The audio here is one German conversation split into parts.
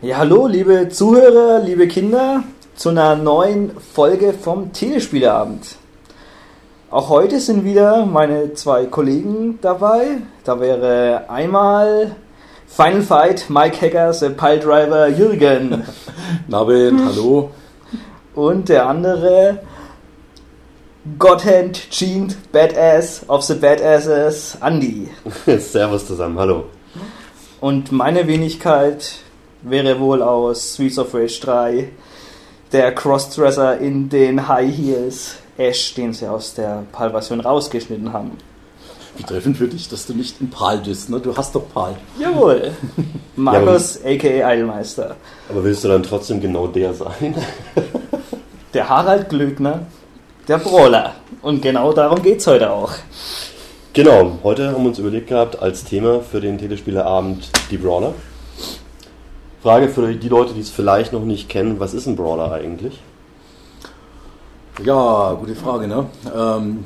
Ja, hallo, liebe Zuhörer, liebe Kinder, zu einer neuen Folge vom Telespieleabend. Auch heute sind wieder meine zwei Kollegen dabei. Da wäre einmal Final Fight, Mike Hacker, The Pile Driver, Jürgen. Nabend, hallo. Und der andere Godhand, Gene, Badass of the Badasses, Andy. Servus zusammen, hallo. Und meine Wenigkeit wäre wohl aus Streets of Rage 3 der Crossdresser in den High Heels Ash, den sie aus der PAL-Version rausgeschnitten haben. Wie treffend für dich, dass du nicht in PAL bist, ne? Du hast doch PAL. Jawohl. Markus, aka Eilmeister. Aber willst du dann trotzdem genau der sein? Der Harald Glöckner, der Brawler. Und genau darum geht's heute auch. Genau, heute haben wir uns überlegt gehabt, als Thema für den Telespieleabend die Brawler. Frage für die Leute, die es vielleicht noch nicht kennen, was ist ein Brawler eigentlich? Ja, gute Frage, ne? Ähm,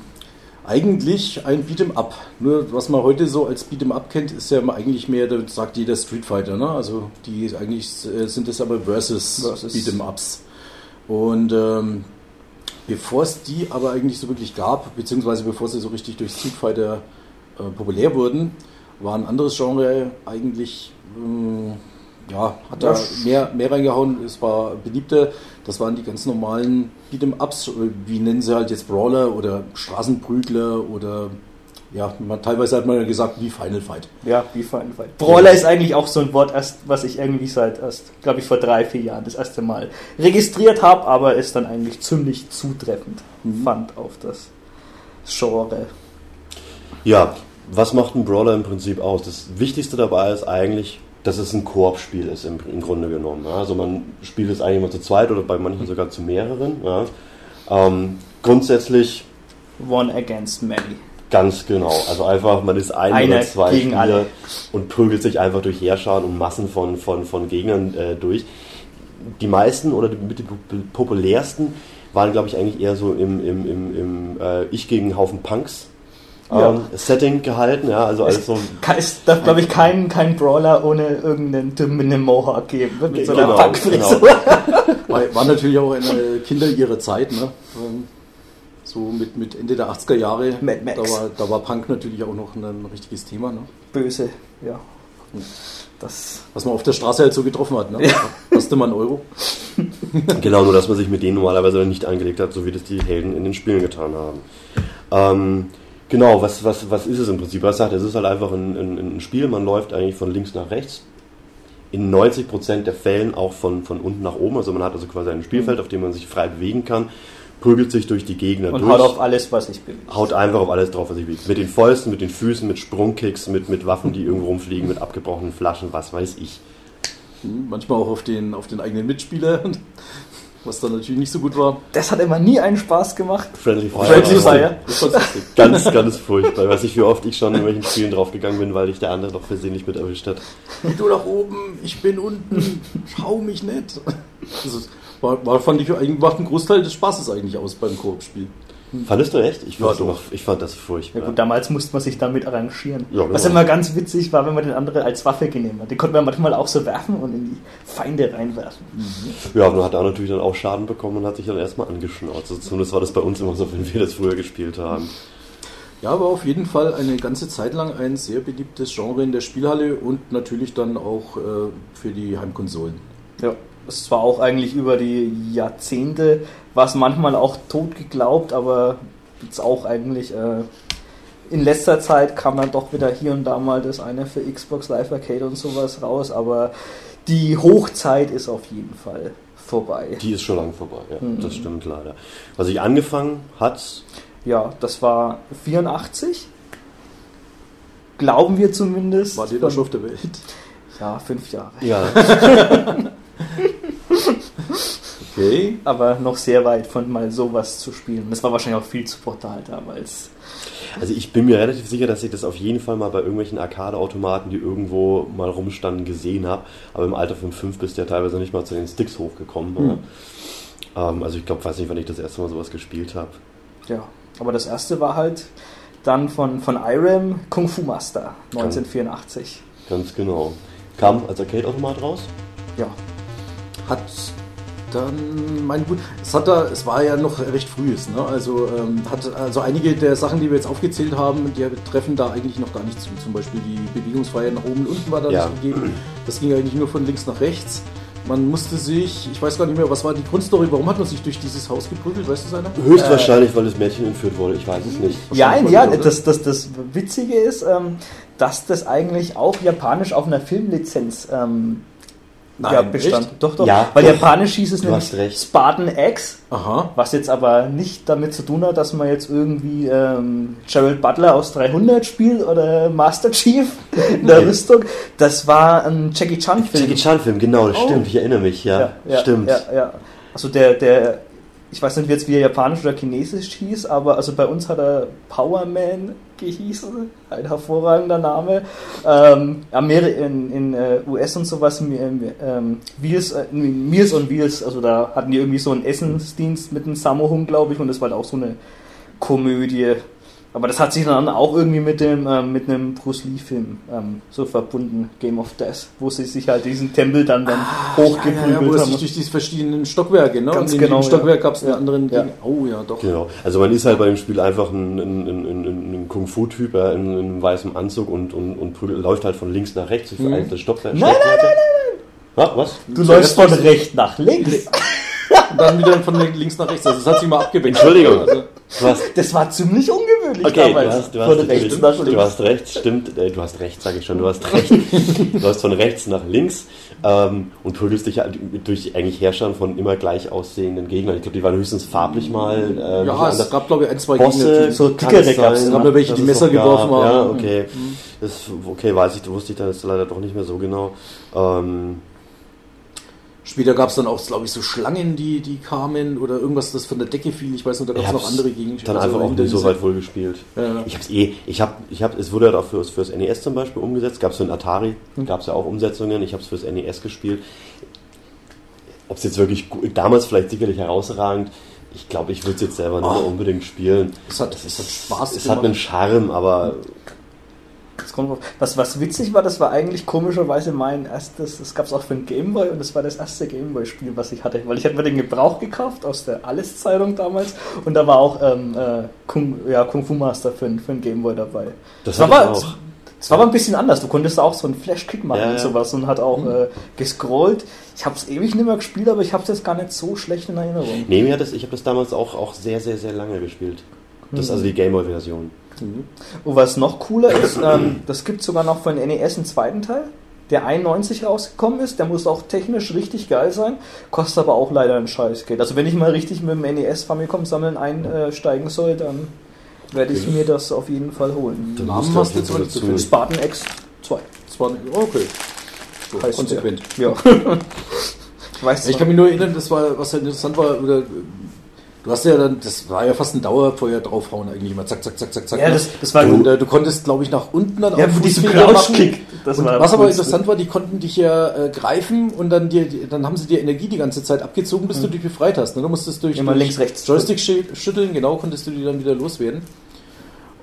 eigentlich ein Beat'em Up. Nur was man heute so als Beat'em Up kennt, ist ja eigentlich mehr, da sagt jeder Street Fighter, ne? Also die eigentlich äh, sind es aber Versus, Versus. Beat'em Ups. Und ähm, bevor es die aber eigentlich so wirklich gab, beziehungsweise bevor sie so richtig durch Street Fighter äh, populär wurden, war ein anderes Genre eigentlich, ähm, ja, hat da mehr, mehr reingehauen, es war beliebter. Das waren die ganz normalen Beat'em-Ups, äh, wie nennen sie halt jetzt Brawler oder Straßenprügler oder ja, man, teilweise hat man ja gesagt, wie Final Fight. Ja, wie Final Fight. Brawler ist eigentlich auch so ein Wort, erst, was ich irgendwie seit erst, glaube ich, vor drei, vier Jahren das erste Mal registriert habe, aber es dann eigentlich ziemlich zutreffend Mhm. fand auf das Genre. Ja, was macht ein Brawler im Prinzip aus? Das Wichtigste dabei ist eigentlich, dass es ein Koop-Spiel ist im, im Grunde genommen. Ja? Also man spielt es eigentlich mal zu zweit oder bei manchen sogar zu mehreren. Ja? Ähm, grundsätzlich One against many. Ganz genau. Also einfach, man ist ein Einer oder zwei gegen Spieler alle. und prügelt sich einfach durch Heerscharen und Massen von, von, von Gegnern äh, durch. Die meisten oder die, mit die populärsten waren, glaube ich, eigentlich eher so im, im, im, im äh, Ich gegen Haufen Punks Ja. ähm, Setting gehalten. Ja, also alles so Es darf, glaube ich, keinen kein Brawler ohne irgendeinen einem Mohawk geben. ne? Mit so einer Genau, Punkfrisur. War, war natürlich auch eine Kinder ihrer Zeit, ne? So mit, mit Ende der 80er Jahre. Mad Max. Da war, da war Punk natürlich auch noch ein, ein richtiges Thema, ne? Böse, ja. Das, Was man auf der Straße halt so getroffen hat, ne? Ja. Kostet man einen Euro. Genau, nur dass man sich mit denen normalerweise nicht angelegt hat, so wie das die Helden in den Spielen getan haben. Ähm, genau, was, was, was ist es im Prinzip? Was sagt, es ist halt einfach ein, ein, ein Spiel, man läuft eigentlich von links nach rechts. In 90% der Fällen auch von, von unten nach oben, also man hat also quasi ein Spielfeld, auf dem man sich frei bewegen kann, prügelt sich durch die Gegner und durch haut auf alles, was ich bin. haut einfach auf alles drauf, was ich will. Mit den Fäusten, mit den Füßen, mit Sprungkicks, mit, mit Waffen, die irgendwo rumfliegen, mit abgebrochenen Flaschen, was weiß ich. Hm, Manchmal auch auf den, auf den eigenen Mitspieler, was dann natürlich nicht so gut war. Das hat immer nie einen Spaß gemacht. Friendly Fire. Friendly Fire. Das war lustig. Ganz, ganz furchtbar. Weiß ich, wie oft ich schon in welchen Spielen draufgegangen bin, weil ich der andere doch versehentlich mit erwischt hat. Du nach oben, ich bin unten, schau mich nicht. Das ist, war, war, fand ich, eigentlich macht einen Großteil des Spaßes eigentlich aus beim Koop-Spiel. Fandest du echt? Ich, Ja, doch. ich fand das Ja furchtbar. gut, damals musste man sich damit arrangieren. Ja, genau. Was immer ganz witzig war, wenn man den anderen als Waffe genommen hat. Den konnte man manchmal auch so werfen und in die Feinde reinwerfen. Ja, aber man hat auch natürlich dann auch Schaden bekommen und hat sich dann erstmal angeschnauzt. Also Zumindest war das bei uns immer so, wenn wir das früher gespielt haben. Ja, aber auf jeden Fall eine ganze Zeit lang ein sehr beliebtes Genre in der Spielhalle und natürlich dann auch äh, für die Heimkonsolen. Ja. Es war auch eigentlich über die Jahrzehnte, war es manchmal auch tot geglaubt, aber jetzt auch eigentlich äh, in letzter Zeit kam dann doch wieder hier und da mal das eine für Xbox Live Arcade und sowas raus, aber die Hochzeit ist auf jeden Fall vorbei. Die ist schon lange vorbei, ja. Mhm. Das stimmt leider. Was ich angefangen hat, Ja, das war 84. Glauben wir zumindest. War die da schon auf der Welt? Ja, fünf Jahre. ja, Okay. Aber noch sehr weit von mal sowas zu spielen. Das war wahrscheinlich auch viel zu brutal damals. Also ich bin mir relativ sicher, dass ich das auf jeden Fall mal bei irgendwelchen Arcade-Automaten, die irgendwo mal rumstanden, gesehen habe. Aber im Alter von fünf bist du ja teilweise nicht mal zu den Sticks hochgekommen. Hm. Ähm, also ich glaube, weiß nicht, wann ich das erste Mal sowas gespielt habe. Ja, aber das erste war halt dann von, von Irem Kung Fu Master 1984. Ganz genau. Kam als Arcade-Automat raus? Ja. Hat dann, mein gut, es hat da, es war ja noch recht frühes, ne? Also ähm, hat also einige der Sachen, die wir jetzt aufgezählt haben, die treffen da eigentlich noch gar nicht zu. Zum Beispiel die Bewegungsfreiheit nach oben und unten war da Ja. nicht gegeben. Das ging eigentlich nur von links nach rechts. Man musste sich, ich weiß gar nicht mehr, was war die Grundstory, warum hat man sich durch dieses Haus geprügelt, weißt du, seiner? Höchstwahrscheinlich, weil das Mädchen entführt wurde. Ich weiß es nicht. Ja, ja, wieder, das, das, das Witzige ist, ähm, dass das eigentlich auch japanisch auf einer Filmlizenz ähm, Nein, ja, echt? Doch, doch. Ja, Weil doch. japanisch hieß es Du nämlich. Spartan X, Aha. was jetzt aber nicht damit zu tun hat, dass man jetzt irgendwie ähm, Gerald Butler aus 300 spielt oder Master Chief in der. Rüstung. Das war ein Jackie Chan Film. Jackie Chan-Film, genau, das Oh. stimmt. Ich erinnere mich, ja. ja, ja, stimmt. Ja, ja. Also der, der, ich weiß nicht jetzt, wie er japanisch oder chinesisch hieß, aber also bei uns hat er Power Man gehießen, ein hervorragender Name. Ähm, in, in äh, US und sowas, ähm, Wheels, äh, Meals on Wheels, also da hatten die irgendwie so einen Essensdienst mit einem Sammo-Hund, glaube ich, und das war halt auch so eine Komödie. Aber das hat sich dann auch irgendwie mit dem ähm, mit einem Bruce Lee-Film ähm, so verbunden, Game of Death, wo sie sich halt diesen Tempel dann dann Ah, Ja, ja, hochgeprügelt wo haben. sich durch die verschiedenen Stockwerke, ne? Ganz Und in genau, jedem Stockwerk ja. gab es einen Ja. anderen Ja. Gegner. Oh ja, doch. Genau. Also man ist halt bei dem Spiel einfach ein, ein, ein, ein, Kung-Fu-Typ ja, in, in einem weißen Anzug und, und, und prügelt, läuft halt von links nach rechts durch Mhm. einzelne Stockwerke. Nein, nein, nein, nein, nein! was? Du Zuerst läufst von rechts nach links. Dann wieder von links nach rechts. Also es hat sich mal abgewechselt. Entschuldigung. Also, Du hast, Das war ziemlich ungewöhnlich okay, du damals. hast, du, hast, von rechts nach du links. hast recht, stimmt. Äh, du hast recht, sage ich schon. Du hast recht. du läufst von rechts nach links ähm, und prügelst dich halt durch eigentlich Herrscher von immer gleich aussehenden Gegnern. Ich glaube, die waren höchstens farblich mal. Äh, ja, es anders. gab glaube ich ein, zwei Bosse, Gegner. so dickere es immer. Da haben wir welche, die es Messer gab. geworfen haben. Ja, okay. Das, okay, weiß ich, wusste ich dann jetzt leider doch nicht mehr so genau. Ähm, Später gab es dann auch, glaube ich, so Schlangen, die, die kamen oder irgendwas, das von der Decke fiel. Ich weiß nicht, da gab es noch andere Gegenstände. dann einfach auch nicht so weit wohl gespielt. Ja. Ich hab's eh, ich hab, ich hab, es wurde ja auch fürs, fürs NES zum Beispiel umgesetzt, gab es für den Atari, Hm. gab es ja auch Umsetzungen, ich habe es fürs NES gespielt. Ob es jetzt wirklich, damals vielleicht sicherlich herausragend, ich glaube, ich würde es jetzt selber nicht Oh. mehr unbedingt spielen. Es hat, es hat Spaß Es hat einen Charme, aber Das kommt drauf. Was, was witzig war, das war eigentlich komischerweise mein erstes, das gab es auch für den Gameboy und das war das erste Gameboy-Spiel, was ich hatte. Weil ich hatte mir den Gebrauch gekauft aus der Alles-Zeitung damals und da war auch ähm, äh, Kung, ja, Kung Fu Master für, für den Gameboy dabei. das war, hat aber, auch. das war aber ein bisschen anders. Du konntest da auch so einen Flash-Kick machen Ja, und sowas und hat auch äh, gescrollt. Ich habe es ewig nicht mehr gespielt, aber ich habe es jetzt gar nicht so schlecht in Erinnerung. Nee, mir hat das, ich habe das damals auch, auch sehr, sehr, sehr lange gespielt. Das ist also die Gameboy-Version. Mhm. Und was noch cooler ist, ähm, das gibt sogar noch für den NES einen zweiten Teil, der 91 rausgekommen ist. Der muss auch technisch richtig geil sein, kostet aber auch leider ein Scheißgeld. Also wenn ich mal richtig mit dem NES Famicom sammeln einsteigen soll, dann werde ich mir das auf jeden Fall holen. Den Namen hast du jetzt dazu- viel. Spartan X 2 Das war, okay. So, heißt konsequent. der. Ja. ich weiß Ich kann mich nur erinnern, das war, was halt interessant war, oder, du hast ja dann, das war ja fast ein Dauerfeuer draufhauen eigentlich immer, zack, zack, zack, zack, zack. Ja, ne? das, das war und äh, du konntest, glaube ich, nach unten dann Ja, auch diesen Crouch-Kick, das und war was aber coolste. interessant war, die konnten dich ja äh, greifen und dann dir, dann haben sie dir Energie die ganze Zeit abgezogen, bis du dich befreit hast. Ne? Du musstest durch, Mhm. Immer durch links, rechts. Joystick schü- schütteln, genau, konntest du die dann wieder loswerden.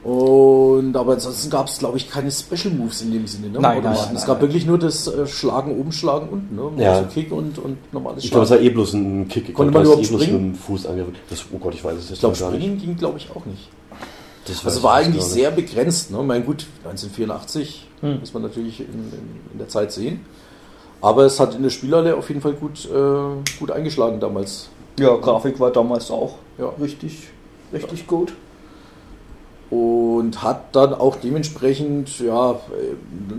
Und aber ansonsten gab es, glaube ich, keine Special Moves in dem Sinne. Ne? Nein, nein, nein, es gab nein. wirklich nur das äh, Schlagen oben, Schlagen unten. Ne? Ja. Also Kick und, und normales Ich glaube, es Schlagen. war eh bloß ein Kick. Ich Konnte glaub, man du hast überhaupt eh bloß springen? mit dem Fuß angegriffen. Das, oh Gott, ich weiß es jetzt Ich glaube, gar nicht. Springen ging, glaube ich, auch nicht. Das Also war eigentlich sehr begrenzt. Ne? Ich meine, gut, 1984 Hm. muss man natürlich in, in, in der Zeit sehen. Aber es hat in der Spielhalle auf jeden Fall gut, äh, gut eingeschlagen damals. ja, Grafik war damals auch Ja. richtig, richtig gut. Und hat dann auch dementsprechend, ja, äh,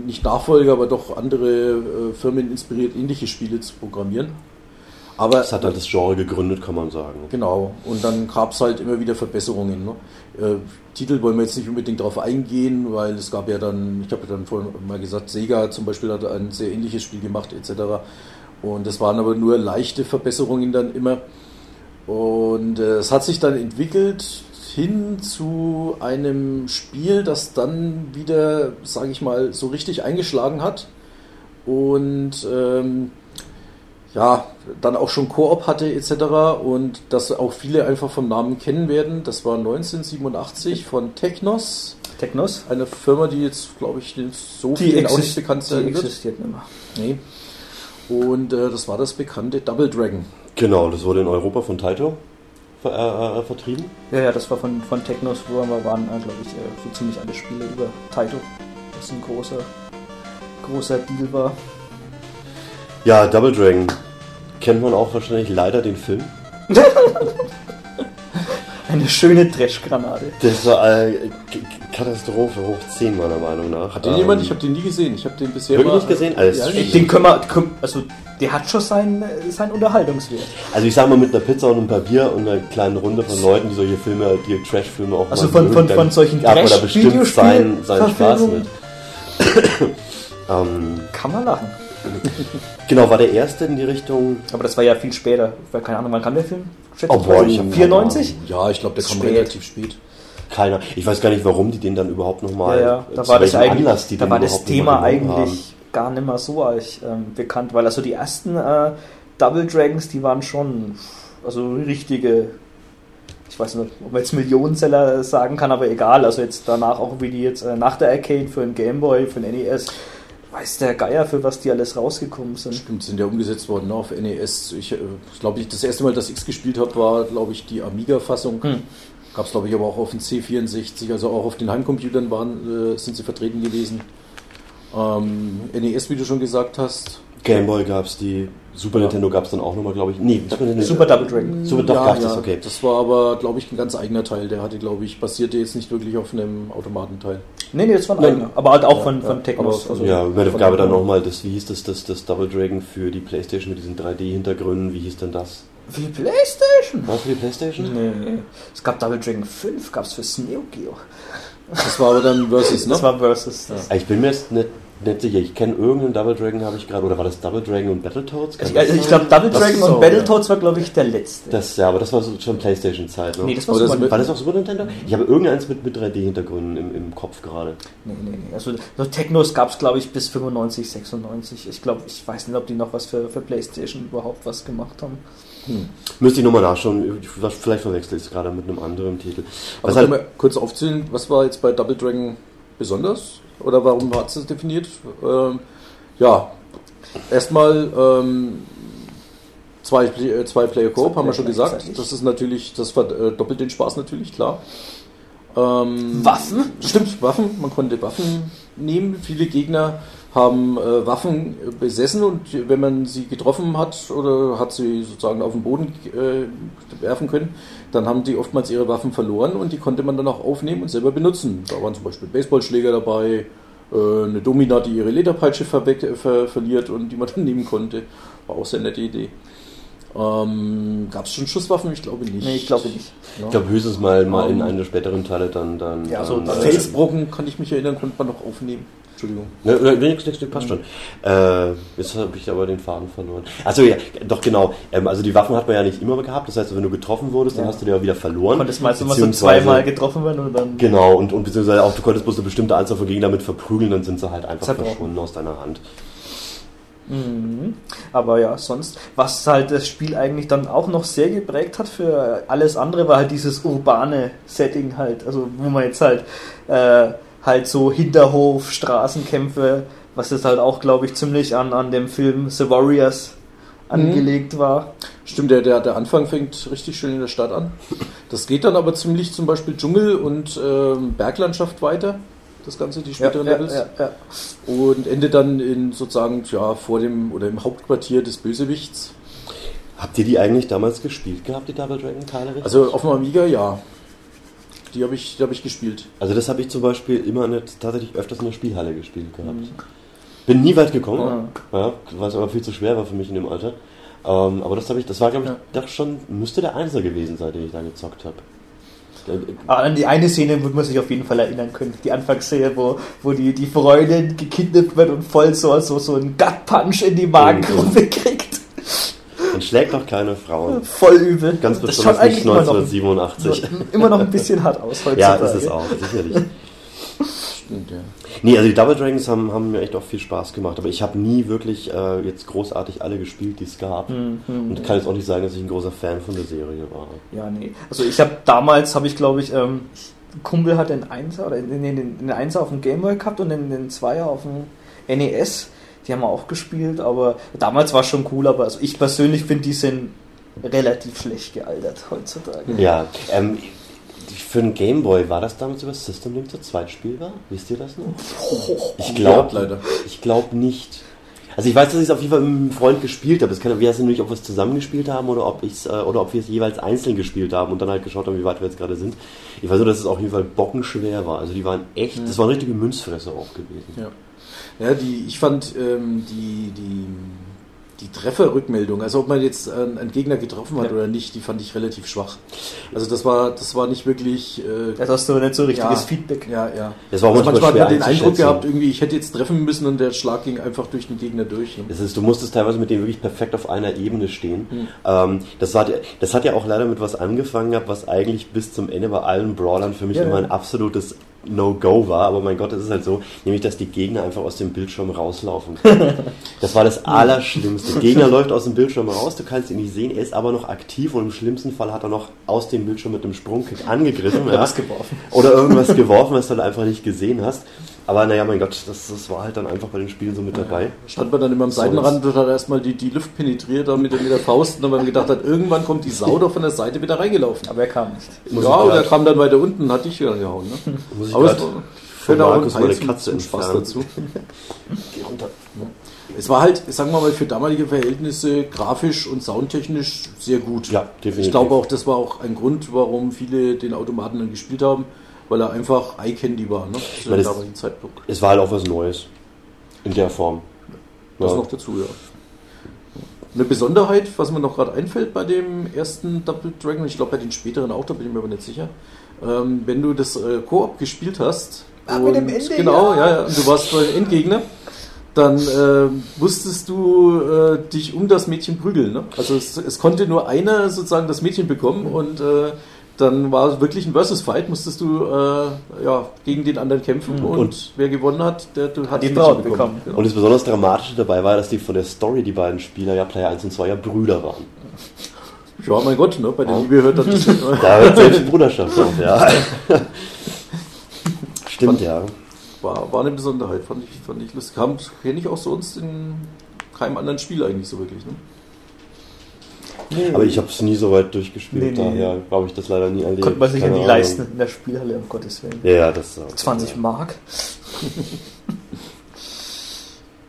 nicht Nachfolger, aber doch andere äh, Firmen inspiriert, ähnliche Spiele zu programmieren. Aber Das hat halt das Genre gegründet, kann man sagen. Genau, und dann gab es halt immer wieder Verbesserungen. Ne? Äh, Titel wollen wir jetzt nicht unbedingt darauf eingehen, weil es gab ja dann, ich habe ja dann vorhin mal gesagt, Sega zum Beispiel hat ein sehr ähnliches Spiel gemacht etc. Und das waren aber nur leichte Verbesserungen dann immer. Und äh, es hat sich dann entwickelt hin zu einem Spiel, das dann wieder, sage ich mal, so richtig eingeschlagen hat. Und ähm, ja, dann auch schon Koop hatte etc. und das auch viele einfach vom Namen kennen werden. Das war 1987 von Technos, Technos? eine Firma, die jetzt, glaube ich, so Die, vielen auch nicht bekannt die sein wird. existiert nicht mehr. Nee. Und äh, das war das bekannte Double Dragon. Genau, das wurde in Europa von Taito ver äh, äh, vertrieben. Ja, ja, das war von, von Technos, wo wir waren, äh, glaube ich, äh, so ziemlich alle Spiele über Taito. Das ein großer, großer Deal war. Ja, Double Dragon. Kennt man auch wahrscheinlich leider den Film. Eine schöne Trash-Granate. Das war äh, Katastrophe hoch 10 meiner Meinung nach. Hat den Ähm, jemand? Ich habe den nie gesehen. Ich habe den bisher Wirklich nicht gesehen? Alles Ja, nicht. Den können wir, können- also der hat schon seinen, seinen Unterhaltungswert. Also ich sag mal mit einer Pizza und ein paar Bier und einer kleinen Runde von Leuten, die solche Filme, die Trash-Filme auch Also mal von- mögen, von- dann von solchen hat man da bestimmt seinen, seinen Spaß mit. ähm, Kann man lachen. genau, war der erste in die Richtung. Aber das war ja viel später. Keine Ahnung, wann kam der Film? Schätze Oh, boah, ich hab 94? Ja, ich glaube, der kam Spät. relativ spät. Keiner. Ich weiß gar nicht, warum die den dann überhaupt nochmal. Ja, ja, da war das eigentlich, die da war das Thema eigentlich gar nicht mehr so eigentlich, ähm, bekannt, weil also die ersten äh, Double Dragons, die waren schon also richtige, ich weiß nicht, ob man jetzt Millionenseller sagen kann, aber egal, also jetzt danach auch wie die jetzt äh, nach der Arcade für den Game Boy, für den NES, weiß der Geier, für was die alles rausgekommen sind. Stimmt, sind ja umgesetzt worden ne, auf NES. Ich äh, glaube, ich, das erste Mal, dass ich es gespielt habe, war, glaube ich, die Amiga-Fassung. Hm. Gab es, glaube ich, aber auch auf dem C64, also auch auf den Heimcomputern waren, äh, sind sie vertreten gewesen. Ähm, NES, wie du schon gesagt hast. Game Boy gab's die, Super Ja. Nintendo gab's dann auch nochmal, glaube ich. Nee, Super Nintendo. Super Double Dragon. Super, doch, gab's das, okay. Das war aber, glaube ich, ein ganz eigener Teil. Der hatte, glaube ich, basierte jetzt nicht wirklich auf einem Automatenteil. Nee, nee, das war ein Nein. eigener, aber halt auch Ja, von, ja, von Technos. aber- Also ja, es gab dann nochmal das, wie hieß das, das, das Double Dragon für die Playstation mit diesen 3D-Hintergründen, wie hieß denn das? Für die Playstation? War für die Playstation? Nee. Es gab Double Dragon 5, gab es für Neo Geo. Das war aber dann Versus, ne? Das war Versus. Das. Ah, Ich bin mir jetzt nicht, nicht sicher, ich kenne irgendeinen Double Dragon, habe ich gerade, oder war das Double Dragon und Battletoads? Kann Ich, also ich sein? glaube, Double Dragon ist und so, Battletoads war, glaube ich, der letzte. Das, ja, aber das war so schon Playstation-Zeit, ne? nee, das war Super mit- war das auch Super Nintendo? Ich habe irgendeins mit, mit 3D-Hintergründen im, im Kopf gerade. Nee, nee, nee. Also, so Technos gab es, glaube ich, bis 95, 96. Ich glaube, ich weiß nicht, ob die noch was für, für Playstation überhaupt was gemacht haben. Hm. Müsste ich nochmal nachschauen, ich- vielleicht verwechsel ich es gerade mit einem anderen Titel. Aber halt, wir kurz aufzählen, was war jetzt bei Double Dragon besonders? Oder warum hat es das definiert? Ähm, ja, erstmal ähm, zwei, äh, zwei Player Coop, haben wir schon gesagt. Das ist natürlich, das verdoppelt den Spaß natürlich, klar. Ähm, Waffen? Stimmt, Waffen. Man konnte Waffen nehmen. Viele Gegner haben äh, Waffen besessen und wenn man sie getroffen hat oder hat sie sozusagen auf den Boden äh, werfen können, dann haben die oftmals ihre Waffen verloren und die konnte man dann auch aufnehmen und selber benutzen. Da waren zum Beispiel Baseballschläger dabei, äh, eine Domina, die ihre Lederpeitsche verweck, äh, ver, verliert und die man dann nehmen konnte. War auch sehr nette Idee. Ähm, Gab es schon Schusswaffen? Ich glaube nicht. Nee, ich glaube nicht. Ja. ich glaube höchstens mal, mal in Ähm, einer späteren Teile dann... dann Ja, so dann, äh, Felsbrocken, kann ich mich erinnern, konnte man noch aufnehmen. Entschuldigung. Ne, ne, nix, nix, passt schon. Äh, jetzt habe ich aber den Faden verloren. Achso, ja, doch genau. Ähm, also die Waffen hat man ja nicht immer gehabt. Das heißt, wenn du getroffen wurdest, dann Ja. hast du die auch wieder verloren. Konntest meistens immer so zweimal getroffen werden und dann. Genau, und, und beziehungsweise auch du konntest bloß eine bestimmte Anzahl von Gegnern damit verprügeln, dann sind sie halt einfach verschwunden aus deiner Hand. Mhm. Aber ja, sonst, was halt das Spiel eigentlich dann auch noch sehr geprägt hat für alles andere, war halt dieses urbane Setting halt. Also wo man jetzt halt äh, halt so Hinterhof, Straßenkämpfe, was jetzt halt auch, glaube ich, ziemlich an, an dem Film The Warriors angelegt war. Stimmt, der, der, der Anfang fängt richtig schön in der Stadt an. Das geht dann aber ziemlich zum Beispiel Dschungel und ähm, Berglandschaft weiter. Das Ganze, die späteren Levels. ja, ja. Und endet dann in sozusagen, ja, vor dem oder im Hauptquartier des Bösewichts. Habt ihr die eigentlich damals gespielt gehabt, die Double Dragon Teile? Also auf dem Amiga, ja. Die habe ich, die hab ich gespielt. Also das habe ich zum Beispiel immer nicht, tatsächlich öfters in der Spielhalle gespielt gehabt. Bin nie weit gekommen, ja, was aber viel zu schwer war für mich in dem Alter. Ähm, aber das habe ich, das war glaube ich Ja. doch schon, müsste der Einser gewesen sein, den ich da gezockt habe. Aber an die eine Szene wird man sich auf jeden Fall erinnern können. Die Anfangsszene, wo, wo die, die Freundin gekidnappt wird und voll so, so, so einen Gut-Punch in die Magengrube kriegt. Man schlägt doch keine Frauen. Voll übel. Ganz Das besonders schaut nicht eigentlich immer noch, 1987. immer noch ein bisschen hart aus Ja, heutzutage. ist es auch, sicherlich. Stimmt, ja. Nee, also die Double Dragons haben, haben mir echt auch viel Spaß gemacht, aber ich habe nie wirklich äh, jetzt großartig alle gespielt, die es gab. Mhm. Und kann jetzt auch nicht sagen, dass ich ein großer Fan von der Serie war. Ja, nee. Also ich habe damals, habe ich glaube ich, ähm, ein Kumpel hat den Einser oder den, den, den Einser auf dem Gameboy gehabt und den, den Zweier auf dem NES. Die haben wir auch gespielt, aber damals war es schon cool, aber also ich persönlich finde, die sind relativ schlecht gealtert heutzutage. Ja, ähm, für einen Gameboy war das damals über System Link zu zweit spielbar? Wisst ihr das noch? Ich glaube Ja, leider. Ich glaube nicht. Also ich weiß, dass ich es auf jeden Fall mit einem Freund gespielt habe. Es kann, wir wissen nicht, ob wir es zusammen gespielt haben oder ob ich's, äh, oder ob wir es jeweils einzeln gespielt haben und dann halt geschaut haben, wie weit wir jetzt gerade sind. Ich weiß nur, dass es auf jeden Fall bockenschwer war. Also die waren echt, das waren richtige Münzfresser auch gewesen. Ja. Ja, die, ich fand ähm, die, die, die Trefferrückmeldung, also ob man jetzt einen, einen Gegner getroffen hat Ja. oder nicht, die fand ich relativ schwach. Also das war, das war nicht wirklich. Äh, Das hast du nicht so richtiges Ja. Feedback. ja, ja. Das war auch also manchmal hat man den Eindruck gehabt, irgendwie, ich hätte jetzt treffen müssen und der Schlag ging einfach durch den Gegner durch. Ne? Das ist, du musstest teilweise mit denen wirklich perfekt auf einer Ebene stehen. Ähm, das, war, das hat ja auch leider mit was angefangen gehabt, was eigentlich bis zum Ende bei allen Brawlern für mich Ja, immer ja. ein absolutes No-Go war. Aber mein Gott, das ist halt so, nämlich, dass die Gegner einfach aus dem Bildschirm rauslaufen können. das war das Allerschlimmste. Der Gegner läuft aus dem Bildschirm raus, du kannst ihn nicht sehen, er ist aber noch aktiv und im schlimmsten Fall hat er noch aus dem Bildschirm mit einem Sprungkick angegriffen. Oder ja. was geworfen. Oder irgendwas geworfen, was du halt einfach nicht gesehen hast. Aber naja, mein Gott, das, das war halt dann einfach bei den Spielen so mit dabei. Stand man dann immer am Seitenrand und hat erstmal die, die Luft penetriert dann mit, der- mit der Faust und dann man gedacht hat, irgendwann kommt die Sau doch von der Seite wieder reingelaufen. Aber er kam nicht. Muss ja, und er kam dann weiter unten und hat dich wieder gehauen. Ne? Muss ich Aber es war von Markus ein meine Katze Spaß dazu. Geh runter. Es war halt, sagen wir mal, für damalige Verhältnisse grafisch und soundtechnisch sehr gut. Ja, definitiv. Ich glaube auch, das war auch ein Grund, warum viele den Automaten dann gespielt haben, weil er einfach Eye-Candy war, ne? Zu dem es- damaligen Zeitpunkt. Es war halt auch was Neues. In der Form. Das Ja. noch dazu, ja. Eine Besonderheit, was mir noch gerade einfällt bei dem ersten Double Dragon, ich glaube bei den späteren auch, da bin ich mir aber nicht sicher. Ähm, wenn du das äh, Koop gespielt hast, Ah, mit dem und- Ende, genau, ja. ja, ja, und du warst bei Endgegner, dann äh, musstest du äh, dich um das Mädchen prügeln. Ne? Also es, es konnte nur einer sozusagen das Mädchen bekommen und äh, dann war es wirklich ein Versus-Fight, musstest du äh, ja, gegen den anderen kämpfen und, Und- wer gewonnen hat, der der hat die Braut Mädchen bekommen. Genau. Und das besonders Dramatische dabei war, dass die von der Story, die beiden Spieler, ja Player 1 und 2 ja Brüder waren. Ja, mein Gott, ne? bei der Ja. Liebe hört das nicht. Da hört selbst Bruderschaft auf, ja. Stimmt, ja. War, war eine Besonderheit, fand ich, fand ich lustig. Kam, kenne ich auch sonst in keinem anderen Spiel eigentlich so wirklich. Ne? Nee, Aber ich habe es nie so weit durchgespielt, Nee, nee. daher glaube ich das leider nie erlebt. konnte man sich ja Ahnung. leisten in der Spielhalle, um Gottes Willen. Ja, ja, das äh, 20 Mark.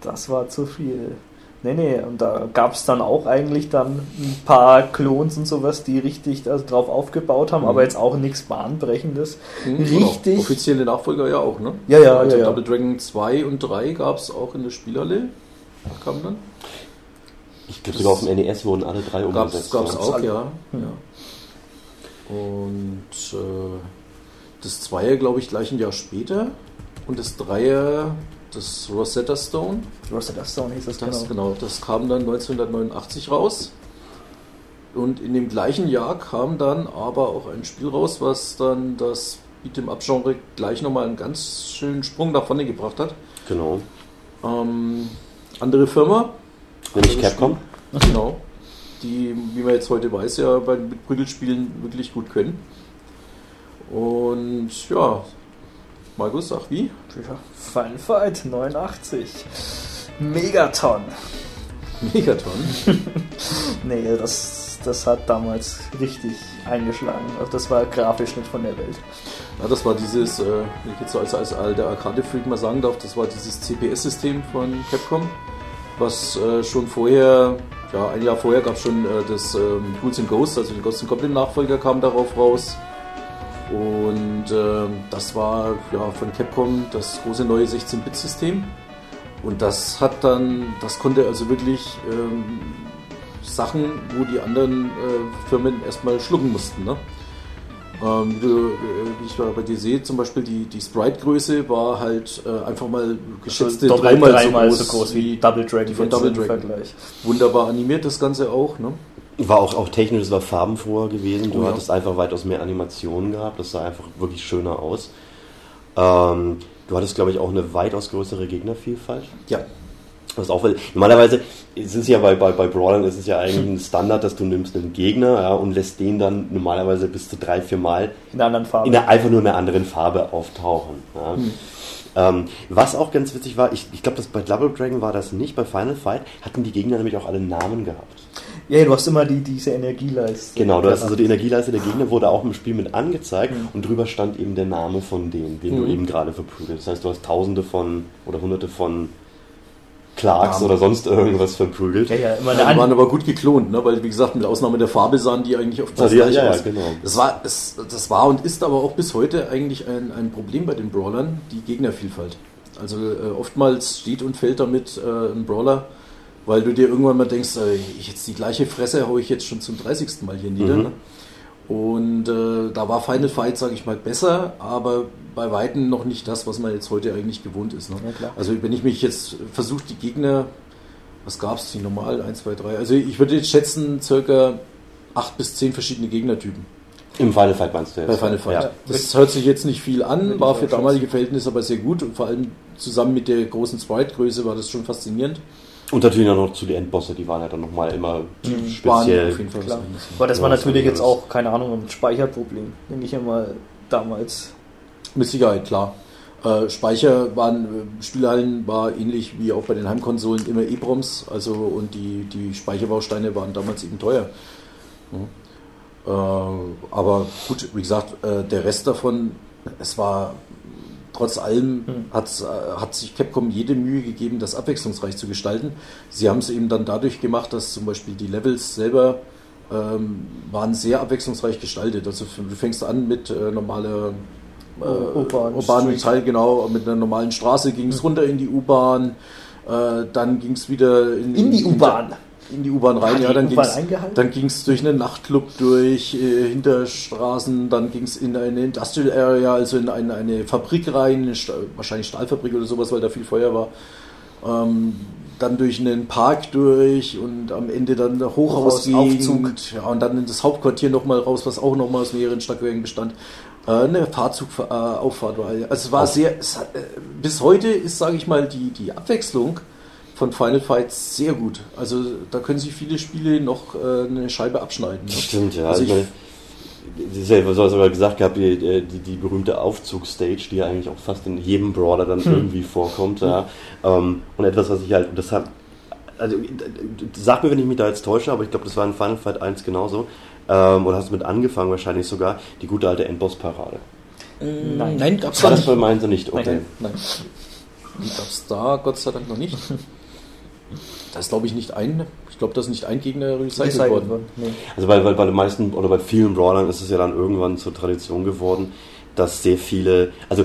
Das war zu viel. Nee, nee, und da gab es dann auch eigentlich dann ein paar Klons und sowas, die richtig also drauf aufgebaut haben, Mhm. aber jetzt auch nichts Bahnbrechendes. Hm, Richtig. Genau. Offizielle Nachfolger ja auch, ne? Ja, ja, also ja, ja. Double Dragon 2 und 3 gab es auch in der Spielhalle. Kam dann? Ich glaube, sogar auf dem NES wurden alle drei Gab umgesetzt. es ja. auch, alle. ja. Ja. Und äh, das Zweier, glaube ich, gleich ein Jahr später. Und das Dreier, das Rosetta Stone, Rosetta Stone hieß das, Das, genau. genau, das kam dann 1989 raus. Und in dem gleichen Jahr kam dann aber auch ein Spiel raus, was dann das Beat'em Up-Genre gleich nochmal einen ganz schönen Sprung nach vorne gebracht hat. Genau. Ähm, andere Firma. Nämlich anderes Capcom. Spiel, Genau. Die, wie man jetzt heute weiß, ja bei mit Prügelspielen wirklich gut können. Und ja, Markus, sag wie? Ja, Final Fight 89. Megaton. Megaton. Nee, das, das hat damals richtig eingeschlagen. Das war grafisch nicht von der Welt. Ja, das war dieses, äh, wenn ich jetzt so als, als alter Arcade-Freak mal sagen darf, das war dieses CPS-System von Capcom, was äh, schon vorher, ja, ein Jahr vorher gab es schon äh, das ähm, Ghouls and Ghosts, also den Ghosts and Goblin Nachfolger kam darauf raus. Und ähm, das war ja von Capcom das große neue 16-Bit-System. Und das hat dann, das konnte also wirklich ähm, Sachen, wo die anderen äh, Firmen erstmal schlucken mussten. Ne? Ähm, wie, du, äh, wie ich bei dir sehe, zum Beispiel die, die Sprite-Größe war halt äh, einfach mal geschätzte Doppelt, dreimal, dreimal so, groß so groß wie Double Dragon die von Double im Dragon. Vergleich. Wunderbar animiert das Ganze auch. Ne? War auch, auch technisch, es war farbenfroher gewesen. Du Oh ja. hattest einfach weitaus mehr Animationen gehabt. Das sah einfach wirklich schöner aus. Ähm, Du hattest, glaube ich, auch eine weitaus größere Gegnervielfalt. Ja. Was auch, normalerweise ist es ja bei, bei, bei Brawlern ist es ja eigentlich ein Standard, dass du nimmst einen Gegner ja, und lässt den dann normalerweise bis zu drei, vier Mal In einer anderen Farbe. in der, einfach nur in einer anderen Farbe auftauchen. Ja. Ähm, was auch ganz witzig war, ich, ich glaube, das bei Double Dragon war das nicht, bei Final Fight hatten die Gegner nämlich auch alle Namen gehabt. ja, du hast immer die, diese Energieleiste. Genau, du hast also die Energieleiste der Gegner wurde auch im Spiel mit angezeigt Mhm. und drüber stand eben der Name von denen, den du Mhm. eben gerade verprügelt. Das heißt, du hast tausende von oder hunderte von Clarks Namen. oder sonst irgendwas verprügelt. Ja, ja, immer Ja, die waren aber gut geklont, ne? weil wie gesagt, mit Ausnahme der Farbe sahen die eigentlich oft Also, ja, gleich ja, ja, aus. genau. Das war, es, das war und ist aber auch bis heute eigentlich ein, ein Problem bei den Brawlern, die Gegnervielfalt. Also äh, oftmals steht und fällt damit äh, ein Brawler, weil du dir irgendwann mal denkst, äh, ich jetzt die gleiche Fresse haue ich jetzt schon zum 30. Mal hier nieder. Mhm. Ne? Und äh, da war Final Fight, sage ich mal, besser, aber bei Weitem noch nicht das, was man jetzt heute eigentlich gewohnt ist. Ne? Ja. Also wenn ich mich jetzt versuche, die Gegner, was gab es, die normal, 1, 2, 3, also ich würde jetzt schätzen, circa 8 bis 10 verschiedene Gegnertypen Im Final Fight meinst du jetzt? bei Final Fight. Ja. Das hört sich jetzt nicht viel an, war für damalige Verhältnisse aber sehr gut und vor allem zusammen mit der großen Sprite-Größe war das schon faszinierend. Und natürlich auch noch zu den Endbosse, die waren ja dann nochmal immer Waren speziell. auf jeden Fall Klar. Aber das war natürlich jetzt auch, keine Ahnung, ein Speicherproblem. Denke ich immer damals. Mit Sicherheit, klar. Äh, Speicher waren, äh, Spielhallen war ähnlich wie auch bei den Heimkonsolen immer EEPROMs, also und die, die Speicherbausteine waren damals eben teuer. Ja. Äh, aber gut, wie gesagt, äh, der Rest davon, es war trotz allem Hm. hat's, äh, hat sich Capcom jede Mühe gegeben, das abwechslungsreich zu gestalten. Sie haben es eben dann dadurch gemacht, dass zum Beispiel die Levels selber ähm, waren sehr abwechslungsreich gestaltet. Also du fängst an mit äh, normaler äh, U-Bahn, urbanen Street. Teil, genau, mit einer normalen Straße ging es runter in die U-Bahn, äh, dann ging es wieder In die U-Bahn. In die U-Bahn rein, ja, dann ging's- dann ging es durch einen Nachtclub durch, äh, Hinterstraßen, dann ging es in eine Industrial Area, also in eine, eine Fabrik rein, eine Sta wahrscheinlich Stahlfabrik oder sowas, weil da viel Feuer war. Ähm, dann durch einen Park durch und am Ende dann Hochhausgegend, ja, und dann in das Hauptquartier nochmal raus, was auch nochmal aus mehreren Stockwerken bestand. Äh, eine Fahrzugauffahrt war. Also es war sehr, es äh, bis heute ist, sage ich mal, die, die Abwechslung von Final Fight sehr gut. Also da können sich viele Spiele noch äh, eine Scheibe abschneiden. Ne? Stimmt, ja. Also ich ich- meine, das ist ja, was du sogar gesagt gehabt, die, die, die berühmte Aufzugsstage, die ja eigentlich auch fast in jedem Brawler dann Hm. irgendwie vorkommt. Ja. Ähm, und etwas, was ich halt, das hat, also sag mir, wenn ich mich da jetzt täusche, aber ich glaube, das war in Final Fight 1 genauso. Ähm, oder hast du mit angefangen wahrscheinlich sogar, die gute alte Endboss-Parade. Nein. Nein, gab's War da das nicht. bei meinen nicht? Okay. Nein. Die gab's da Gott sei Dank noch nicht. Da ist glaube ich nicht ein, ich glaube, das ist nicht ein Gegner recycelt Recycelt worden. worden. Nee. Also bei, bei, bei den meisten oder bei vielen Brawlern ist es ja dann irgendwann zur Tradition geworden, dass sehr viele, also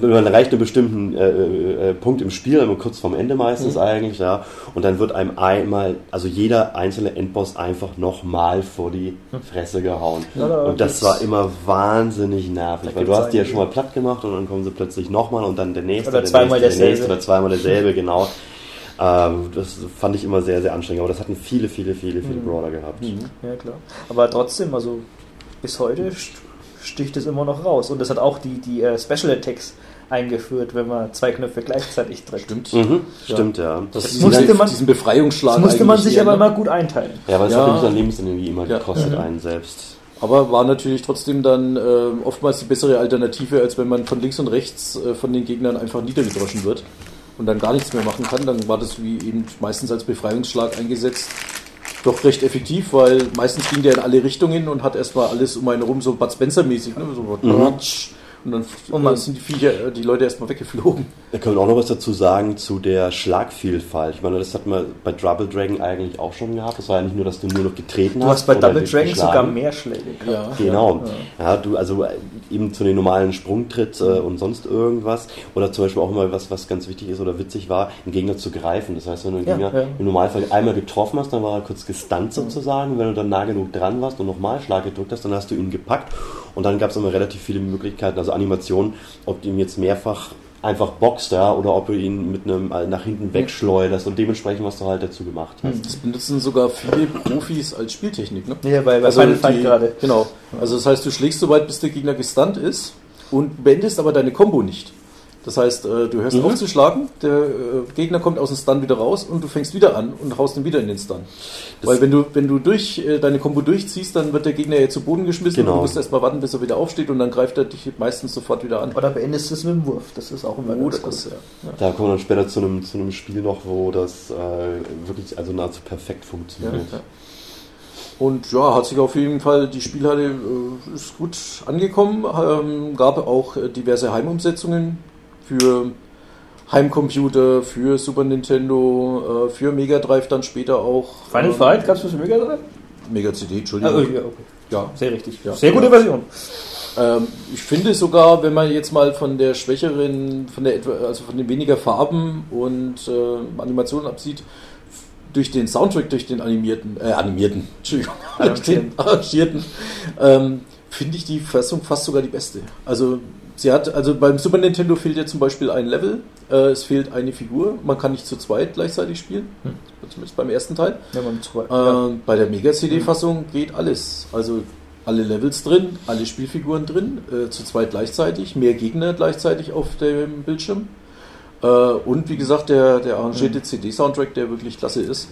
man erreicht einen bestimmten äh, äh, Punkt im Spiel, immer kurz vorm Ende meistens eigentlich, ja, und dann wird einem einmal, also jeder einzelne Endboss einfach nochmal vor die Fresse gehauen. Ja, da und das war immer wahnsinnig nervig, weil du hast die ja schon mal platt gemacht und dann kommen sie plötzlich nochmal und dann der nächste, Oder der zweimal nächste, der nächste derselbe. oder zweimal derselbe, genau. Ähm, das fand ich immer sehr, sehr anstrengend, aber das hatten viele, viele, viele, viele Mhm. Brawler gehabt. Ja, klar. Aber trotzdem, also bis heute st- sticht es immer noch raus. Und das hat auch die, die äh, Special Attacks eingeführt, wenn man zwei Knöpfe gleichzeitig drückt. Stimmt. Mhm, Ja. stimmt, ja. Das Das musste man- diesen Befreiungsschlag. Das musste man sich eher, aber ne? immer gut einteilen. Ja, weil es Ja. hat nämlich dann Lebensenergie immer Ja. gekostet Mhm. einen selbst. Aber war natürlich trotzdem dann äh, oftmals die bessere Alternative, als wenn man von links und rechts äh, von den Gegnern einfach niedergedroschen wird und dann gar nichts mehr machen kann. Dann war das wie eben meistens als Befreiungsschlag eingesetzt. Doch recht effektiv, weil meistens ging der in alle Richtungen und hat erstmal alles um einen rum so Bud Spencer-mäßig, ne? so Ratsch. Und dann Und man- sind die Viecher, äh, die Leute erstmal weggeflogen. Wir können auch noch was dazu sagen zu der Schlagvielfalt. Ich meine, das hat man bei Double Dragon eigentlich auch schon gehabt. Das war ja nicht nur, dass du nur noch getreten Du hast. hast bei Double Dragon geschlagen. sogar mehr Schläge gehabt. Genau. Ja, du, also äh, eben zu den normalen Sprungtritt äh, Mhm. und sonst irgendwas. Oder zum Beispiel auch immer was, was ganz wichtig ist oder witzig war, einen Gegner zu greifen. Das heißt, wenn du einen Ja, Gegner ja. im Normalfall einmal getroffen hast, dann war er kurz gestunt sozusagen. Wenn du dann nah genug dran warst und nochmal Schlag gedrückt hast, dann hast du ihn gepackt. Und dann gab es immer relativ viele Möglichkeiten, also Animationen, ob du ihn jetzt mehrfach einfach boxt, ja, oder ob du ihn mit einem äh, nach hinten wegschleuderst und dementsprechend, was du halt dazu gemacht hast. Das benutzen sogar viele Profis als Spieltechnik. Ne? Ja, bei, bei Also Final Fight gerade. Genau. Also das heißt, du schlägst so weit, bis der Gegner gestunt ist und beendest aber deine Combo nicht. Das heißt, äh, du hörst Mhm. auf zu schlagen, der äh, Gegner kommt aus dem Stun wieder raus und du fängst wieder an und haust ihn wieder in den Stun. Das- Weil wenn du, wenn du durch äh, deine Combo durchziehst, dann wird der Gegner ja zu Boden geschmissen Genau. und du musst erstmal warten, bis er wieder aufsteht und dann greift er dich meistens sofort wieder an. Oder beendest du es mit dem Wurf. Das ist auch immer Oder ganz gut. ja. Da kommen wir dann später zu einem, zu einem Spiel noch, wo das äh, wirklich also nahezu perfekt funktioniert. ja. Und ja, hat sich auf jeden Fall, die Spielhalle ist gut angekommen, ähm, gab auch diverse Heimumsetzungen für Heimcomputer, für Super Nintendo, äh, für Mega Drive dann später auch. Final ähm, Fight, gab es das Mega Drive? Mega CD, Ah, Entschuldigung. oh, ja, okay. ja. Sehr richtig. Ja. Sehr gute Ja. Version. Ähm, ich finde sogar, wenn man jetzt mal von der schwächeren, von der etwa, also von den weniger Farben und äh, Animationen absieht, durch den Soundtrack, durch den animierten, äh, animierten, Entschuldigung, durch den arrangierten, ähm, finde ich die Fassung fast sogar die beste. Also sie hat, also beim Super Nintendo fehlt ja zum Beispiel ein Level, äh, es fehlt eine Figur, man kann nicht zu zweit gleichzeitig spielen, Hm. zumindest beim ersten Teil. Ja, man zwei. ja. Ähm, Bei der Mega-CD-Fassung geht alles. Also alle Levels drin, alle Spielfiguren drin, äh, zu zweit gleichzeitig, mehr Gegner gleichzeitig auf dem Bildschirm. Äh, und wie gesagt, der, der arrangierte Mhm. CD-Soundtrack, der wirklich klasse ist.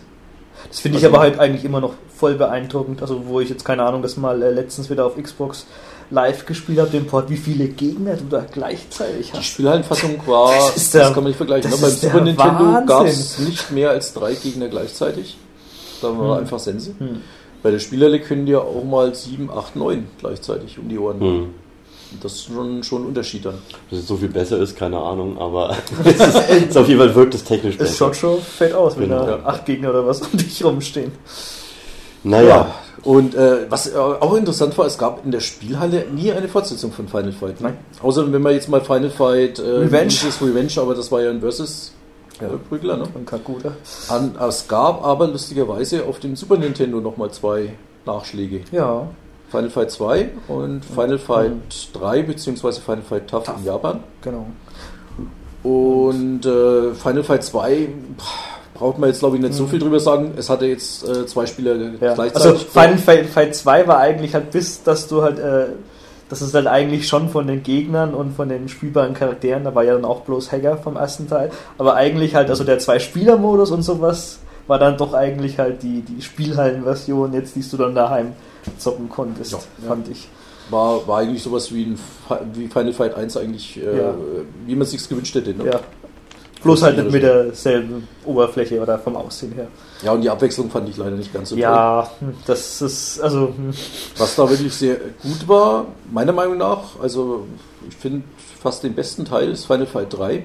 Das finde ich also- aber halt eigentlich immer noch voll beeindruckend. Also, wo ich jetzt keine Ahnung, das mal äh, letztens wieder auf Xbox live gespielt habe, den Port, wie viele Gegner du da gleichzeitig Die hast. Spielhallenfassung war, Das das, ist der- kann man nicht vergleichen. das Ne? Beim Super Nintendo gab es nicht mehr als drei Gegner gleichzeitig. Da war Hm. einfach Sense. Hm. Bei der Spielerle können dir auch mal sieben, acht, neun gleichzeitig um die Ohren. Hm. Das ist schon, schon ein Unterschied dann. Dass es so viel besser ist, keine Ahnung, aber es ist, es auf jeden Fall wirkt es technisch Es besser. schaut schon fett aus, wenn Genau. da acht Gegner oder was um dich rumstehen. Naja, Und äh, was äh, auch interessant war, es gab in der Spielhalle nie eine Fortsetzung von Final Fight. Nein. Außer wenn man jetzt mal Final Fight äh, Revenge. ist Revenge, aber das war ja ein Versus Ja. äh, Prügler, ne? Und Kakuda. An, es gab aber lustigerweise auf dem Super Nintendo nochmal zwei Nachschläge. Ja. Final Fight 2 und Final Fight 3 beziehungsweise Final Fight Tough, Tough. in Japan. Genau. Und äh, Final Fight 2 pff, braucht man jetzt glaube ich nicht so viel drüber sagen. Es hatte jetzt äh, zwei Spieler Mhm. Ja. Also gleichzeitig. Final Fight, Fight 2 war eigentlich halt bis, dass du halt, äh, das ist halt eigentlich schon von den Gegnern und von den spielbaren Charakteren, da war ja dann auch bloß Hacker vom ersten Teil, aber eigentlich halt, also der Zwei-Spieler-Modus und sowas war dann doch eigentlich halt die, die Spielhallen-Version, jetzt die du dann daheim zocken konntest, Ja. fand ich. war, war eigentlich sowas wie, ein, wie Final Fight 1 eigentlich, äh, Ja. wie man sich gewünscht hätte. Ne? Ja. Bloß halt nicht mit derselben Oberfläche oder vom Aussehen her. ja, und die Abwechslung fand ich leider nicht ganz so toll. Ja, hm, das ist, also, hm, Was da wirklich sehr gut war, meiner Meinung nach, also ich finde fast den besten Teil ist Final Fight 3.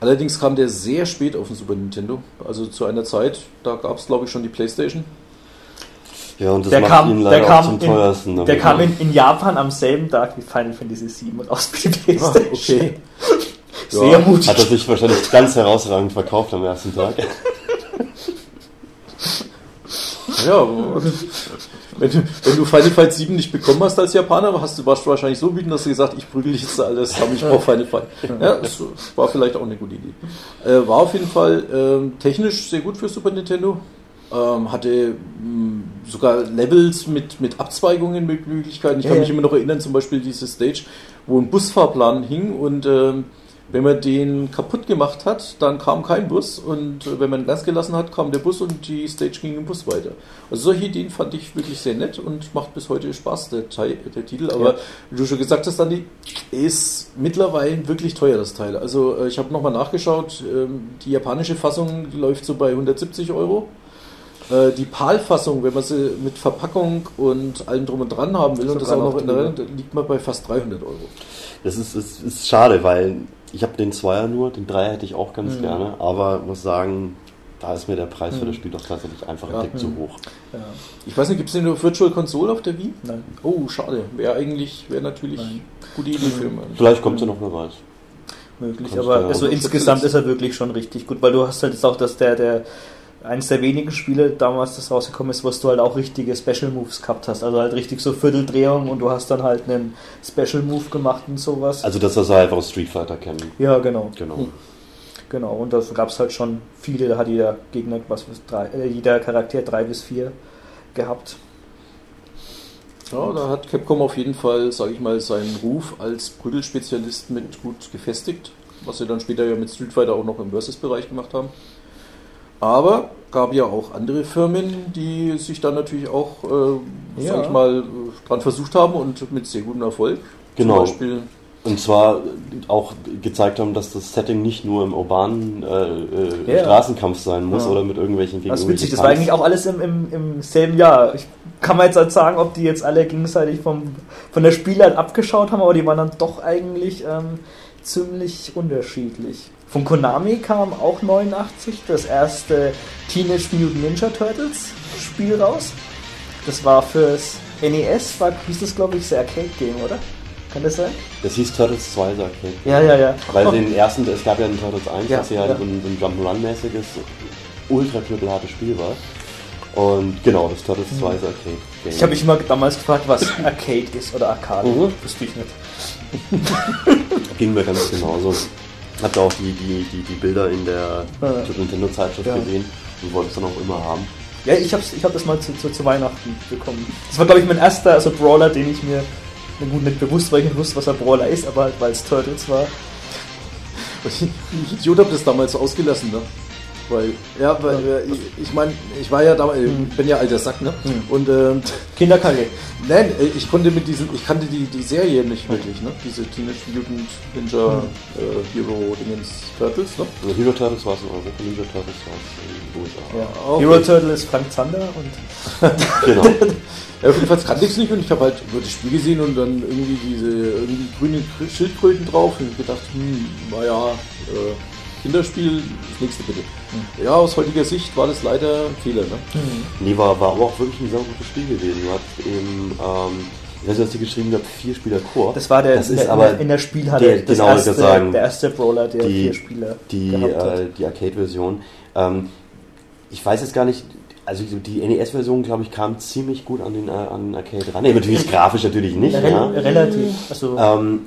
Allerdings kam der sehr spät auf den Super Nintendo. Also zu einer Zeit, da gab es glaube ich schon die Playstation. ja, und das der macht kam, ihn der leider kam, auch zum in, teuersten. der kam in, in Japan am selben Tag wie Final Fantasy VII raus für die Ah, Playstation. Okay. Sehr Ja. mutig. Hat er sich wahrscheinlich ganz herausragend verkauft am ersten Tag. Ja, aber wenn du, wenn du Final Fight 7 nicht bekommen hast als Japaner, hast du, warst du wahrscheinlich so wütend, dass du gesagt ich prügel jetzt alles zusammen, ich brauche Final Fight. Ja, das war vielleicht auch eine gute Idee. Äh, war auf jeden Fall ähm, technisch sehr gut für Super Nintendo. Ähm, hatte mh, sogar Levels mit, mit Abzweigungen, mit Möglichkeiten. Ich kann Ja, mich ja. immer noch erinnern, zum Beispiel diese Stage, wo ein Busfahrplan hing und ähm, wenn man den kaputt gemacht hat, dann kam kein Bus und äh, wenn man Gas gelassen hat, kam der Bus und die Stage ging im Bus weiter. Also solche Ideen fand ich wirklich sehr nett und macht bis heute Spaß, der, Teil, der Titel. Aber Ja. wie du schon gesagt hast, Dani, ist mittlerweile wirklich teuer, das Teil. Also äh, ich habe nochmal nachgeschaut, ähm, die japanische Fassung läuft so bei 170 Euro. Äh, Die PAL-Fassung, wenn man sie mit Verpackung und allem drum und dran haben will und das auch noch in der. Hand, liegt man bei fast 300 Euro. Das ist, ist, ist schade, weil ich habe den Zweier nur, den Dreier hätte ich auch ganz Mhm. gerne, aber muss sagen, da ist mir der Preis für Mhm. das Spiel doch tatsächlich einfach Ja. ein Tick zu Mhm. hoch. Ja, Ich weiß nicht, gibt es denn eine Virtual Console auf der Wii? nein. Oh, schade. Wäre eigentlich, wäre natürlich Nein. gute Idee für mich. Vielleicht kommt ja noch, wer weiß. möglich. Kannst aber also insgesamt ist er wirklich schon richtig gut, weil du hast halt jetzt auch, dass der, der eins der wenigen Spiele damals, das rausgekommen ist, wo du halt auch richtige Special Moves gehabt hast. Also halt richtig so Vierteldrehung und du hast dann halt einen Special Move gemacht und sowas. Also das, was wir einfach aus Street Fighter kennen. ja, genau. Genau. Hm. Genau. Und da gab es halt schon viele, da hat jeder Gegner, was was drei, äh, jeder Charakter drei bis vier gehabt. Ja, da hat Capcom auf jeden Fall, sage ich mal, seinen Ruf als Prügelspezialist mit gut gefestigt. was sie dann später ja mit Street Fighter auch noch im Versus-Bereich gemacht haben. Aber gab ja auch andere Firmen, die sich dann natürlich auch, äh, Ja. sag ich mal, äh, dran versucht haben und mit sehr gutem Erfolg. Genau. Zum Beispiel, Und zwar auch gezeigt haben, dass das Setting nicht nur im urbanen äh, äh, Ja. Straßenkampf sein muss Ja. oder mit irgendwelchen gegen Das ist witzig, das war eigentlich auch alles im, im, im selben Jahr. Ich kann man jetzt halt sagen, ob die jetzt alle gegenseitig vom, von der Spielart abgeschaut haben, aber die waren dann doch eigentlich ähm, ziemlich unterschiedlich. Von Konami kam auch 89 das erste Teenage Mutant Ninja Turtles Spiel raus. Das war fürs NES, war, hieß das glaube ich, das Arcade-Game, oder? Kann das sein? Das hieß Turtles 2, sagt Kate. Ja, ja, ja. Weil Oh, den ersten, es gab ja den Turtles 1, Ja, was ja, ja. so ein, so ein Jump'n'Run-mäßiges, ultra knüppelhartes Spiel war. Und genau, das Turtles 2 ist Arcade. ich habe mich immer damals gefragt, was Arcade ist oder Arcade. Mhm. Wusste ich nicht. Ging mir ganz genauso. Hatte auch die, die, die, die Bilder in der Ja. Super Nintendo-Zeitschrift Ja. gesehen und wollte es dann auch immer haben. Ja, ich hab's, ich hab das mal zu, zu, zu Weihnachten bekommen. Das war, glaube ich, mein erster also Brawler, den ich mir, gut, nicht bewusst, weil ich nicht wusste, was ein Brawler ist, aber halt, weil es Turtles war. ich Idiot habe das damals ausgelassen, ne? Weil, ja, weil äh, ich, ich meine, ich war ja damals, Hm. bin ja alter Sack, ne? Hm. Und ähm, Kinderkacke. nein, ich konnte mit diesem, ich kannte die, die Serie nicht wirklich, ne? Diese Teenage Mutant Ninja äh, Hero Dingens Turtles, ne? Also Hero Turtles war es in Europa, Ninja Turtles war es in den USA. Ja. Okay. Hero Turtle ist Frank Zander und Genau. Ja, jedenfalls kannte ich es nicht und ich habe halt nur das Spiel gesehen und dann irgendwie diese irgendwie grüne Kr- Schildkröten drauf und gedacht, hm, naja, äh, Kinderspiel, das nächste bitte. Ja, aus heutiger Sicht war das leider ein Fehler, ne? Nee, war, war aber auch wirklich ein sehr gutes Spiel gewesen. Du hast eben, ähm, ich weiß nicht, was sie geschrieben hat, vier Spieler Chor. das war der, das in, ist der, aber in der Spielhalle der- das genau, erste, würd sagen, der erste Brawler, der die- vier Spieler die, gehabt hat. äh, die Arcade-Version. Ähm, ich weiß jetzt gar nicht, also die NES-Version, glaube ich, kam ziemlich gut an den, äh, an den Arcade ran. Nee, natürlich grafisch natürlich nicht, Rel ja. Relativ. Also, Ähm,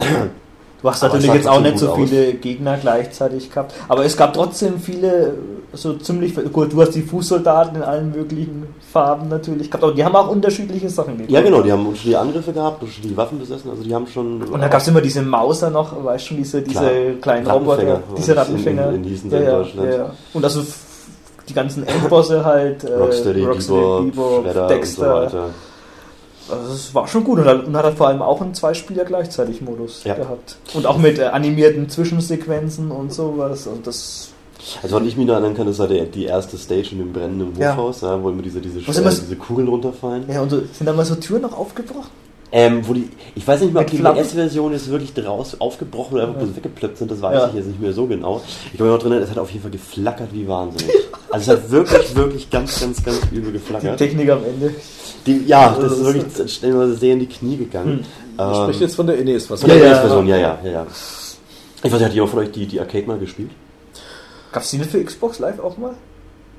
Du hast natürlich jetzt auch nicht so gut aus. viele Gegner gleichzeitig gehabt. Aber es gab trotzdem viele, so ziemlich, gut, du hast die Fußsoldaten in allen möglichen Farben natürlich gehabt, aber die haben auch unterschiedliche Sachen gehabt. ja, genau, die haben unterschiedliche Angriffe gehabt, unterschiedliche Waffen besessen, also die haben schon. Und da gab es immer diese Mauser noch, weißt du schon, diese, diese Klar. kleinen Roboter, diese in- Rattenfänger. in- in hießen sie ja, in Deutschland. Ja, ja. Und also die ganzen Endbosse halt, äh, Rocksteady, Bebop, Shredder Dexter. So. Also es war schon gut und hat, und hat halt vor allem auch einen Zwei-Spieler gleichzeitig Modus Ja. gehabt. Und auch mit äh, animierten Zwischensequenzen und sowas. Und das Also, was ich mich noch erinnern kann, das war der, die erste Stage in dem brennenden Ja. Hochhaus, ja, wo immer diese, diese, äh, immer- diese Kugeln runterfallen. Ja, und so, sind da mal so Türen noch aufgebrochen? Ähm, wo die, ich weiß nicht mal, ob die? NES-Version jetzt wirklich draus aufgebrochen oder einfach bloß weggeplöppt sind, das weiß Ja. ich jetzt nicht mehr so genau. Ich kann mich noch drin, es hat auf jeden Fall geflackert wie wahnsinnig. Also es hat wirklich, wirklich ganz, ganz, ganz übel Die geflackert. Technik am Ende. Die, ja, Also das ist das wirklich stellenweise sehr in die Knie gegangen. Ich spreche jetzt von der NES, was von der Ja, ja. NES-Version, ja, ja, ja, ja. Ich weiß nicht, hat jemand von euch die, die Arcade mal gespielt? Gab es die nicht für Xbox Live auch mal?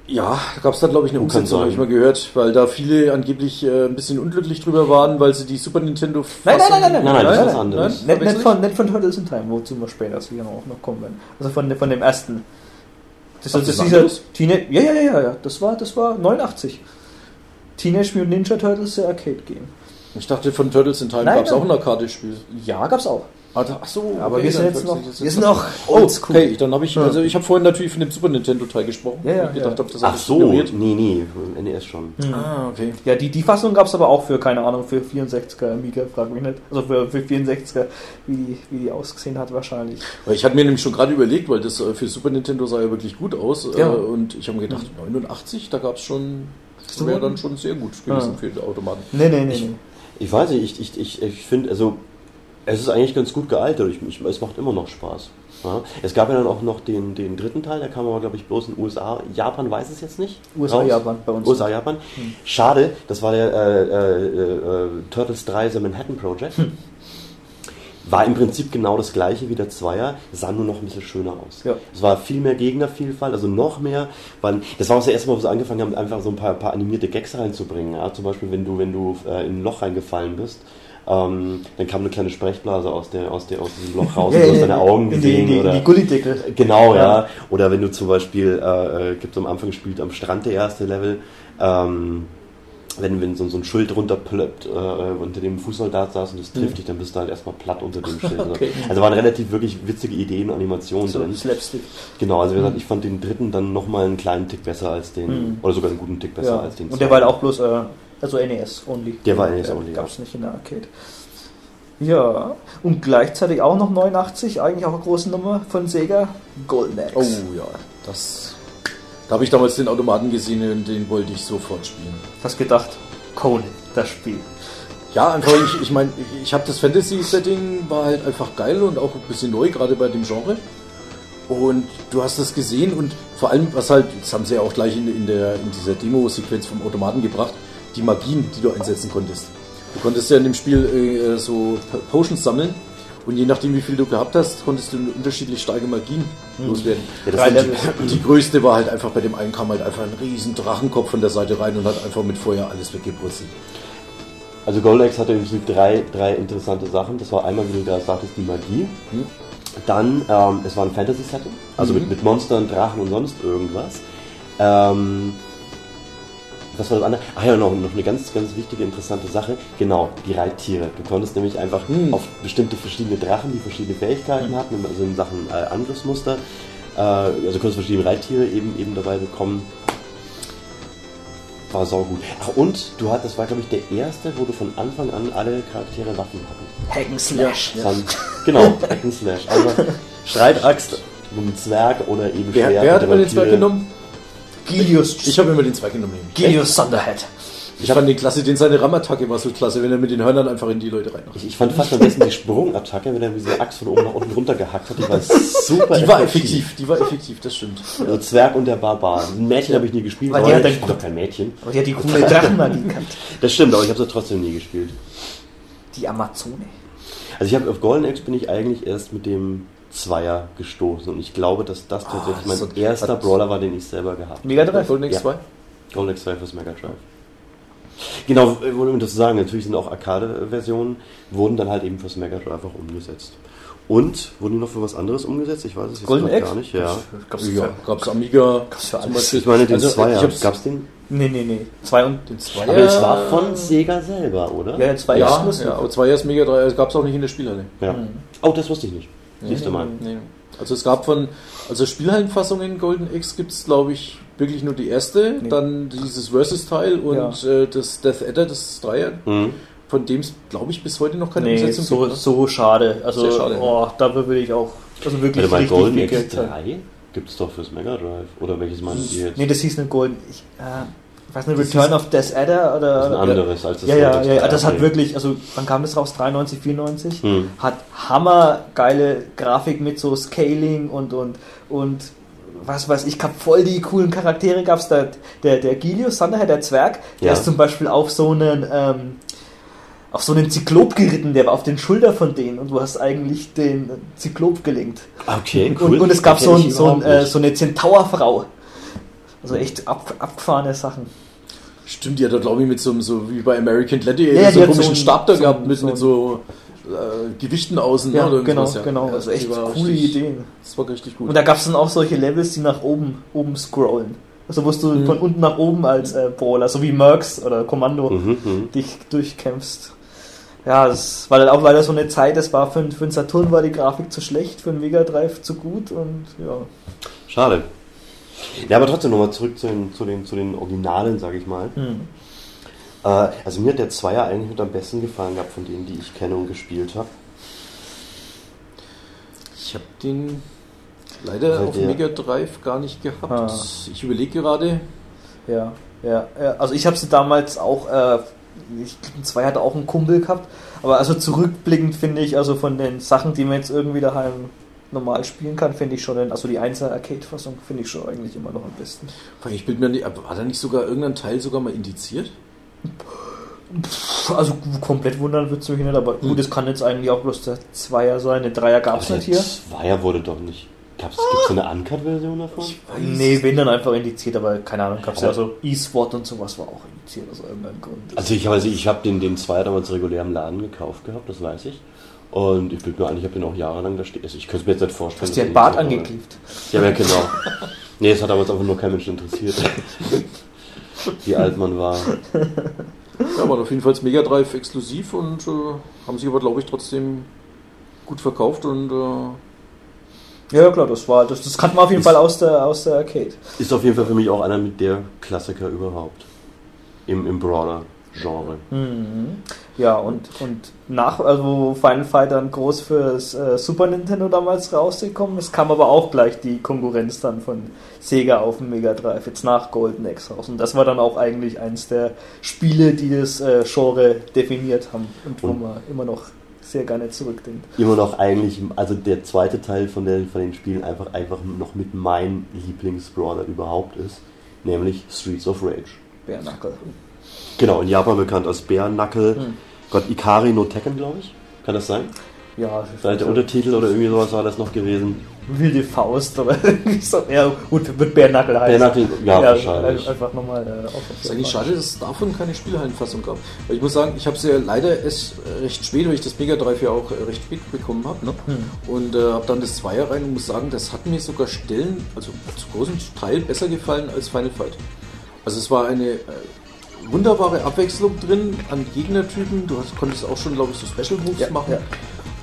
Ja, da gab es dann, glaube ich, eine Umsetzung, habe ich mal gehört, weil da viele angeblich äh, ein bisschen unglücklich drüber waren, weil sie die Super Nintendo Nein, nein, nein, nein, nein, Nein, nein, das ist was nein, anderes. Nicht, nicht, von, nicht von Turtles in Time, wozu wir später sicher auch noch kommen werden. Also von, von dem ersten. Das, Ach, das, das ist war dieser? Teenage. Ja, ja, ja, ja, ja. Das war, das war 89. Teenage Mutant Ninja Turtles der Arcade Game. ich? dachte, von Turtles in Time gab es auch ein Arcade-Spiel. Ja, gab's auch. Ach so, Aber okay, wir sind jetzt noch, wir sind noch Oh, oldschool. okay, dann habe ich, Ja. also ich habe vorhin natürlich von dem Super Nintendo-Teil gesprochen. Ja, ja, ich gedacht ja. habe, das Ach hab so, ignoriert. nee, nee, im NES schon. Ah, okay. Ja, die, die Fassung gab's aber auch für, keine Ahnung, für 64er Amiga, frag mich nicht. Also für, für 64er, wie die, wie die ausgesehen hat wahrscheinlich. Weil ich hatte mir nämlich schon gerade überlegt, weil das äh, für Super Nintendo sah ja wirklich gut aus. äh, Ja. Und ich habe mir gedacht, 89, da gab es schon, das wäre dann schon sehr gut gewesen Ah. für die Automaten. Nee, nee, nee. Ich-. Ich weiß nicht, ich, ich, ich, ich finde, also es ist eigentlich ganz gut gealtert. Ich, ich, es macht immer noch Spaß. Ja. Es gab ja dann auch noch den, den dritten Teil, der kam aber, glaube ich, bloß in den USA. Japan weiß es jetzt nicht. USA, raus. Japan bei uns. USA, Japan. Schade, das war der äh, äh, äh, Turtles 3 The Manhattan Project. War im Prinzip genau das gleiche wie der Zweier, sah nur noch ein bisschen schöner aus. Ja. Es war viel mehr Gegnervielfalt, also noch mehr. Weil, das war auch das erste Mal, wo sie angefangen haben, einfach so ein paar, paar animierte Gags reinzubringen. Ja? Zum Beispiel, wenn du, wenn du äh, in ein Loch reingefallen bist, ähm, dann kam eine kleine Sprechblase aus, der, aus, der, aus diesem Loch raus und du hast deine Augen die, gesehen. in die, oder, die Gullideckel. Genau, ja. Ja. Oder wenn du zum Beispiel, äh, äh, gibt es am Anfang gespielt am Strand der erste Level, ähm, wenn, wenn so, so ein Schild runterplöppt, äh, unter dem Fußsoldat saß und das trifft Mhm. dich, dann bist du halt erstmal platt unter dem Schild. Okay. Also waren relativ wirklich witzige Ideen und Animationen So drin. Slapstick. Genau, also wie gesagt, ich fand den dritten dann nochmal einen kleinen Tick besser als den, Mhm. oder sogar einen guten Tick besser Ja. als den Und der war halt auch bloß, äh, also NES only. Der war NES only, Gab es nicht in der Arcade. Ja, und gleichzeitig auch noch 89, eigentlich auch eine große Nummer von Sega, Golden Axe. Oh ja, das. Da habe ich damals den Automaten gesehen und den wollte ich sofort spielen. Hast gedacht, Conan, das Spiel. Ja, einfach, ich, ich meine, ich, ich habe das Fantasy-Setting, war halt einfach geil und auch ein bisschen neu, gerade bei dem Genre. Und du hast das gesehen und vor allem, was halt, das haben sie ja auch gleich in, in, der, in dieser Demo-Sequenz vom Automaten gebracht, die Magien, die du einsetzen konntest. Du konntest ja in dem Spiel äh, so Po- Potions sammeln und je nachdem, wie viel du gehabt hast, konntest du unterschiedlich starke Magien loswerden. Ja, die- die größte war halt einfach bei dem einen kam halt einfach ein riesen Drachenkopf von der Seite rein und hat einfach mit Feuer alles weggebrutzelt. Also Golden Axe hatte im Prinzip drei, drei interessante Sachen. Das war einmal, wie du gerade sagtest, die Magie. Hm? Dann, ähm, es war ein Fantasy-Setting, also Mhm. mit, mit Monstern, Drachen und sonst irgendwas. Ähm, was war das andere? Ach ja, noch, noch eine ganz, ganz wichtige, interessante Sache. Genau, die Reittiere. Du konntest nämlich einfach Mhm. auf bestimmte verschiedene Drachen, die verschiedene Fähigkeiten hatten, also in Sachen äh, Angriffsmuster, äh, also konntest verschiedene Reittiere eben, eben dabei bekommen. War saugut. Ach, und du hattest, das war glaube ich der erste, wo du von Anfang an alle Charaktere Waffen hatten. Hack'n'Slash. Dann, genau, Hack and Slash. Also Streitaxt mit Zwerg oder eben Wer, Schwert wer hat oder immer den Zwerg genommen? Gilius, Ich habe immer den Zwerg genommen. Gilius Thunderhead. Ich fand den klasse, den seine Rammattacke war so klasse, wenn er mit den Hörnern einfach in die Leute reinmacht. Ich, ich fand fast am besten die Sprungattacke, wenn er eine Axt von oben nach unten runter gehackt hat. Die war super Die war effektiv, die war effektiv, das stimmt. Also Zwerg und der Barbar. Ein Mädchen habe ich nie gespielt, Aber die weil hat ich doch kein Mädchen. Aber die hat die coole Drachenmagie gehabt. Das stimmt, aber ich habe sie trotzdem nie gespielt. Die Amazone. Also ich habe auf Golden Axe bin ich eigentlich erst mit dem Zweier gestoßen und ich glaube, dass das tatsächlich mein so- erster hat- Brawler war, den ich selber gehabt habe. Mega Drive. Golden Axe Ja. 2? Golden Axe 2 fürs Mega Drive. Genau, äh, wollte ich das sagen, natürlich sind auch Arcade-Versionen, wurden dann halt eben fürs Mega Drive auch umgesetzt. Und wurden die noch für was anderes umgesetzt? Ich weiß es jetzt Golden gar nicht. Ja. Gab's Ja, gab's Amiga Gab's für zum alles. Beispiel. Ich meine den Also, Zweier. hab's- Gab's den? Nee, nee, nee. Zwei und Den Zweier. Aber es war von Sega selber, oder? Ja, zwei Ja, Exklusiv. ja, aber Zweier ist Mega 3, gab es auch nicht in der Spielhalle. Ja. Mhm. Oh, das wusste ich nicht. Siehst du mal. Nee. Also es gab von, also Spielhallenfassungen in Golden Axe gibt es glaube ich wirklich nur die erste, Nee. dann dieses Versus-Teil und äh, das Death Adder, das Dreier, Mhm. von dem es glaube ich bis heute noch keine Nee, Umsetzung so, gibt. ne? so schade. Also, schade, oh, da würde ich auch also wirklich mal, richtig Golden viel Axe Geld zahlen. 3 gibt es doch fürs Mega Drive. Oder welches meint ihr jetzt? Nee, das hieß nicht Golden. Ich äh, weiß nicht, Return of Death Adder oder. das ist ein anderes als das Ja, ja, ja, ja, das 3. hat wirklich, also wann kam das raus? 93, 94? Hm. Hat hammergeile Grafik mit so Scaling und und und was weiß ich, gab voll die coolen Charaktere, gab's da der der Gilius Thunderhead, der Zwerg, der Ja. ist zum Beispiel auf so einen ähm, auf so einen Zyklop geritten, der war auf den Schulter von denen und du hast eigentlich den Zyklop gelenkt. Okay, cool. Und, und es gab so, ein, ich so, ein, äh, so eine Zentaurfrau. Also echt ab, abgefahrene Sachen. Stimmt, die hat da glaube ich mit so, einem- so wie bei American Gladiator Ja, die so einen so komischen einen- Stab da so gehabt mit, so mit so äh, Gewichten außen. Ja, ne, oder genau, ja. genau. Ja, Also echt war coole richtig- Ideen. Das war richtig gut. Und da gab es dann auch solche Levels, die nach oben, oben scrollen. Also wo du Mhm. von unten nach oben als äh, Brawler, so wie Mercs oder Kommando, Mhm, mhm. dich durchkämpfst. Ja, das war dann auch leider so eine Zeit, das war für, für den Saturn war die Grafik zu schlecht, für den Mega Drive zu gut und ja. Schade. Ja, aber trotzdem nochmal zurück zu den, zu den, zu den Originalen, sage ich mal. Hm. Äh, also mir hat der Zweier eigentlich mit am besten gefallen gehabt von denen, die ich kenne und gespielt habe. Ich habe den leider Weil auf der- Mega Drive gar nicht gehabt. Ah. Ich überlege gerade. Ja, ja, ja. Also ich habe sie damals auch, äh, ich glaube, zwei hatte auch einen Kumpel gehabt, aber also zurückblickend finde ich, also von den Sachen, die man jetzt irgendwie daheim normal spielen kann, finde ich schon, also die einzelne Arcade-Fassung finde ich schon eigentlich immer noch am besten. Ich bin mir nicht, war da nicht sogar irgendein Teil sogar mal indiziert? Also komplett wundern wird es mich nicht, aber gut, es kann jetzt eigentlich auch bloß der Zweier sein, den Dreier gab es nicht der hier. Zweier wurde doch nicht. Gab's, es eine Uncut-Version davon? Nee, wenn dann einfach indiziert, aber keine Ahnung, gab es ja also E-Sport und sowas war auch indiziert aus irgendeinem Grund. Also ich, nicht, ich habe den, den Zweier damals regulär im Laden gekauft gehabt, das weiß ich. Und ich bin mir eigentlich, ich habe den auch jahrelang da stehen. Also ich könnte es mir jetzt nicht vorstellen. Hast dir dass ein der Bart angeklebt? Ja, ja, genau. Nee, es hat damals einfach nur kein Mensch interessiert. wie alt man war. Ja, waren auf jeden Fall Mega Drive exklusiv und äh, haben sich aber, glaube ich, trotzdem gut verkauft und äh, Ja, klar, das war, das, das kannte man auf jeden Ist- Fall aus der, aus der Arcade. Ist auf jeden Fall für mich auch einer mit der Klassiker überhaupt. Im, im Brawler-Genre. Mhm. Ja, und, und nach, also wo Final Fight dann groß fürs äh, Super Nintendo damals rausgekommen ist, kam aber auch gleich die Konkurrenz dann von Sega auf dem Mega Drive, jetzt nach Golden Axe raus. Und das war dann auch eigentlich eins der Spiele, die das äh, Genre definiert haben und wo man immer noch sehr gerne zurückdenkt. Immer noch eigentlich, also der zweite Teil von, der, von den Spielen einfach, einfach noch mit meinem Lieblings-Brawler überhaupt ist. Nämlich Streets of Rage. Knuckle. Genau, in Japan bekannt als Bärnackel. Hm. Gott, Ikari no Tekken, glaube ich. Kann das sein? Ja, Vielleicht der Untertitel oder irgendwie sowas war das noch gewesen. wilde Faust oder irgendwie so. Ja, gut, wird Bare Knuckle heißen. Bärnackel, ja, wahrscheinlich. Einfach nochmal äh, auf ist eigentlich schade, dass es davon keine Spielhallenfassung gab. Weil ich muss sagen, ich habe es ja leider erst äh, recht spät, weil ich das Mega Drive ja auch äh, recht spät bekommen habe. Ne? Hm. Und äh, habe dann das Zweier rein und muss sagen, das hat mir sogar Stellen, also zu großen Teil besser gefallen als Final Fight. Also es war eine äh, wunderbare Abwechslung drin an Gegnertypen. Du hast, konntest auch schon, glaube ich, so Special Moves Ja, machen. ja.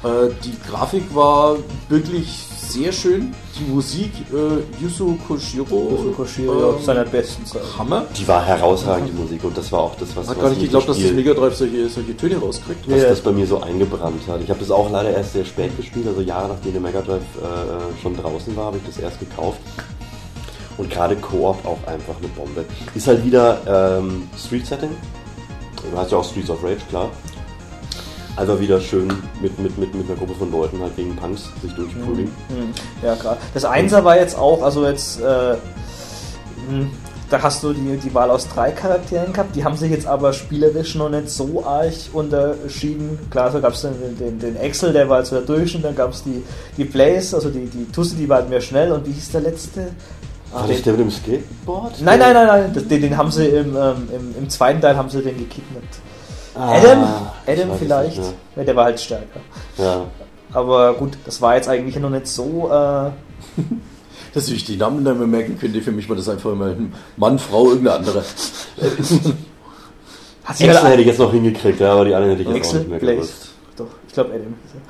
Äh, die Grafik war wirklich sehr schön. Die Musik, äh, Yuzo Koshiro, Koshiro äh, auf seiner besten Zeit. Hammer. Die war herausragend, die Musik. Und das war auch das, was, Hat was gar nicht geglaubt, dass das Mega Drive solche, solche Töne rauskriegt. was Ja. das bei mir so eingebrannt hat. Ich habe das auch leider erst sehr spät gespielt, also Jahre nachdem der Mega Drive äh, schon draußen war, habe ich das erst gekauft. Und gerade Koop auch einfach eine Bombe. Ist halt wieder ähm, Street-Setting. Du hast ja auch Streets of Rage, klar. Einfach wieder schön mit, mit, mit, mit einer Gruppe von Leuten halt gegen Punks sich durchprügeln. Hm, Ja, klar. Das Einser war jetzt auch, also jetzt, äh, hm, da hast du die, die Wahl aus drei Charakteren gehabt, die haben sich jetzt aber spielerisch noch nicht so arg unterschieden. Klar, so gab es den, den, den Excel, der war halt so der Durchschnitt, dann gab es die, die Plays, also die, die Tussi, die war halt mehr schnell und wie hieß der letzte? War das der mit dem Skateboard? Nein, nein, nein, nein, das, den, den haben sie im, ähm, im, im zweiten Teil haben sie den gekidnappt. Ah, Adam? Adam vielleicht? nicht Ja, der war halt stärker. Ja. Aber gut, das war jetzt eigentlich noch nicht so. Äh, Dass ich die Namen nicht mehr merken könnte, für mich war das einfach immer Mann, Frau, irgendeine andere. hat Excel halt hätte ich jetzt noch hingekriegt, ja, aber die anderen hätte ich jetzt auch nicht mehr gewusst. Doch, ich glaube Adam. er.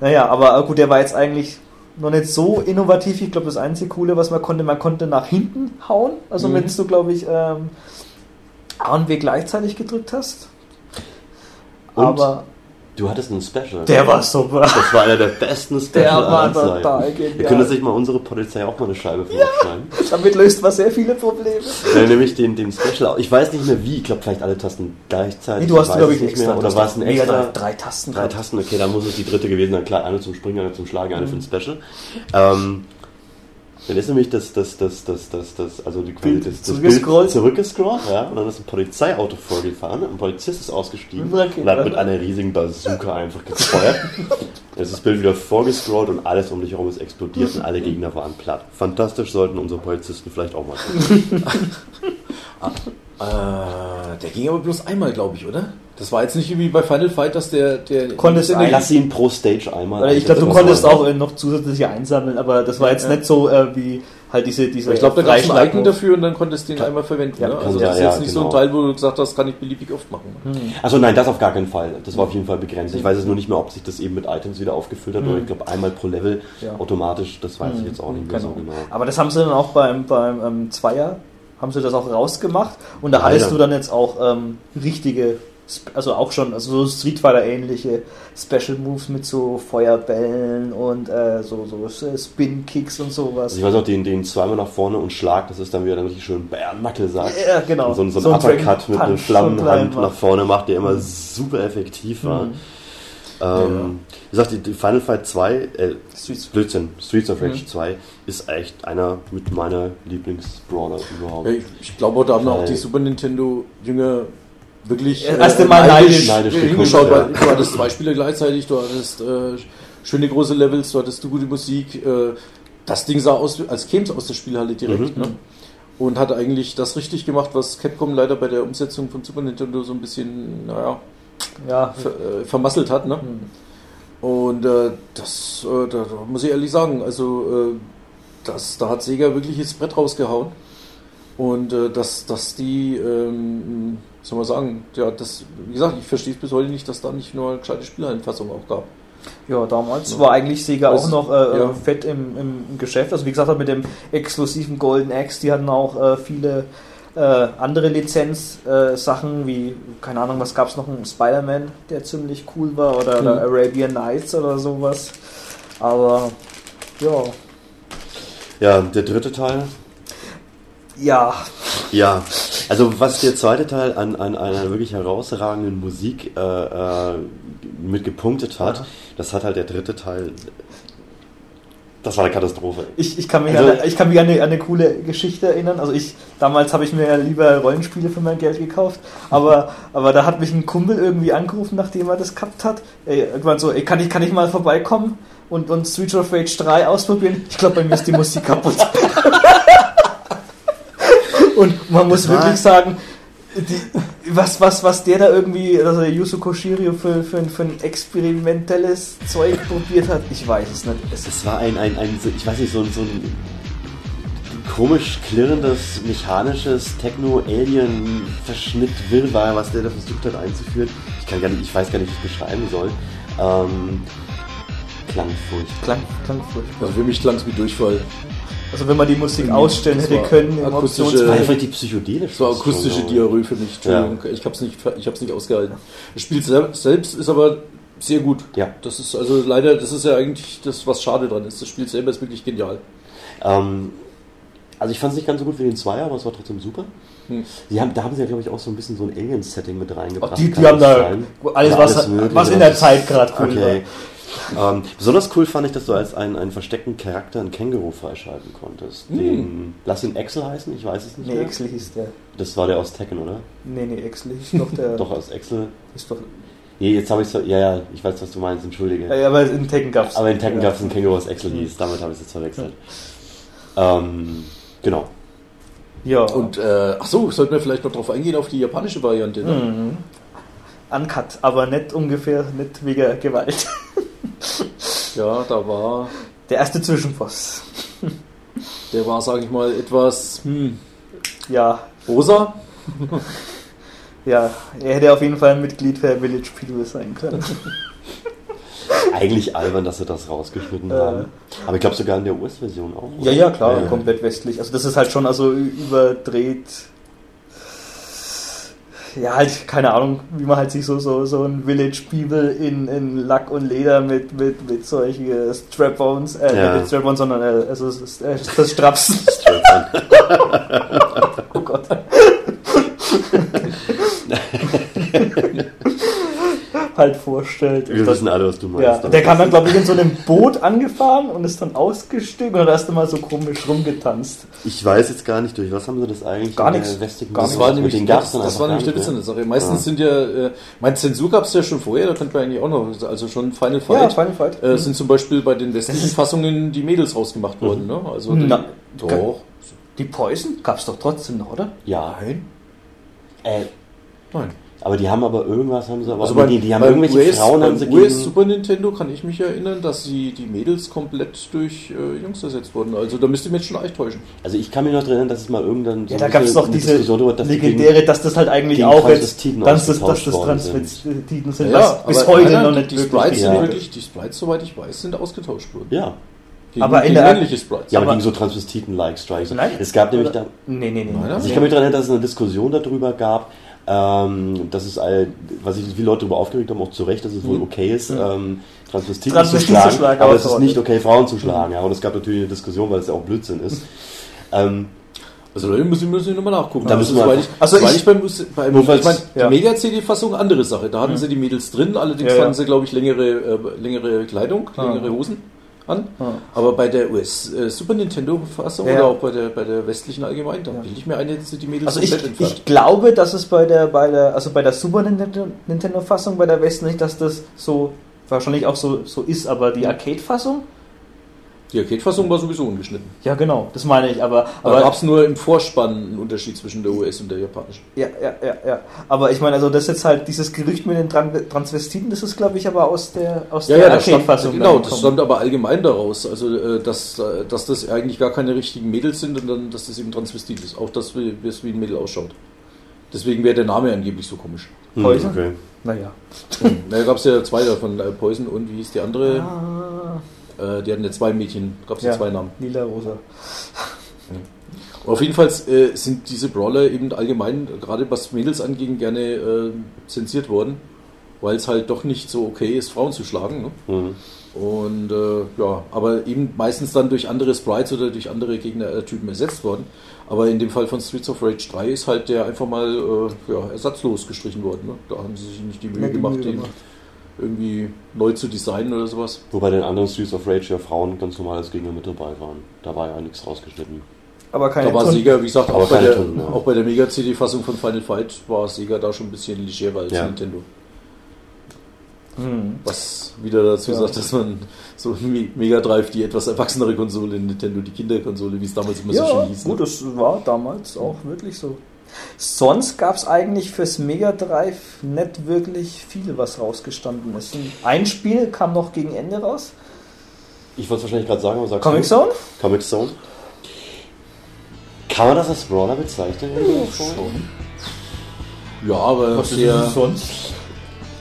Naja, aber gut, der war jetzt eigentlich noch nicht so innovativ. Ich glaube, das einzige Coole, was man konnte, man konnte nach hinten hauen. Also Mhm. wenn du, glaube ich, ähm, A und W gleichzeitig gedrückt hast. Und? Aber Du hattest einen Special. der war super. Das war einer der besten Special Der war total genial. Wir können sich mal unsere Polizei auch mal eine Scheibe von aufschneiden. Damit löst man sehr viele Probleme. Ja, nämlich den, den Special. Ich weiß nicht mehr wie. Ich glaube, vielleicht alle Tasten gleichzeitig. Nee, du hast, glaube ich, nicht extra. mehr. Oder war es ein extra? Drive, drei Tasten. Drei. Tasten, okay, dann muss es die dritte gewesen sein. Klar, eine zum Springen, eine zum Schlagen, eine für ein Special. Ähm, dann ist nämlich das, das, das, das, das, das, also die Bild das, das zurückgescrollt. Bild zurückgescrollt, ja, und dann ist ein Polizeiauto vorgefahren, ein Polizist ist ausgestiegen Okay. und hat mit einer riesigen Bazooka einfach gefeuert. Dann ist das Bild wieder vorgescrollt und alles um dich herum ist explodiert und alle Gegner waren platt. Fantastisch sollten unsere Polizisten vielleicht auch mal tun. Äh, der ging aber bloß einmal, glaube ich, oder? Das war jetzt nicht wie bei Final Fight, dass der. der Konntest der, ein- Lass ihn pro Stage einmal. Oder ich glaube, du konntest auch äh, noch zusätzliche einsammeln, aber das war jetzt Ja. nicht so äh, wie halt diese diese. Ich glaube, da gab es Freischlag- Icon dafür und dann konntest du den einmal verwenden. Ja, ne? Also sein, das ist ja, jetzt nicht so ein genau. Teil, wo du gesagt hast, kann ich beliebig oft machen. Also nein, das auf gar keinen Fall. Das war auf jeden Fall begrenzt. Ich weiß es nur nicht mehr, ob sich das eben mit Items wieder aufgefüllt hat oder ich glaube einmal pro Level Ja. automatisch. Das weiß ich jetzt auch nicht mehr so genau. Aber das haben sie dann auch beim, beim ähm, Zweier, haben sie das auch rausgemacht und da hattest du dann jetzt auch ähm, richtige, also auch schon, also so Street Fighter ähnliche Special Moves mit so Feuerbällen und äh, so, so Spin Kicks und sowas. Also ich weiß auch, den, den zweimal nach vorne und Schlag, das ist dann wieder dann richtig schön Bärnackel sagt. Ja, genau. Und so, ein- so ein So Uppercut mit einer Flammenhand nach vorne macht, der immer super effektiv war. Mhm. Ähm, Wie gesagt, die, die Final Fight 2, äh, Streets- Blödsinn, Streets of Rage Mhm. 2 ist echt einer mit meiner Lieblingsbrawler überhaupt. Ja, ich, ich glaube, da haben auch die Super Nintendo-Jünger wirklich Ja, erst einmal neidisch- neidisch hingeschaut, weil ja. du hattest zwei Spiele gleichzeitig, du hattest äh, schöne große Levels, du hattest gute Musik. Äh, das Ding sah aus, als käme es aus der Spielhalle direkt. Mhm. Ne? Und hat eigentlich das richtig gemacht, was Capcom leider bei der Umsetzung von Super Nintendo so ein bisschen, naja, Ja, ver, äh, vermasselt hat. Ne? hm. Und äh, das, äh, da, muss ich ehrlich sagen, also äh, das, da hat Sega wirklich das Brett rausgehauen. Und äh, dass, dass die, ähm, soll man sagen, ja, das, wie gesagt, ich verstehe es bis heute nicht, dass da nicht nur eine gescheite Spielereinfassung auch gab. Ja, damals Ja. war eigentlich Sega Das- auch noch äh, ja. fett im, im Geschäft. Also wie gesagt, mit dem exklusiven Golden Axe, die hatten auch äh, viele äh, andere Lizenz-Sachen, wie, keine Ahnung, was gab es noch, ein Spider-Man, der ziemlich cool war, oder, oder Mhm. Arabian Nights oder sowas. Aber ja, Ja, der dritte Teil. ja, Ja, also was der zweite Teil an, an einer wirklich herausragenden Musik äh, äh, mit gepunktet hat, Ja. das hat halt der dritte Teil. Das war eine Katastrophe. Ich, ich kann mich, Also- an, eine- ich kann mich an, eine, an eine coole Geschichte erinnern. Also ich damals habe ich mir ja lieber Rollenspiele für mein Geld gekauft, aber, aber da hat mich ein Kumpel irgendwie angerufen, nachdem er das gehabt hat. Ey, irgendwann so, ey, kann ich, kann ich mal vorbeikommen und, und Street of Rage 3 ausprobieren? Ich glaube, bei mir ist die Musik kaputt. und man muss Das wirklich sagen, die, was, was, was der da irgendwie, also der Yuzo Koshiro für, für, ein- für ein experimentelles Zeug probiert hat, ich weiß es nicht. Es Es war ein, ein, ein ich weiß nicht, so, ein- so ein komisch klirrendes, mechanisches Techno-Alien-Verschnitt-Wirrwarr, was der da versucht hat einzuführen. Ich kann gar nicht, ich weiß gar nicht, wie ich es beschreiben soll. Ähm, klang furchtbar. klang, klang furchtbar. Also für mich klang es wie Durchfall. Also wenn man die Musik ausstellen hätte war können im akustische- war einfach die psychedelische. Das war akustische Diarrhoe für mich. Entschuldigung, ich habe es nicht, ich hab's nicht ausgehalten. Das Spiel sel- selbst ist aber sehr gut. Ja. Das ist also leider, das ist ja eigentlich das, was schade dran ist. Das Spiel selber ist wirklich genial. Ähm, also ich fand es nicht ganz so gut wie den Zweier, aber es war trotzdem super. Hm. Sie haben, da haben sie ja, glaube ich, auch so ein bisschen so ein Alien-Setting mit reingebracht. Die, die kann haben da sein? alles, Ja, was, Mögliche. was in der Zeit gerade cool Okay. Ähm, besonders cool fand ich, dass du als einen, einen versteckten Charakter einen Känguru freischalten konntest. Hm. Den, lass ihn Axel heißen, ich weiß es nicht Nee, mehr. Exley hieß der. Das war der aus Tekken, oder? Nee, nee, Exley hieß doch der. Doch, aus Axel. Ist doch Nee, jetzt habe ich Ja, ja, ich weiß, was du meinst, entschuldige. ja, aber in Tekken gab's. Aber in Tekken ja. gab es einen Känguru aus Axel hieß, damit habe ich es jetzt verwechselt. Ähm, genau. Ja. Und äh, ach so, sollten wir vielleicht noch drauf eingehen auf die japanische Variante. Ne? Mhm. Uncut, aber nicht ungefähr, nicht wegen Gewalt. Ja, da war, Der erste Zwischenboss. der war, sage ich mal, etwas hm, Ja, rosa. ja, er hätte auf jeden Fall ein Mitglied der Village People sein können. Eigentlich albern, dass sie das rausgeschnitten Äh. haben. Aber ich glaube sogar in der US-Version auch. Ja, ja, klar, Ja. komplett westlich. Also das ist halt schon also überdreht. Ja, halt, keine Ahnung, wie man halt sich so, so, so ein Village People in, in Lack und Leder mit, mit, mit solchen Strap-Ons, äh, Ja. nicht Strap-Ons, sondern äh, also äh, das Straps. oh Gott. halt vorstellt. Wir wissen alle, was du Ja, meinst. der kam dann, glaube ich, in so einem Boot angefahren und ist dann ausgestiegen und hat erst einmal so komisch rumgetanzt. Ich weiß jetzt gar nicht, durch was haben sie das eigentlich Gar nichts. Das nichts. war nämlich, den das, das war nämlich der Witz an der Sache. Meistens Ja. sind ja, äh, mein Zensur gab es ja schon vorher, da könnte man eigentlich auch noch, also schon Final Fight. Final Fight. Äh, sind zum Beispiel bei den westlichen Fassungen die Mädels rausgemacht worden. Ne? Also die, Na, doch. Die Poison gab's doch trotzdem noch, oder? Ja. Nein. Äh, Nein. Aber die haben aber irgendwas, haben sie aber. Also nee, beim, die, die haben irgendwelche US, Frauen haben sie US gegen. Super Nintendo kann ich mich erinnern, dass sie die Mädels komplett durch äh, Jungs ersetzt wurden. Also da müsste ich mich jetzt schon echt täuschen. Also ich kann mich noch erinnern, dass es mal irgendwann. Ja, so da gab's eine doch diese dass legendäre, dass das halt eigentlich auch jetzt, Transvestiten dass das, dass das. Transvestiten sind, Ja, was bis heute nein, noch nicht die Sprites sind Ja. wirklich, die Sprites, soweit ich weiß, sind ausgetauscht worden. Ja. Gegen, Aber in gegen der- männliche Sprites. Ja, aber, Aber- gegen so Transvestiten-like Strikes. Nein. Es gab nämlich da. Nee, nee, nee. Nein, Also ich kann mich daran erinnern, dass es eine Diskussion darüber gab, ähm, dass es all, was sich viele Leute darüber aufgeregt haben, auch zu Recht, dass es wohl Mhm. okay ist, ähm, Transvestiten zu Transvestiten zu schlagen, schlagen, aber es ist nicht okay, Frauen zu schlagen. Ja, und es gab natürlich eine Diskussion, weil es ja auch Blödsinn ist. Ähm, Also da müssen wir wir nochmal nachgucken. Da Also, müssen wir- soweit ich, Also soweit ich- ich beim, beim ich meine, ja. die Mega-CD-Fassung andere Sache. Da hatten sie die Mädels drin, allerdings Ja, ja. hatten sie, glaube ich, längere, äh, längere Kleidung, Ah. längere Hosen an. Ah. Aber bei der US äh, Super Nintendo-Fassung Ja, oder ja. auch bei der, bei der westlichen allgemein, da Ja. bilde ich mir ein, jetzt sind die Mädels Also ich, ich glaube, dass es bei der, bei der, also bei der Super Nintendo, Nintendo Fassung, bei der Westen nicht, dass das so wahrscheinlich auch so, so ist, aber die Arcade Fassung, Die Arcade-Fassung war sowieso ungeschnitten. Ja, genau, das meine ich, aber. Da aber gab es nur im Vorspann einen Unterschied zwischen der US und der japanischen. ja, ja, ja, ja. Aber ich meine, also das ist jetzt halt dieses Gerücht mit den Tran Transvestiten, das ist, glaube ich, aber aus der, aus der das stammt, Arcade-Fassung. genau, das stammt aber allgemein daraus, also äh, dass, äh, dass das eigentlich gar keine richtigen Mädels sind und dann, dass das eben Transvestit ist, auch dass wie wie es wie ein Mädel ausschaut. Deswegen wäre der Name angeblich so komisch. Hm, Poison? okay. Naja. Da gab es ja zwei davon, äh, Poison und wie hieß die andere? Ah, Äh, die hatten ja zwei Mädchen, gab es ja. ja, zwei Namen. Lila Rosa. Auf jeden Fall äh, sind diese Brawler eben allgemein, gerade was Mädels angeht, gerne äh, zensiert worden, weil es halt doch nicht so okay ist, Frauen zu schlagen. Ne? Mhm. Und äh, ja, aber eben meistens dann durch andere Sprites oder durch andere Gegnertypen ersetzt worden. Aber in dem Fall von Streets of Rage 3 ist halt der einfach mal äh, ja, ersatzlos gestrichen worden. Ne? Da haben sie sich nicht die Mühe die gemacht, Mühe den gemacht. Irgendwie neu zu designen oder sowas. Wobei den anderen Streets of Rage ja Frauen ganz normal als Gegner mit dabei waren. Da war ja nichts rausgeschnitten. Aber keine Da war Sega, wie gesagt, auch bei, keine der, Tonnen, ja. auch bei der Mega-CD-Fassung von Final Fight war Sega da schon ein bisschen legerer als Ja. Nintendo. Hm. Was wieder dazu Ja. sagt, dass man so Me- Mega Drive, die etwas erwachsenere Konsole, Nintendo, die Kinderkonsole, wie es damals immer so schön hieß. gut, ne? das war damals auch wirklich so. Sonst gab es eigentlich fürs Mega Drive nicht wirklich viel, was rausgestanden ist. Ein Spiel kam noch gegen Ende raus. Ich wollte es wahrscheinlich gerade sagen, aber sagst Comic du? Zone? Comic Zone. Kann man das als Brawler bezeichnen? Ja, aber Was ist denn sonst?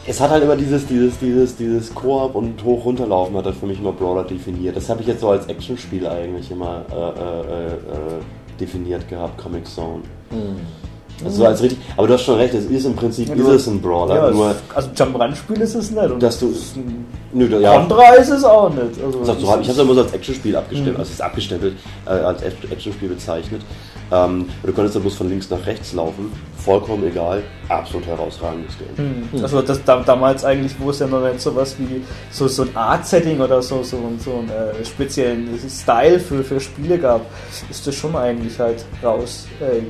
Es hat halt immer dieses, dieses, dieses, dieses Koop und hoch runterlaufen hat das für mich immer Brawler definiert. Das habe ich jetzt so als Actionspiel eigentlich immer äh, äh, äh, definiert gehabt, Comic Zone. Also so als richtig, aber du hast schon recht, es ist im Prinzip Ja, ist es ein Brawler, Ja, nur es- also Jump'n'Run-Spiel ist es nicht. Und dass du es ist ein nö, ja, Contra ist es auch nicht. Also so, ich habe es immer so als Actionspiel abgestempelt, Mhm. also es ist abgestempelt, äh, als Act- Actionspiel bezeichnet. Ähm, du konntest da bloß von links nach rechts laufen, vollkommen egal, absolut herausragendes Game. Hm. Also das da, damals eigentlich, wo es ja noch nicht sowas wie so, so ein Art-Setting oder so, so, so einen äh, speziellen Style für, für Spiele gab, ist das schon eigentlich halt raus äh,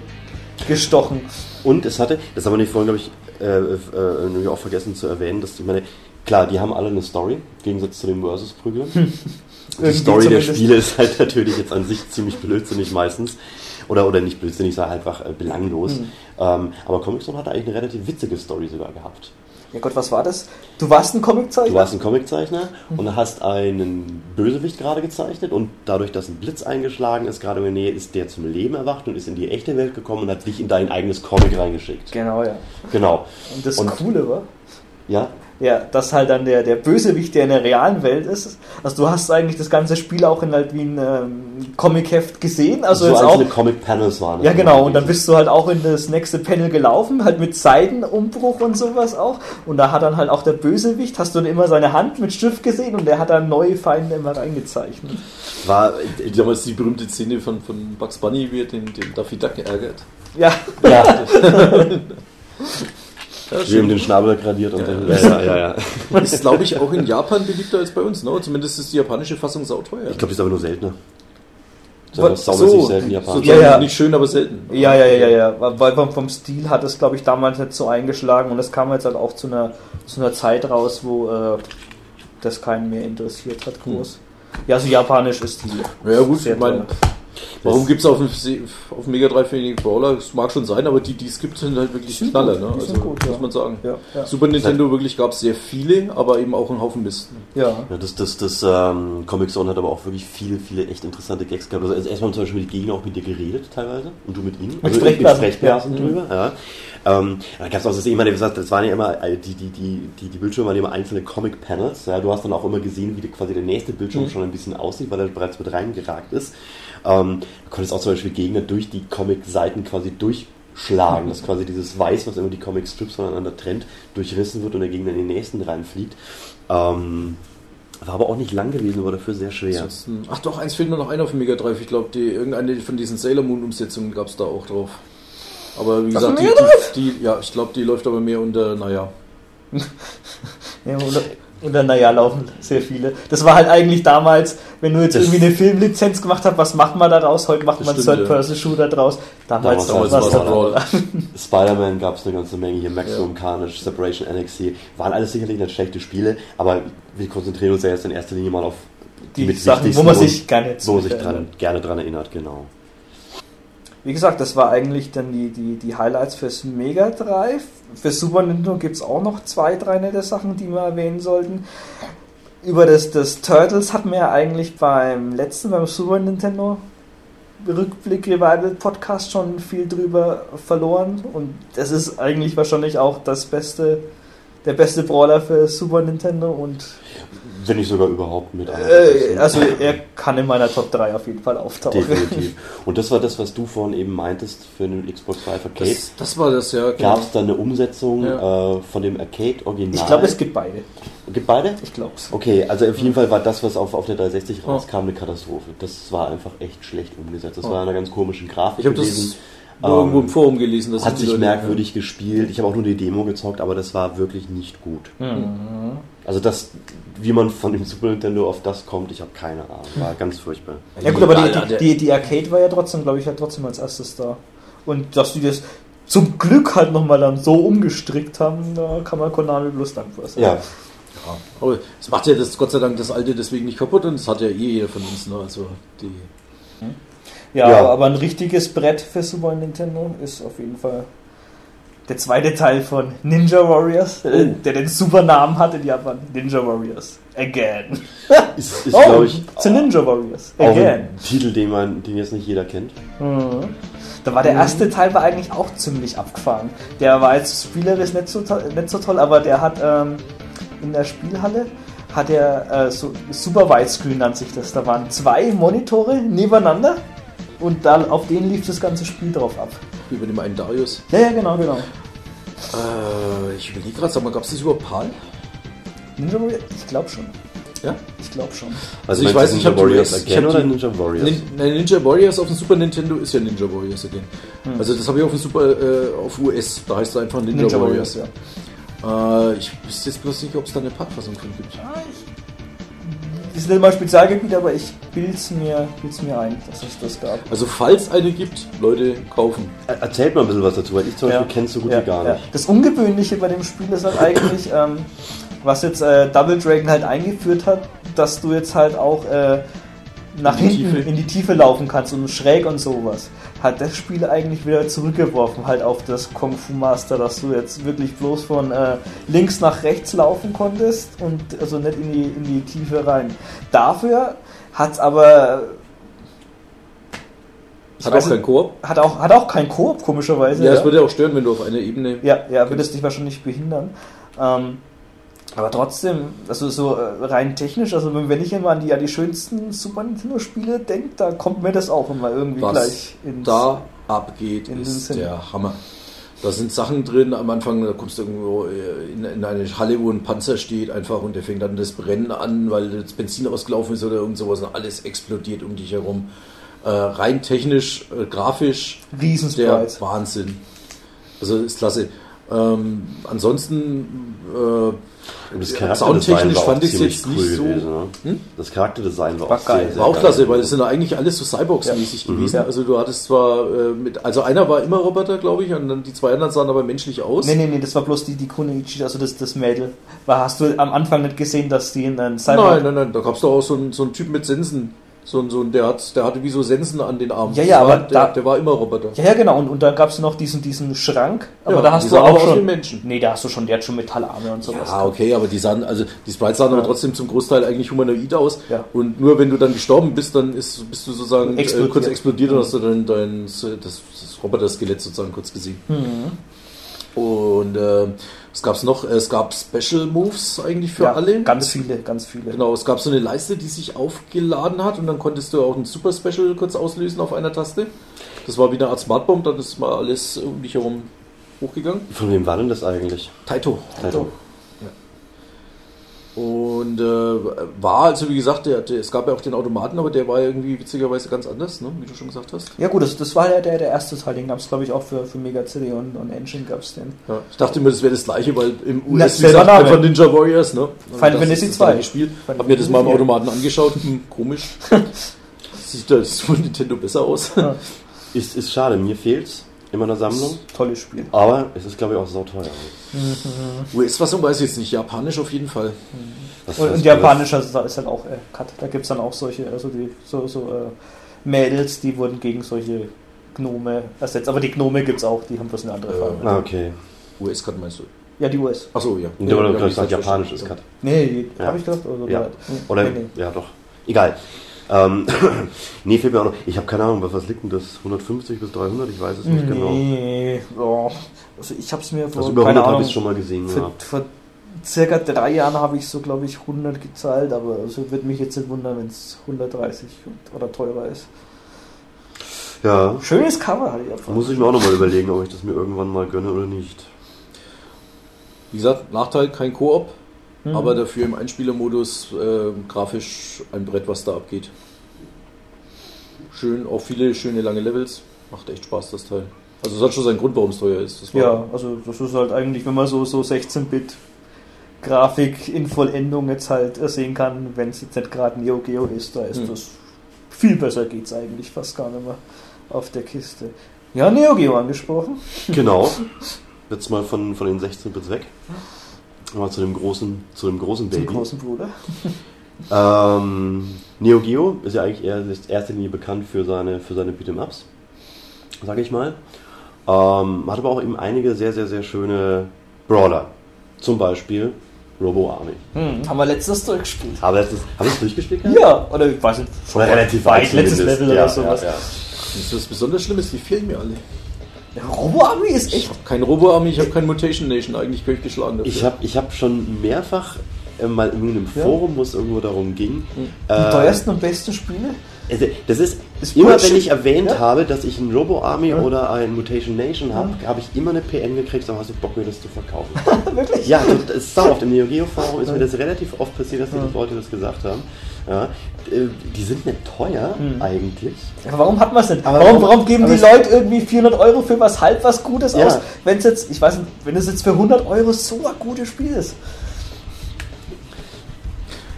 gestochen. Und es hatte, das haben wir nicht vorhin, glaube ich, äh, äh, auch vergessen zu erwähnen, dass ich meine, klar, die haben alle eine Story, im Gegensatz zu den Versus-Prügeln. Die Story der. Spiele ist halt natürlich jetzt an sich ziemlich blödsinnig meistens. Oder, oder nicht blödsinnig, sondern einfach äh, belanglos. Hm. Ähm, aber Comic Zone hatte eigentlich eine relativ witzige Story sogar gehabt. Ja Gott, was war das? Du warst ein Comiczeichner? Du warst ein Comiczeichner und hast einen Bösewicht gerade gezeichnet und dadurch, dass ein Blitz eingeschlagen ist, gerade in der Nähe, ist der zum Leben erwacht und ist in die echte Welt gekommen und hat dich in dein eigenes Comic reingeschickt. Genau, ja. Genau. Und das Und- Coole war, Ja, ja, dass halt dann der, der Bösewicht, der in der realen Welt ist. Also du hast eigentlich das ganze Spiel auch in halt wie ein ähm, Comic-Heft gesehen. Also so jetzt auch einzelne Comic-Panels waren Ja, genau. Und dann bist du halt auch in das nächste Panel gelaufen, halt mit Seitenumbruch und sowas auch. Und da hat dann halt auch der Bösewicht, hast du dann immer seine Hand mit Stift gesehen und der hat dann neue Feinde immer reingezeichnet. War, damals die berühmte Szene von, von Bugs Bunny, wie er den, den Daffy Duck ärgert. Ja, ja, Ja, wie ihm den Schnabel gradiert und Ja. dann, ja, ja, ja, ja. Ist, glaube ich, auch in Japan beliebter als bei uns. Ne? Zumindest ist die japanische Fassung sauteuer. Ich glaube, die ist aber nur seltener. Das saumäßig so, selten so Japanisch. Ja, ja. Nicht schön, aber selten. ja, ja, ja, ja, ja. Weil vom, vom Stil hat es, glaube ich, damals nicht so eingeschlagen und es kam jetzt halt auch zu einer, zu einer Zeit raus, wo äh, das keinen mehr interessiert hat, groß. Ja, also japanisch ist die. Ja gut, Sehr ich meine. Warum gibt es auf auf Mega Drive wenige Brawler? Das mag schon sein, aber die, die es gibt, sind halt wirklich Sind Knaller. gut, Ne? Also, sind gut, ja. muss man sagen. Ja, ja. Super Nintendo wirklich gab es sehr viele, aber eben auch einen Haufen Mist. ja. Ja, das, das, das ähm, Comic Zone hat aber auch wirklich viele, viele echt interessante Gags gehabt. Also erstmal haben zum Beispiel die Gegner auch mit dir geredet teilweise und du mit ihnen. Mit also Sprechblasen. Mit Sprechblasen Ja. drüber. Ja. Ähm, da gab es auch das, wie gesagt, das waren ja immer, äh, die, die, die, die, die Bildschirme waren immer einzelne Comic-Panels. Ja. Du hast dann auch immer gesehen, wie die, quasi der nächste Bildschirm Mhm. schon ein bisschen aussieht, weil er bereits mit reingeragt ist. Ähm, du konntest auch zum Beispiel Gegner durch die Comic-Seiten quasi durchschlagen, dass quasi dieses Weiß, was immer die Comic-Strips voneinander trennt, durchrissen wird und der Gegner in den nächsten reinfliegt. Ähm, war aber auch nicht lang gewesen, aber dafür sehr schwer. Ach doch, eins fehlt nur noch einer auf dem Mega Drive. Ich glaube, die irgendeine von diesen Sailor Moon Umsetzungen gab es da auch drauf. Aber wie gesagt, die, die, die, ja, ich glaube, die läuft aber mehr unter, naja. Ja, und, und dann, naja, laufen sehr viele. Das war halt eigentlich damals, wenn du jetzt Das- irgendwie eine Filmlizenz gemacht hast, was macht man daraus? Heute macht man Third-Person-Shooter draus. Damals, Damals war es Brawler. Spider-Man gab es eine ganze Menge hier, Maximum Carnage, Separation NXT, waren alles sicherlich nicht schlechte Spiele, aber wir konzentrieren uns ja jetzt in erster Linie mal auf die, Sachen, wo man sich gerne wo man sich dran, gerne dran erinnert, genau. Wie gesagt, das war eigentlich dann die, die, die Highlights fürs Mega Drive. Für Super Nintendo gibt es auch noch zwei, drei nette Sachen, die wir erwähnen sollten. Über das, das Turtles hatten wir ja eigentlich beim letzten, beim Super Nintendo Rückblick Revival Podcast schon viel drüber verloren. Und das ist eigentlich wahrscheinlich auch das beste, der beste Brawler für Super Nintendo und Wenn nicht sogar überhaupt mit. äh, also er kann in meiner Top 3 auf jeden Fall auftauchen. Definitiv. Und das war das, was du vorhin eben meintest für den Xbox Live Arcade. Das, das war das, ja. Gab es da eine Umsetzung Ja. äh, von dem Arcade-Original? Ich glaube, es gibt beide. Gibt beide? Ich glaube es. Okay, also auf jeden Fall war das, was auf, auf der 360 Oh. rauskam, eine Katastrophe. Das war einfach echt schlecht umgesetzt. Das Oh. war in einer ganz komischen Grafik Ich habe gewesen. das nur irgendwo im Ähm, Forum gelesen. dass Hat sich merkwürdig gespielt. Ich habe auch nur die Demo gezockt, aber das war wirklich nicht gut. Mhm. Also das, wie man von dem Super Nintendo auf das kommt, ich habe keine Ahnung. War ganz furchtbar. Ja gut, aber die, die, die, die Arcade war ja trotzdem, glaube ich, ja trotzdem als erstes da. Und dass die das zum Glück halt nochmal dann so umgestrickt haben, da kann man Konami bloß dankbar sein. Ja, Ja, aber es macht ja das Gott sei Dank das alte deswegen nicht kaputt und das hat ja eh jeder von uns. Ne? Also die, Ja, Ja. aber ein richtiges Brett für Super Nintendo ist auf jeden Fall der zweite Teil von Ninja Warriors, äh, Oh. der den super Namen hat in Japan. Ninja Warriors. Again. ist, ist oh, ich, a Ninja Warriors. auch Again. ein Titel, den man, den jetzt nicht jeder kennt. Mhm. Da war der erste Teil war eigentlich auch ziemlich abgefahren. Der war jetzt spielerisch nicht so toll, nicht so toll aber der hat ähm, in der Spielhalle hat er äh, so Super Widescreen nennt sich das. Da waren zwei Monitore nebeneinander und da auf denen lief das ganze Spiel drauf ab. Über dem einen Darius. Ja, ja, genau, genau. Äh, ich überlege gerade, sag mal, gab es das über PAL? Ninja Warriors? Ich glaube schon. Ja? Ich glaube schon. Also, ich weiß nicht, ich die- Warriors ich Again oder Ninja Warriors? Nein, Ninja Warriors auf dem Super Nintendo ist ja Ninja Warriors Again. Also das habe ich auf dem Super äh, auf US, da heißt es einfach Ninja, Ninja Warriors. Warriors, ja. Äh, ich wüsste jetzt bloß nicht, ob es da eine Packfassung von gibt. Das ist nicht mal Spezialgebiet, aber ich bild's mir, bild's mir ein, dass es das gab. Also falls eine gibt, Leute kaufen. Er- Erzählt mal ein bisschen was dazu, weil ich zum Beispiel Ja. kenne es so gut Ja, wie gar ja. nicht. Das Ungewöhnliche bei dem Spiel ist halt eigentlich, ähm, was jetzt äh, Double Dragon halt eingeführt hat, dass du jetzt halt auch äh, nach In hinten Tiefe. in die Tiefe laufen kannst und schräg und sowas. Hat das Spiel eigentlich wieder zurückgeworfen, halt auf das Kung Fu Master, dass du jetzt wirklich bloß von äh, links nach rechts laufen konntest und also nicht in die, in die Tiefe rein. Dafür hat's aber ich Hat auch kein Koop. hat auch, hat auch kein Koop, komischerweise. Ja, es würde ja auch stören, wenn du auf einer Ebene. Ja, ja, würde es dich wahrscheinlich behindern. Ähm, aber trotzdem, also so äh, rein technisch, also wenn ich immer an die, an die schönsten Super Nintendo-Spiele denke, da kommt mir das auch immer irgendwie Was gleich ins. da abgeht, in ist Sinn. der Hammer. Da sind Sachen drin, am Anfang, da kommst du irgendwo äh, in, in eine Halle, wo ein Panzer steht einfach und der fängt dann das Brennen an, weil das Benzin ausgelaufen ist oder irgend sowas und alles explodiert um dich herum. Äh, rein technisch, äh, grafisch, der. Wahnsinn. Also ist klasse. Ähm, ansonsten äh, das Ja, Charakterdesign soundtechnisch war auch fand jetzt cool nicht so- gewesen. Ne? Hm? Das Charakterdesign war, War auch geil. sehr, sehr War auch geil klasse, weil es sind eigentlich alles so Cyborgs-mäßig Ja. gewesen. Ja. Also du hattest zwar äh, mit, also einer war immer Roboter, glaube ich, und dann die zwei anderen sahen aber menschlich aus. Nee, nee, nee, das war bloß die, die Kunichi, also das, das Mädel. War, hast du am Anfang nicht gesehen, dass die in einem Cyber nein, nein, nein, da gab es doch auch so einen, so einen Typ mit Sensen. So, ein- so, ein- der, hat, der hatte wie so Sensen an den Armen. Ja, ja, aber der, da- der war immer Roboter. Ja, ja, genau. Und, und dann gab es noch diesen, diesen Schrank. Aber Ja, da hast du aber auch schon. Menschen. Nee, da hast du schon, der hat schon Metallarme und sowas. Ja, okay, aber die sahen, also die Sprites sahen aber Ja. trotzdem zum Großteil eigentlich humanoid aus. Ja. Und nur wenn du dann gestorben bist, dann ist, bist du sozusagen äh, Explodiert. kurz explodiert und hast du dann dein, das, das Roboter-Skelett sozusagen kurz gesehen. Mhm. Und äh, was gab's noch? Es gab Special Moves eigentlich für ja, alle. Ganz viele, ganz viele. Genau, es gab so eine Leiste, die sich aufgeladen hat und dann konntest du auch ein Super Special kurz auslösen auf einer Taste. Das war wie eine Art Smart Bomb, dann ist mal alles um dich herum hochgegangen. Von wem war denn das eigentlich? Taito. Taito. Und äh, war also, wie gesagt, der, der, es gab ja auch den Automaten, aber der war irgendwie witzigerweise ganz anders, ne? wie du schon gesagt hast. Ja gut, das, das war ja der, der erste Teil, den gab es glaube ich auch für, für Mega CD und, und Engine gab es den. Ja, ich dachte immer, das wäre das gleiche, weil im Na, US, wie gesagt, einfach Ninja Warriors, ne? Final Fantasy ist das II. Spiel. Final Hab mir das mal im Automaten angeschaut, hm, komisch. Sieht das von Nintendo besser aus. Ja. Ist, ist schade, mir fehlt's in meiner Sammlung. Tolles Spiel. Aber es ist, glaube ich, auch sauteuer. US-Fassung weiß ich jetzt nicht, japanisch auf jeden Fall. Das Und, und japanischer ist ist halt auch äh, Cut. Da gibt es dann auch solche, also die so, so äh, Mädels, die wurden gegen solche Gnome ersetzt. Aber die Gnome gibt es auch, die haben bloß eine andere Äh, Farbe. Ah, okay. US-Cut meinst du? Ja, die US. Achso, ja. Und der ja, wurde, ja, glaube ich, hab gesagt, falsch japanisch ist verstanden. Cut. Nee, Ja. habe ich gedacht. Also, Ja. Oder, Nee, nee. ja doch. Egal. Ähm, nee, fehlt mir auch noch. Ich habe keine Ahnung, was, was liegt denn das? 150 bis 300? Ich weiß es nicht genau. Nee, ja. also ich habe es mir vor, Also über keine 100 habe ich schon mal gesehen. für, Ja. vor circa drei Jahren habe ich so, glaube ich, 100 gezahlt, aber also würde mich jetzt nicht wundern, wenn es 130 und- oder teurer ist. ja. Schönes Cover hatte ich einfach. Muss ich mir auch nochmal überlegen, ob ich das mir irgendwann mal gönne oder nicht. Wie gesagt, Nachteil kein Koop, Mhm. aber dafür im Einspielermodus äh, grafisch ein Brett, was da abgeht. Schön, auch viele schöne lange Levels. Macht echt Spaß, das Teil. Also es hat schon seinen Grund, warum es teuer ist. Das war- Ja, also das ist halt eigentlich, wenn man so, so 16-Bit Grafik in Vollendung jetzt halt sehen kann, wenn es jetzt nicht gerade Neo Geo ist, da ist Hm. das viel besser geht's eigentlich fast gar nicht mehr auf der Kiste. Ja, Neo Geo angesprochen. Genau. Jetzt mal von, von den 16 Bits weg. Mal zu dem großen, zu dem großen Zum Baby. großen Bruder. Ähm, Neo Geo ist ja eigentlich eher in erster Linie bekannt für seine, für seine Beat'em-Ups, sage ich mal. Ähm, hat aber auch eben einige sehr, sehr, sehr schöne Brawler. Zum Beispiel Robo Army. Hm, haben wir letztes durchgespielt. Aber das ist, habe ich es durchgespielt? gehabt? Ja, oder ich weiß nicht, Oder relativ weit, letztes. Level ja, oder sowas. Ja, ja. Ist das besonders Schlimmes? Die fehlen mir alle. Ja, Robo-Army ist Ich echt. habe kein Robo-Army, ich habe kein Mutation Nation. Eigentlich könnte ich geschlagen dafür. Ich habe ich hab schon mehrfach äh, mal in einem Ja. Forum, wo es irgendwo darum ging. Die äh, teuersten und besten Spiele? Also, das ist, Ist immer, Bullshit. wenn ich erwähnt Ja. habe, dass ich ein Robo Army Ja. oder ein Mutation Nation habe, habe ich immer eine PM gekriegt, so hast du Bock mir das zu verkaufen. Wirklich? ja, das ist sau. Auf dem Neo Geo Forum ist mir das relativ oft passiert, dass die Ja. Leute das gesagt haben. Ja, äh, die sind nicht teuer Hm. eigentlich. Ja, warum hat man es nicht? Aber warum, warum- geben aber die Leute irgendwie 400 Euro für was halb was Gutes aus? Wenn es jetzt, ich weiß nicht, wenn es jetzt für 100 Euro so ein gutes Spiel ist.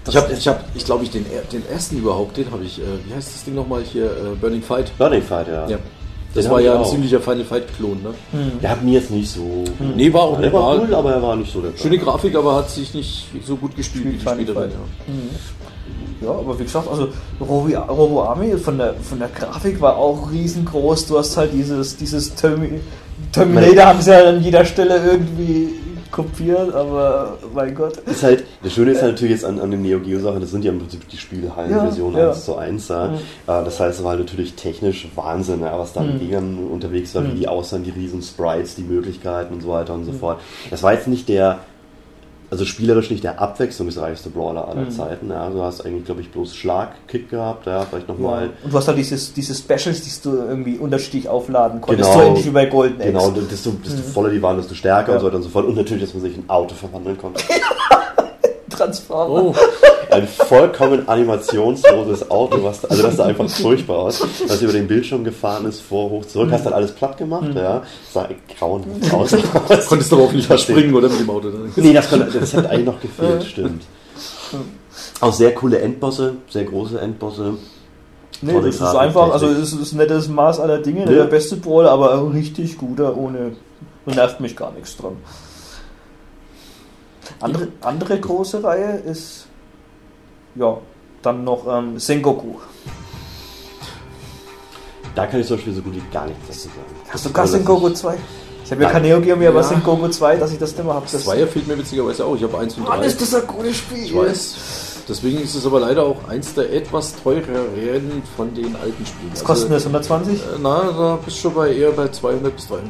Ich habe, ich, hab, ich glaube, ich den, den ersten überhaupt, den habe ich, äh, wie heißt das Ding nochmal hier, äh, Burning Fight. Burning Fight, ja. Ja. Das Den war ja ein auch. ziemlicher Final Fight-Klon, ne? Der hat mir jetzt nicht so. Nee, war auch der war cool, aber er war nicht so der Schöne Grafik, aber hat sich nicht so gut gespielt wie die Final späteren. Fight. Ja. Ja, aber wie gesagt, also Robo, Robo Army von der, von der Grafik war auch riesengroß. Du hast halt dieses, dieses Termi Terminator haben sie ja an jeder Stelle irgendwie kopiert, aber mein Gott. Ist halt, das Schöne ist halt natürlich jetzt an, an den Neo Geo Sachen, das sind ja im Prinzip die Spielhallen-Version Ja, ja. 1 zu 1 da. Mhm. Das heißt, es war halt natürlich technisch Wahnsinn, ja, was da an Mhm. Gegnern unterwegs war, Mhm. wie die aussahen, die riesen Sprites, die Möglichkeiten und so weiter und so fort. Das war jetzt nicht der, also spielerisch nicht der abwechslungsreichste Brawler aller Mhm. Zeiten. Ja. Du hast eigentlich, glaube ich, bloß Schlag-Kick gehabt, ja, vielleicht nochmal. Und du hast halt dieses, diese Specials, die du irgendwie unterschiedlich aufladen konntest, Genau. so ähnlich wie bei Golden Axe. Genau, desto, desto voller die waren, desto stärker Mhm. Ja. und so weiter und so fort. Und natürlich, dass man sich in ein Auto verwandeln konnte. Transformer. Oh, Ein vollkommen animationsloses Auto, was da, also das sah einfach furchtbar aus, was über den Bildschirm gefahren ist, vor, hoch, zurück, hast dann alles platt gemacht, ja, sah grauenhaft aus. konntest du aber auch nicht verspringen, oder mit dem Auto? ne? Nee, das, konnte, das hat eigentlich noch gefehlt, stimmt. Auch sehr coole Endbosse, sehr große Endbosse. Nee, Tolle das ist einfach, also es ist ein nettes Maß aller Dinge, Ja. der beste Brawler, aber ein richtig guter, ohne, nervt mich gar nichts dran. Andere, andere große Reihe ist, ja, dann noch ähm, Sengoku. Da kann ich zum Beispiel so gut wie gar nichts dazu sagen. Hast du gar Sengoku ist- 2? Ich habe ja Nein. kein Neo Geo mehr, aber Ja. Sengoku 2, dass ich das nicht mehr habe. Das Zweier fehlt mir witzigerweise auch. Ich habe eins und Mann, drei. ist das ein gutes Spiel. Ich weiß. Deswegen ist es aber leider auch eins der etwas teureren von den alten Spielen. Was kostet das? 120? äh, Na, da bist du schon bei eher bei 200 bis 300.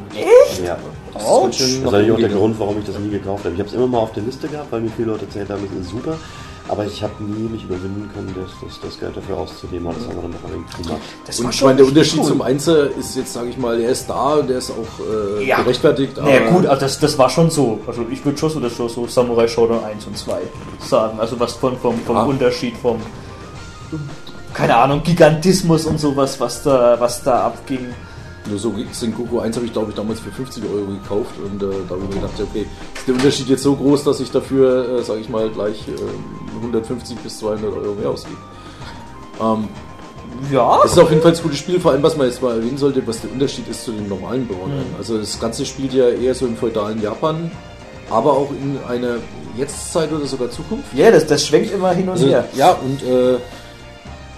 Ja. Das ist Ouch. Das ist eigentlich auch der. Grund, warum ich das nie gekauft habe. Ich habe es immer mal auf der Liste gehabt, weil mir viele Leute erzählt haben, es ist super. Aber ich habe nie mich überwinden können, das, das, das Geld dafür auszugeben. Das haben wir dann noch ein wenig too much. Das Und ich meine, der Unterschied zum Einser ist jetzt, sage ich mal, er ist da und der ist auch äh, Ja. gerechtfertigt. Naja, gut, also das, das war schon so. Also ich würde schon so das so, so Samurai Shodown 1 und 2 sagen. Also was von, vom, vom Ja. Unterschied vom keine Ahnung, Gigantismus und sowas, was da, was da abging. Nur so Sengoku 1 habe ich, glaube ich, damals für 50 Euro gekauft und äh, da habe ich mir gedacht, okay, ist der Unterschied jetzt so groß, dass ich dafür, äh, sage ich mal, gleich äh, 150 bis 200 Euro mehr ausgebe. Ähm, Ja, Das ist auf jeden Fall ein gutes Spiel, vor allem was man jetzt mal erwähnen sollte, was der Unterschied ist zu den normalen Brawlern. Mhm. Also das Ganze spielt ja eher so im feudalen Japan, aber auch in einer, Jetztzeit oder sogar Zukunft. Ja, das, das schwenkt immer hin und Also, her. ja, und äh,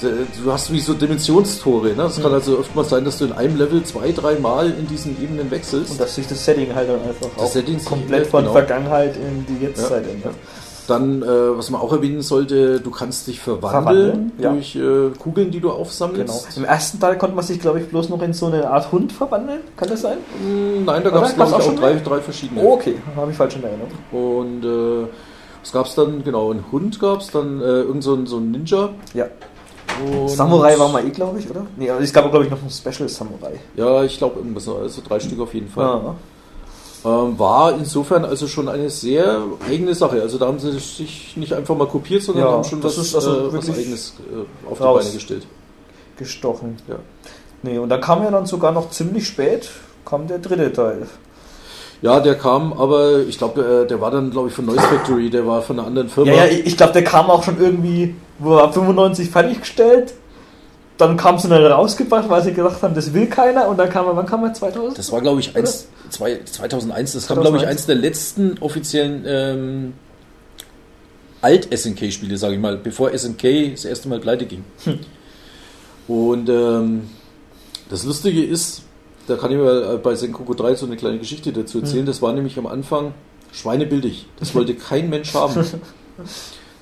du hast wie so Dimensionstore. Ne? Es Mhm. kann also oftmals sein, dass du in einem Level zwei, drei Mal in diesen Ebenen wechselst. Und dass sich das Setting halt dann einfach Das auch Setting komplett von genau. Vergangenheit in die Jetztzeit ändert. Dann, äh, was man auch erwähnen sollte, du kannst dich verwandeln, Verwandeln, ja. durch äh, Kugeln, die du Genau. aufsammelst. Im ersten Teil konnte man sich, glaube ich, bloß noch in so eine Art Hund verwandeln. Kann das sein? Hm, Nein, da gab es glaube ich auch drei, drei verschiedene. Oh, okay. Habe ich falsch in Erinnerung. Und äh, was gab es dann? Genau, einen Hund gab es, dann äh, irgend so ein, so ein Ninja. Ja. Und Samurai war mal eh, glaube ich, oder? Nee, aber es gab, glaube ich, noch ein Special Samurai. Ja, ich glaube irgendwas, also drei Stück auf jeden Fall. Ja. Ähm, war insofern also schon eine sehr eigene Sache. Also da haben sie sich nicht einfach mal kopiert, sondern Ja, haben schon das was, ist also äh, was eigenes äh, auf die Beine gestellt. Gestochen. Ja. Nee, und da kam ja dann sogar noch ziemlich spät, kam der dritte Teil. ja, der kam, aber ich glaube, der, der war dann, glaube ich, von Noise Factory, der war von einer anderen Firma. Ja, ja, ich glaube, der kam auch schon irgendwie, wo er ab 95 fertiggestellt. Dann kam sie dann rausgebracht, weil sie gedacht haben, das will keiner. Und dann kam er, wann kam er? 2000? Das war, glaube ich, eins, zwei, 2001. Das kam, glaube ich, 2001. eins der letzten offiziellen ähm, Alt-SNK-Spiele, sage ich mal, bevor SNK das erste Mal pleite ging. Und ähm, das Lustige ist, da kann ich mal äh, bei Senkoku 3 so eine kleine Geschichte dazu erzählen. Das war nämlich am Anfang schweinebillig. Das wollte kein Mensch haben.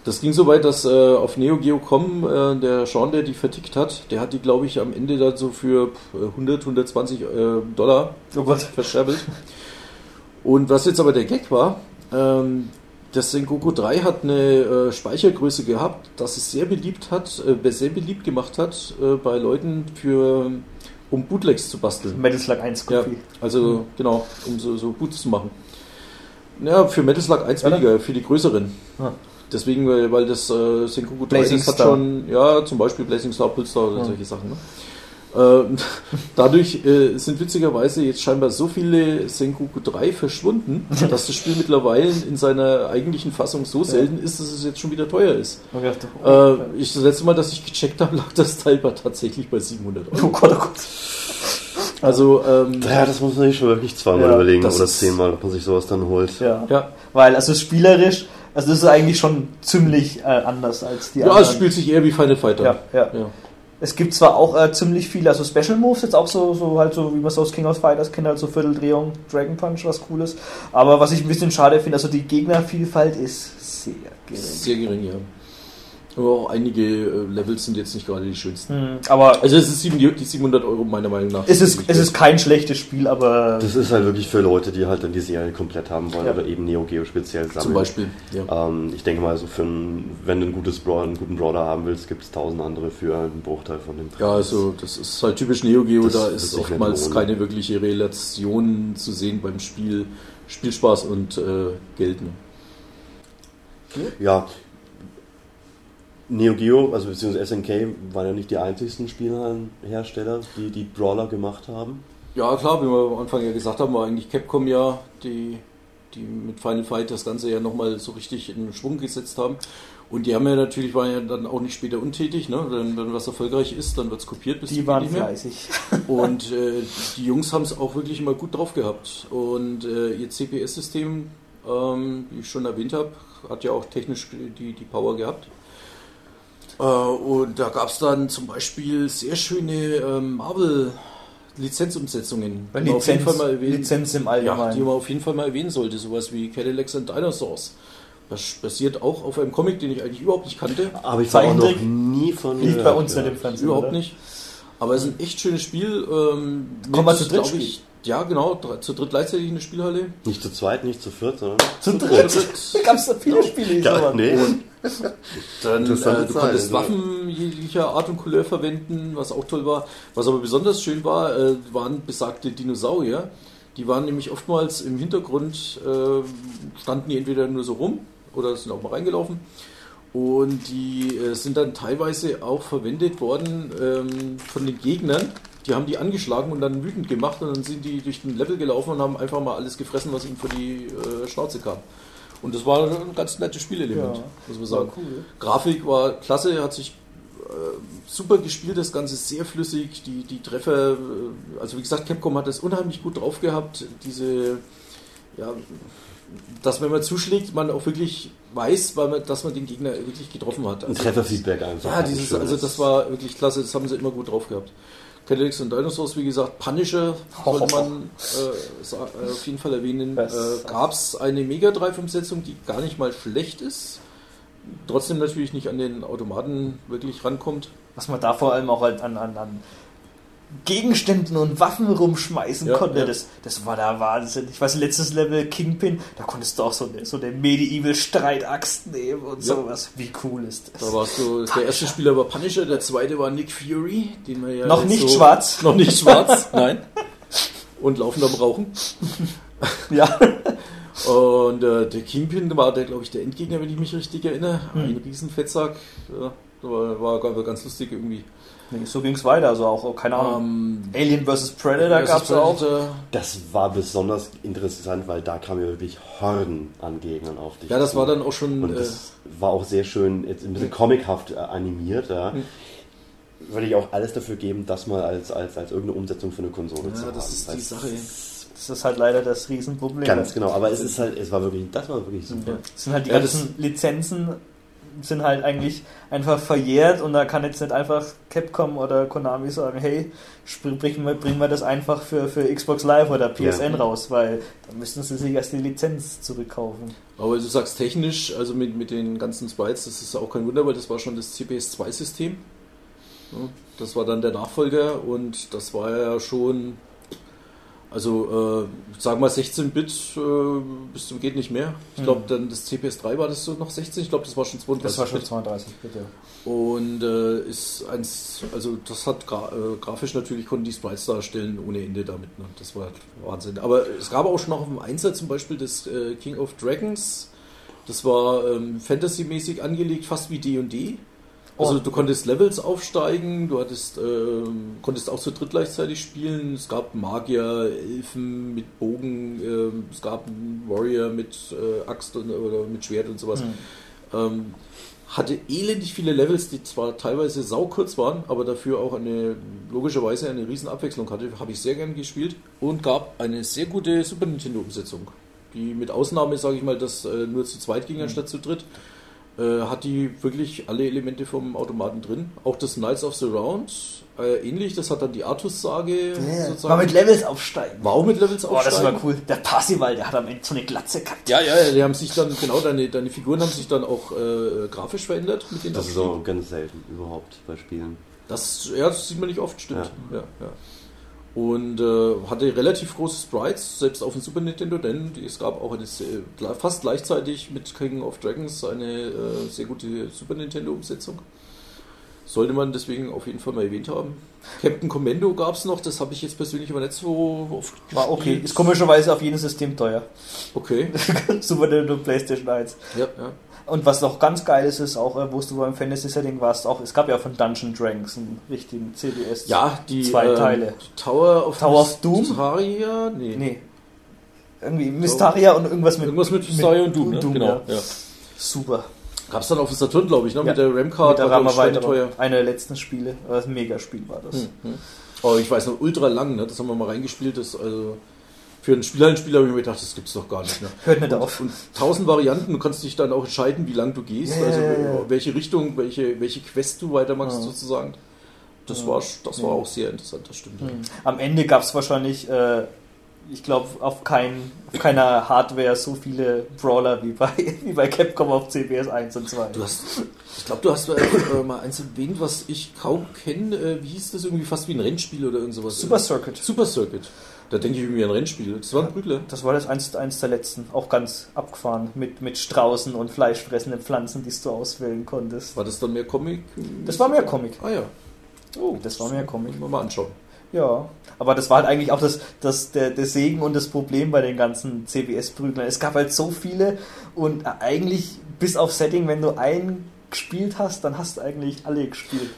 Das ging so weit, dass äh, auf Neo Geo Com äh, der Sean, der die vertickt hat, der hat die, glaube ich, am Ende dann so für pff, 100, 120 äh, Dollar Oh verscherbelt. Und was jetzt aber der Gag war, ähm, das Sengoku 3 hat eine äh, Speichergröße gehabt, dass es sehr beliebt hat, äh, sehr beliebt gemacht hat äh, bei Leuten für um Bootlegs zu basteln. Metal Slug 1 Ja, Kopie. also genau, um so, so Boots zu machen. Ja, für Metal Slug 1 Ja, ne? weniger, für die größeren. Ah. Deswegen, weil, weil das äh, Sengoku 3 Blazing hat schon, ja, zum Beispiel Blazing Star, Pulsar oder Ja. solche Sachen. Ne? Äh, dadurch äh, sind witzigerweise jetzt scheinbar so viele Sengoku 3 verschwunden, dass das Spiel mittlerweile in seiner eigentlichen Fassung so selten ist, dass es jetzt schon wieder teuer ist. Äh, ich, das letzte Mal, dass ich gecheckt habe, lag das Teil bei tatsächlich bei 700 Euro. oh Gott, oh Gott. Also, ähm, Ja, das muss man sich schon wirklich zweimal Ja, überlegen das oder zehnmal, ob man sich sowas dann holt. Ja. ja, Weil, also spielerisch, also das ist eigentlich schon ziemlich äh, anders als die ja, es anderen. spielt sich eher wie Final Fighter. ja, ja. Ja. Es gibt zwar auch äh, ziemlich viele, also Special Moves, jetzt auch so, so halt so, wie man es aus King of Fighters kennt, halt so Vierteldrehung, Dragon Punch, was cooles. Aber was ich ein bisschen schade finde, also die Gegnervielfalt ist sehr gering. Sehr gering, ja. Aber auch einige äh, Levels sind jetzt nicht gerade die schönsten. Hm, aber Also es ist sieben, die 700 Euro meiner Meinung nach. es ist, es ist kein schlechtes Spiel, aber Das ist halt wirklich für Leute, die halt dann die Serie komplett haben wollen Ja. oder eben Neo Geo speziell sammeln. Zum Beispiel, ja. Ähm, ich denke mal, so für einen, wenn du ein gutes Brawler, einen guten Brawler haben willst, gibt es tausend andere für einen Bruchteil von dem Preis. Ja, also das ist halt typisch Neo Geo, Das da ist oftmals keine wirkliche Relation zu sehen beim Spiel. Spielspaß und äh, Geld. Ne? Ja. Neo Geo, also beziehungsweise SNK, waren ja nicht die einzigsten Spielhallenhersteller, die die Brawler gemacht haben. Ja, klar, wie wir am Anfang ja gesagt haben, war eigentlich Capcom ja, die, die mit Final Fight das Ganze ja nochmal so richtig in Schwung gesetzt haben. Und die haben ja natürlich, waren ja dann auch nicht später untätig, ne? Wenn, wenn was erfolgreich ist, dann wird es kopiert bis die waren geht nicht mehr. fleißig. Und äh, die Jungs haben es auch wirklich immer gut drauf gehabt. Und äh, ihr CPS-System, ähm, wie ich schon erwähnt habe, hat ja auch technisch die, die Power gehabt. Äh, und da gab es dann zum Beispiel sehr schöne ähm, Marvel-Lizenzumsetzungen. die man auf jeden Lizenz, Fall mal erwähnen- Lizenz im ja, Allgemeinen. die man auf jeden Fall mal erwähnen sollte. Sowas wie Cadillacs and Dinosaurs. Das basiert auch auf einem Comic, den ich eigentlich überhaupt nicht kannte. Aber ich war auch noch nie von Liegt bei uns ja. nicht im Fernsehen. Überhaupt oder? nicht. Aber es ist ein echt schönes Spiel. Ähm, Kann man mit, zu dritt ich? Ja, genau. drei- Zu dritt gleichzeitig in der Spielhalle. Nicht zu zweit, nicht zu viert, sondern Zu Zu dritt. dritt. Da gab es da viele Spiele. die so Ja, waren. nee. Dann, äh, du Zeit, konntest also. Waffen jeglicher Art und Couleur verwenden, was auch toll war. Was aber besonders schön war, äh, waren besagte Dinosaurier. Die waren nämlich oftmals im Hintergrund, äh, standen die entweder nur so rum oder sind auch mal reingelaufen. Und die äh, sind dann teilweise auch verwendet worden ähm, von den Gegnern. Die haben die angeschlagen und dann wütend gemacht und dann sind die durch den Level gelaufen und haben einfach mal alles gefressen, was ihnen vor die äh, Schnauze kam. Und das war ein ganz nettes Spielelement, Ja, muss man sagen. cool. Grafik war klasse, hat sich äh, super gespielt, das Ganze sehr flüssig, die, die Treffer, äh, also wie gesagt, Capcom hat das unheimlich gut drauf gehabt, diese, ja, dass wenn man zuschlägt, man auch wirklich weiß, weil man, dass man den Gegner wirklich getroffen hat. Ein Also, Trefferfeedback einfach. ja, dieses, also das war wirklich klasse, das haben sie immer gut drauf gehabt. Cadillacs und Dinosaurs, wie gesagt, Punisher sollte man äh, äh, auf jeden Fall erwähnen. Äh, Gab es eine Mega Drive Umsetzung, die gar nicht mal schlecht ist, trotzdem natürlich nicht an den Automaten wirklich rankommt. Was man da vor allem auch halt an, an, an Gegenständen und Waffen rumschmeißen Ja, konnte, ja. Das, das war der Wahnsinn. Ich weiß, letztes Level Kingpin, da konntest du auch so eine, so eine Medieval-Streitaxt nehmen und Ja. sowas. Wie cool ist das? Da warst du, der erste Spieler war Punisher, der zweite war Nick Fury, den wir ja Noch nicht so, schwarz. Noch nicht schwarz, nein. Und laufend am Rauchen. Ja. Und äh, der Kingpin war der, glaube ich, der Endgegner, wenn ich mich richtig erinnere. Hm. Ein Riesenfettsack. Ja, war, war ganz lustig irgendwie. Nee, so ging es weiter. Also auch, keine Ahnung. Ähm, Alien vs. Predator gab es auch. Das war besonders interessant, weil da kamen ja wirklich Horden an Gegnern auf dich. Ja, das zu. war dann auch schon. Und Äh, das war auch sehr schön, jetzt ein bisschen comichaft äh, animiert. Ja. Würde ich auch alles dafür geben, das mal als, als, als irgendeine Umsetzung für eine Konsole zu ja, haben. das ist die Sache. Das ist halt leider das Riesenproblem. Ganz genau, aber es ist halt, es war wirklich, das war wirklich super. Ja. Es sind halt die Ja, das- ganzen Lizenzen sind halt eigentlich einfach verjährt und da kann jetzt nicht einfach Capcom oder Konami sagen, hey, bringen wir, bringen wir das einfach für, für Xbox Live oder PSN Ja. raus, weil da müssten sie sich erst die Lizenz zurückkaufen. Aber du sagst technisch, also mit, mit den ganzen Sprites, das ist auch kein Wunder, weil das war schon das CPS-2-System. Ja, das war dann der Nachfolger und das war ja schon, also äh, sag mal 16-Bit äh, bis zum geht nicht mehr. Ich glaube Mhm. dann das CPS3 war das so noch 16, ich glaube das war schon 32 Das war schon Bit. 32, bitte. Und äh, ist eins, also das hat gra äh, grafisch natürlich konnten die Sprites darstellen ohne Ende damit. Ne? Das war Wahnsinn. Aber es gab auch schon noch auf dem Einsatz zum Beispiel das äh, King of Dragons. Das war ähm, Fantasy-mäßig angelegt, fast wie D&D. Also Oh. du konntest Levels aufsteigen, du hattest, ähm, konntest auch zu dritt gleichzeitig spielen. Es gab Magier, Elfen mit Bogen, ähm, es gab einen Warrior mit äh, Axt und, oder mit Schwert und sowas. Hm. Ähm, hatte elendig viele Levels, die zwar teilweise saukurz waren, aber dafür auch eine logischerweise eine riesen Abwechslung hatte. Habe ich sehr gern gespielt und gab eine sehr gute Super Nintendo Umsetzung, die mit Ausnahme, sage ich mal, dass äh, nur zu zweit ging anstatt zu dritt, äh, hat die wirklich alle Elemente vom Automaten drin. Auch das Knights of the Round äh, ähnlich, das hat dann die Artus-Sage sozusagen. Mal mit Levels aufsteigen. war auch mit Levels Oh, das aufsteigen. war cool. Der Parsival, der hat am Ende so eine Glatze gehabt. Ja, ja, ja, die haben sich dann, genau, deine, deine Figuren haben sich dann auch äh, grafisch verändert mit den Das ist auch ganz selten überhaupt bei Spielen. Das, ja, das sieht man nicht oft, stimmt. Ja. Ja, Und äh, hatte relativ große Sprites, selbst auf dem Super Nintendo, denn es gab auch eine sehr, fast gleichzeitig mit King of Dragons eine äh, sehr gute Super Nintendo-Umsetzung. Sollte man deswegen auf jeden Fall mal erwähnt haben. Captain Commando gab es noch, das habe ich jetzt persönlich aber nicht so oft War okay. gespielt. Ist komischerweise auf jedem System teuer. Okay, Super Nintendo PlayStation 1. ja, ja. Und was noch ganz geil ist, ist auch, äh, wo du beim Fantasy-Setting warst, auch, es gab ja von Dungeon Dragons einen richtigen CBS. Ja, die Zwei ähm, Teile. Tower of, Tower of Doom? Mystaria? Nee. Nee. Irgendwie Mystaria und irgendwas mit. Irgendwas mit Mystaria und Doom, ne? Doom genau. ja. Ja. Super. Gab es dann auf dem Saturn, glaube ich, ne? Ja. mit der RAM-Card. Mit der Ramerweiterung. teuer. Eine der letzten Spiele. Ein Megaspiel war das. Hm. Oh, ich weiß noch, ultra lang, ne? das haben wir mal reingespielt. Das, also, für einen Spielerspieler habe ich mir gedacht, das gibt's doch gar nicht. Ne? Hört nicht auf. Und tausend Varianten, du kannst dich dann auch entscheiden, wie lang du gehst, Ja, also ja, ja. welche Richtung, welche, welche Quest du weitermachst Ja. sozusagen. Das Ja. war das war auch sehr interessant, das stimmt. ja. Hm. Am Ende gab es wahrscheinlich, äh, ich glaube, auf, kein, auf keiner Hardware so viele Brawler wie bei, wie bei Capcom auf CBS 1 und 2. Du hast, ich glaube, du hast äh, äh, mal eins erwähnt, was ich kaum kenne. Äh, wie hieß das irgendwie fast wie ein Rennspiel oder irgend sowas? Super Circuit. Super Circuit. Da denke ich irgendwie an ein Rennspiel. Das war ein Prügler. Das war das eins, eins der letzten, auch ganz abgefahren, mit, mit Straußen und fleischfressenden Pflanzen, die du auswählen konntest. War das dann mehr Comic? Das war mehr Comic. Ah ja. Oh, Das war mehr Comic. Müssen wir mal anschauen. Ja, aber das war halt eigentlich auch das, das, der, der Segen und das Problem bei den ganzen CBS-Prüglern. Es gab halt so viele und eigentlich bis auf Setting, wenn du einen gespielt hast, dann hast du eigentlich alle gespielt.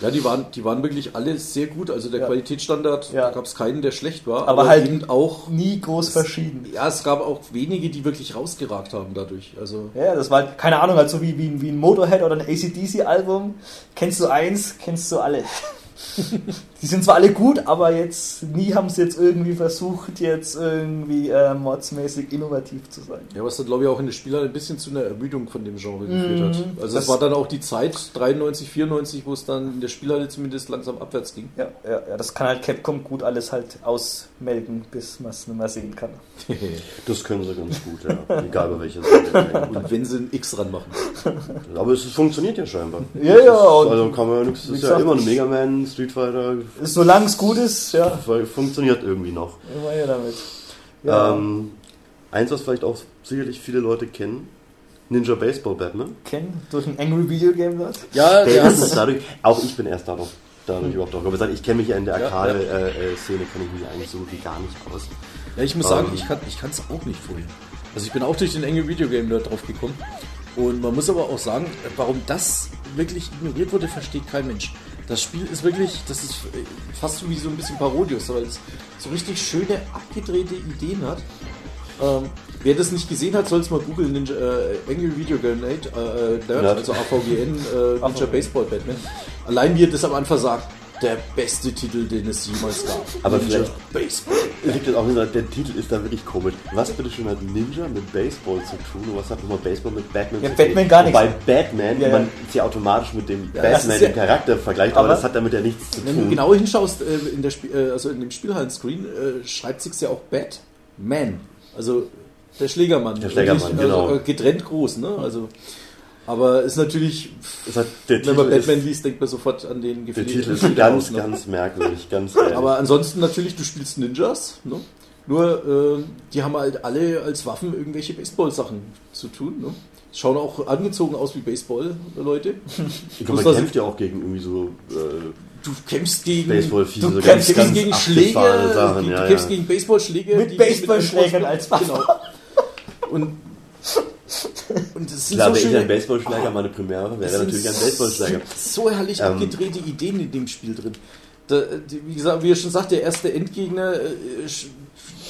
Ja, die waren, die waren wirklich alle sehr gut. Also der Ja. Qualitätsstandard, Ja. da gab es keinen, der schlecht war. Aber halt- eben auch. Nie groß verschieden. Ja, es gab auch wenige, die wirklich rausgeragt haben dadurch. Also Ja, das war halt, keine Ahnung, halt so wie, wie, wie ein Motorhead oder ein ACDC-Album. Kennst du eins, kennst du alle. Die sind zwar alle gut, aber jetzt nie haben sie jetzt irgendwie versucht, jetzt irgendwie äh, modsmäßig innovativ zu sein. Ja, was dann glaube ich auch in der Spieler ein bisschen zu einer Ermüdung von dem Genre geführt hat. Mhm. Also Das- es war dann auch die Zeit 93, 94, wo es dann in der Spielhalle zumindest langsam abwärts ging. Ja, ja, ja, das kann halt Capcom gut alles halt ausmelden, bis man es nicht mehr sehen kann. Das können sie ganz gut, ja. Egal bei welcher Seite. Und wenn sie ein X dran machen. Aber es funktioniert ja scheinbar. Ja, ja, und- Also kann man ja nichts. Wie ist ja gesagt, immer ein ich- Mega Man, Street Fighter. Solange es gut ist, ja, Funktioniert irgendwie noch. immer her damit. Ja, Ähm, eins, was vielleicht auch sicherlich viele Leute kennen: Ninja Baseball Batman. kennen durch ein Angry Video Game dort. Ja, ist es dadurch, auch ich bin erst dadurch, dadurch überhaupt drauf. gekommen. ich kenne mich ja in der Ja, Arcade-Szene, kann ich mich eigentlich so gut wie gar nicht aus. Ja, ich muss sagen, Ähm. ich kann es auch nicht vorher. Also ich bin auch durch den enge Videogame da drauf gekommen. Und man muss aber auch sagen, warum das wirklich ignoriert wurde, versteht kein Mensch. Das Spiel ist wirklich, das ist äh, fast so wie so ein bisschen Parodius, weil es so richtig schöne, abgedrehte Ideen hat. Ähm, wer das nicht gesehen hat, soll es mal googeln, Ninja, äh, Angry Video Game Nerd, äh, Nerd, Nerd. also AVGN, äh, Ninja. Baseball Batman. Allein wie er das am Anfang sagt, der beste Titel, den es jemals gab. Aber Ninja vielleicht- Baseball. Liegt jetzt auch gesagt, der Titel ist da wirklich komisch. Was bitte schon hat Ninja mit Baseball zu tun und was hat nochmal Baseball mit Batman Ja, zu tun? Batman gar nichts. Bei Batman, Ja, ja. man ist ja automatisch mit dem das Batman, ja- den Charakter vergleicht, aber, Aber- das hat damit ja nichts zu Wenn du tun. genau hinschaust, äh, in, der äh, also in dem Spielhallen-Screen äh, schreibt sich ja auch Batman. Also der Schlägermann. Der Schlägermann, genau. Also, äh, getrennt groß, ne? Also, aber ist natürlich, Es hat, der wenn man Titel Batman ist, liest, denkt man sofort an den der Gefährlichen Titel ist Schläger ganz, aus, ne? ganz merkwürdig, ganz ehrlich. Aber ansonsten natürlich, du spielst Ninjas, ne? Nur, äh, die haben halt alle als Waffen irgendwelche Baseball-Sachen zu tun, ne? Schauen auch angezogen aus wie Baseball-Leute. Ich glaube, man das- kämpft ja auch gegen irgendwie so äh, Du kämpfst gegen Baseball-Fiese, du so kämpfst ganz, ganz gegen abgefahrene Schläge, Sachen, du ja, kämpfst ja. gegen Baseballschläge Mit Baseballschlägern als Waffe. Genau. Und, und sind Klar, so wäre ich ein Baseballschläger, meine Premiere wäre natürlich ein Baseballschläger. So herrlich Ähm. abgedrehte Ideen in dem Spiel drin. Da, die, wie gesagt, wie er schon sagt, der erste Endgegner äh,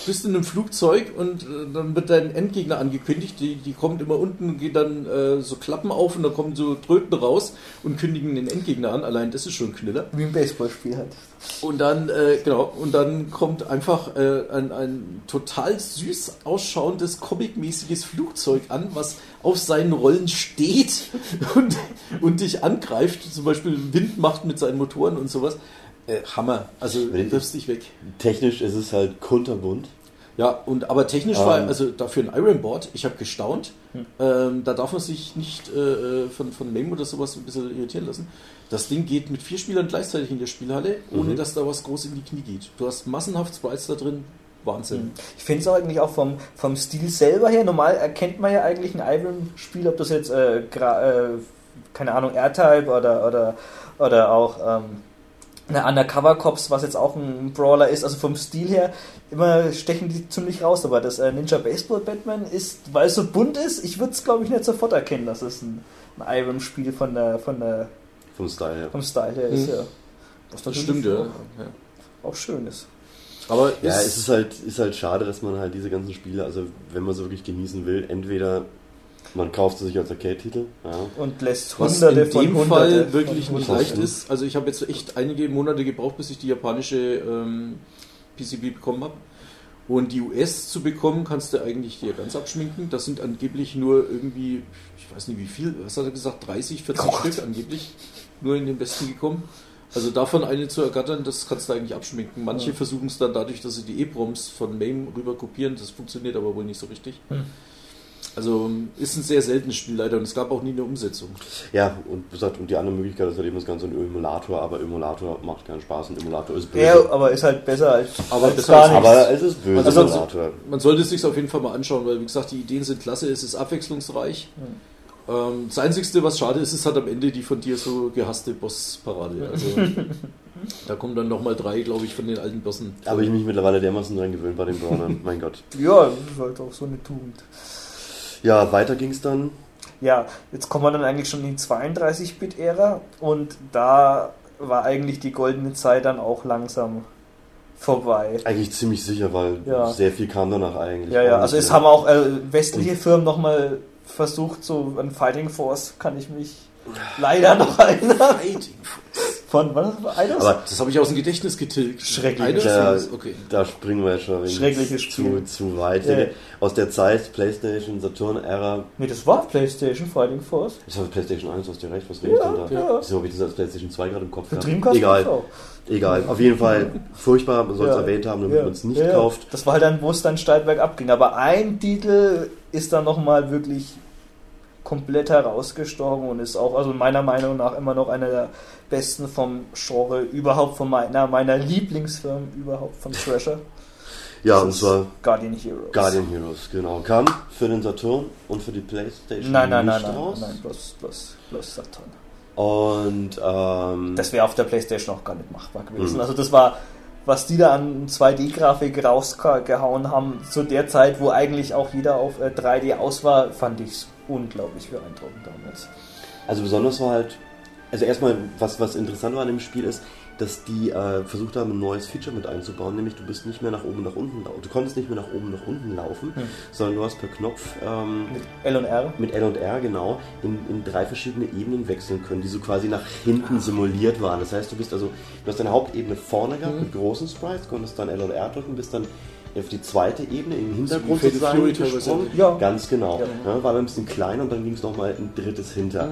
bist in einem Flugzeug und äh, dann wird dein Endgegner angekündigt. Die, die kommt immer unten, geht dann äh, so Klappen auf und da kommen so Tröten raus und kündigen den Endgegner an. Allein das ist schon ein Knüller. Wie ein Baseballspiel halt. Und dann, äh, genau, und dann kommt einfach äh, ein, ein total süß ausschauendes, comicmäßiges Flugzeug an, was auf seinen Rollen steht und, und dich angreift, zum Beispiel Wind macht mit seinen Motoren und sowas. Äh, Hammer, also wirfst dich weg. Technisch ist es halt kunterbunt. Ja, und aber technisch war, Ähm. also dafür ein Iron Board, ich habe gestaunt. Ähm, da darf man sich nicht äh, von, von MAME oder sowas ein bisschen irritieren lassen. Das Ding geht mit vier Spielern gleichzeitig in der Spielhalle, ohne Mhm. dass da was groß in die Knie geht. Du hast massenhaft Sprites da drin, Wahnsinn. Ich finde es auch eigentlich auch vom, vom Stil selber her, normal erkennt man ja eigentlich ein Iron-Spiel, ob das jetzt, äh, äh, keine Ahnung, R-Type oder, oder, oder auch ähm, eine Undercover Cops, was jetzt auch ein Brawler ist, also vom Stil her, immer stechen die ziemlich raus, aber das äh, Ninja Baseball Batman ist, weil es so bunt ist, ich würde es glaube ich nicht sofort erkennen, dass es ein, ein Iron-Spiel von der, von der, Vom Style her. vom Style her ist, Mhm. ja. Das Was natürlich stimmt, ja. auch, ja. auch schön ist. Aber Ja, ist, es ist halt, ist halt schade, dass man halt diese ganzen Spiele, also wenn man sie wirklich genießen will, entweder man kauft sie sich als Arcade-Titel, ja, Und lässt was hunderte in von dem hunderte Fall von wirklich nicht leicht ist. Also ich habe jetzt echt einige Monate gebraucht, bis ich die japanische ähm, PCB bekommen habe. Und die US zu bekommen, kannst du eigentlich dir ganz abschminken. Das sind angeblich nur irgendwie, ich weiß nicht wie viel, was hat er gesagt, 30, 40 Oh. Stück angeblich, nur in den Besten gekommen. Also davon eine zu ergattern, das kannst du eigentlich abschminken. Manche Ja. versuchen es dann dadurch, dass sie die EPROMs von MAME rüber kopieren, das funktioniert aber wohl nicht so richtig. Hm. Also ist ein sehr seltenes Spiel leider und es gab auch nie eine Umsetzung. Ja, und, gesagt, und die andere Möglichkeit ist halt eben das Ganze ein Emulator, aber Emulator macht keinen Spaß, ein Emulator ist böse. Ja, aber ist halt besser als, Aber als besser gar als- nichts. aber es ist böse, Also- Emulator. Man sollte es sich auf jeden Fall mal anschauen, weil wie gesagt, die Ideen sind klasse, es ist abwechslungsreich. Ähm, das Einzige, was schade ist, ist halt am Ende die von dir so gehasste Boss-Parade. Also, da kommen dann nochmal drei, glaube ich, von den alten Bossen. Aber ich mich mittlerweile dermaßen dran gewöhnt bei den Brawlern, mein Gott. ja, das ist halt auch so eine Tugend. Ja, weiter ging es dann. Ja, jetzt kommen wir dann eigentlich schon in die 32-Bit-Ära und da war eigentlich die goldene Zeit dann auch langsam vorbei. Eigentlich ziemlich sicher, weil Ja. sehr viel kam danach eigentlich. Ja, ja, also es haben auch äh, westliche Firmen nochmal versucht, so an Fighting Force kann ich mich leider noch Force. Von, was war Eidos? Aber das habe ich aus dem Gedächtnis getilgt. Schrecklich. Da, Okay. da springen wir schon ein Schreckliches zu, Spiel. zu weit. Ja. Aus der Zeit Playstation, Saturn-Ära. nee, das war Playstation Fighting Force. Ich habe Playstation 1, hast du recht, was rede ich Ja, denn da? ja. Wieso habe ich das als Playstation 2 gerade im Kopf Für gehabt? Dreamcast Egal, auch. egal. Auf jeden Fall furchtbar, man soll es Ja. erwähnt haben, damit Ja, man es nicht ja, kauft. Das war halt dann, wo es dann steil bergab ging. Aber ein Titel ist dann nochmal wirklich komplett herausgestochen und ist auch, also meiner Meinung nach, immer noch einer der besten vom Genre überhaupt, von meiner, meiner Lieblingsfirmen überhaupt, von Thrasher. Ja, Das und zwar Guardian Heroes. Guardian Heroes, genau. Kam für den Saturn und für die Playstation Nein, nein, nein, nicht nein, raus. nein, nein, bloß, bloß, bloß Saturn. Und ähm, Das wäre auf der Playstation auch gar nicht machbar gewesen. Mhm. Also das war, was die da an 2D-Grafik rausgehauen haben, zu der Zeit, wo eigentlich auch jeder auf äh, 3D aus war, fand ich unglaublich beeindruckend damals. Also besonders war halt, also erstmal, was, was interessant war an dem Spiel ist, dass die äh, versucht haben, ein neues Feature mit einzubauen, nämlich du bist nicht mehr nach oben, nach unten laufen. Du konntest nicht mehr nach oben, nach unten laufen, Hm. sondern du hast per Knopf ähm, Mit L und R. mit L und R genau in, in drei verschiedene Ebenen wechseln können, die so quasi nach hinten simuliert waren. Das heißt, du bist also, du hast deine Hauptebene vorne gehabt mit großen Sprites, konntest dann L und R drücken, bist dann auf die zweite Ebene im Hintergrund Fatal sozusagen gesprungen. Ja. Ganz genau. Ja. Ja, war dann ein bisschen kleiner und dann ging es nochmal ein drittes hinter.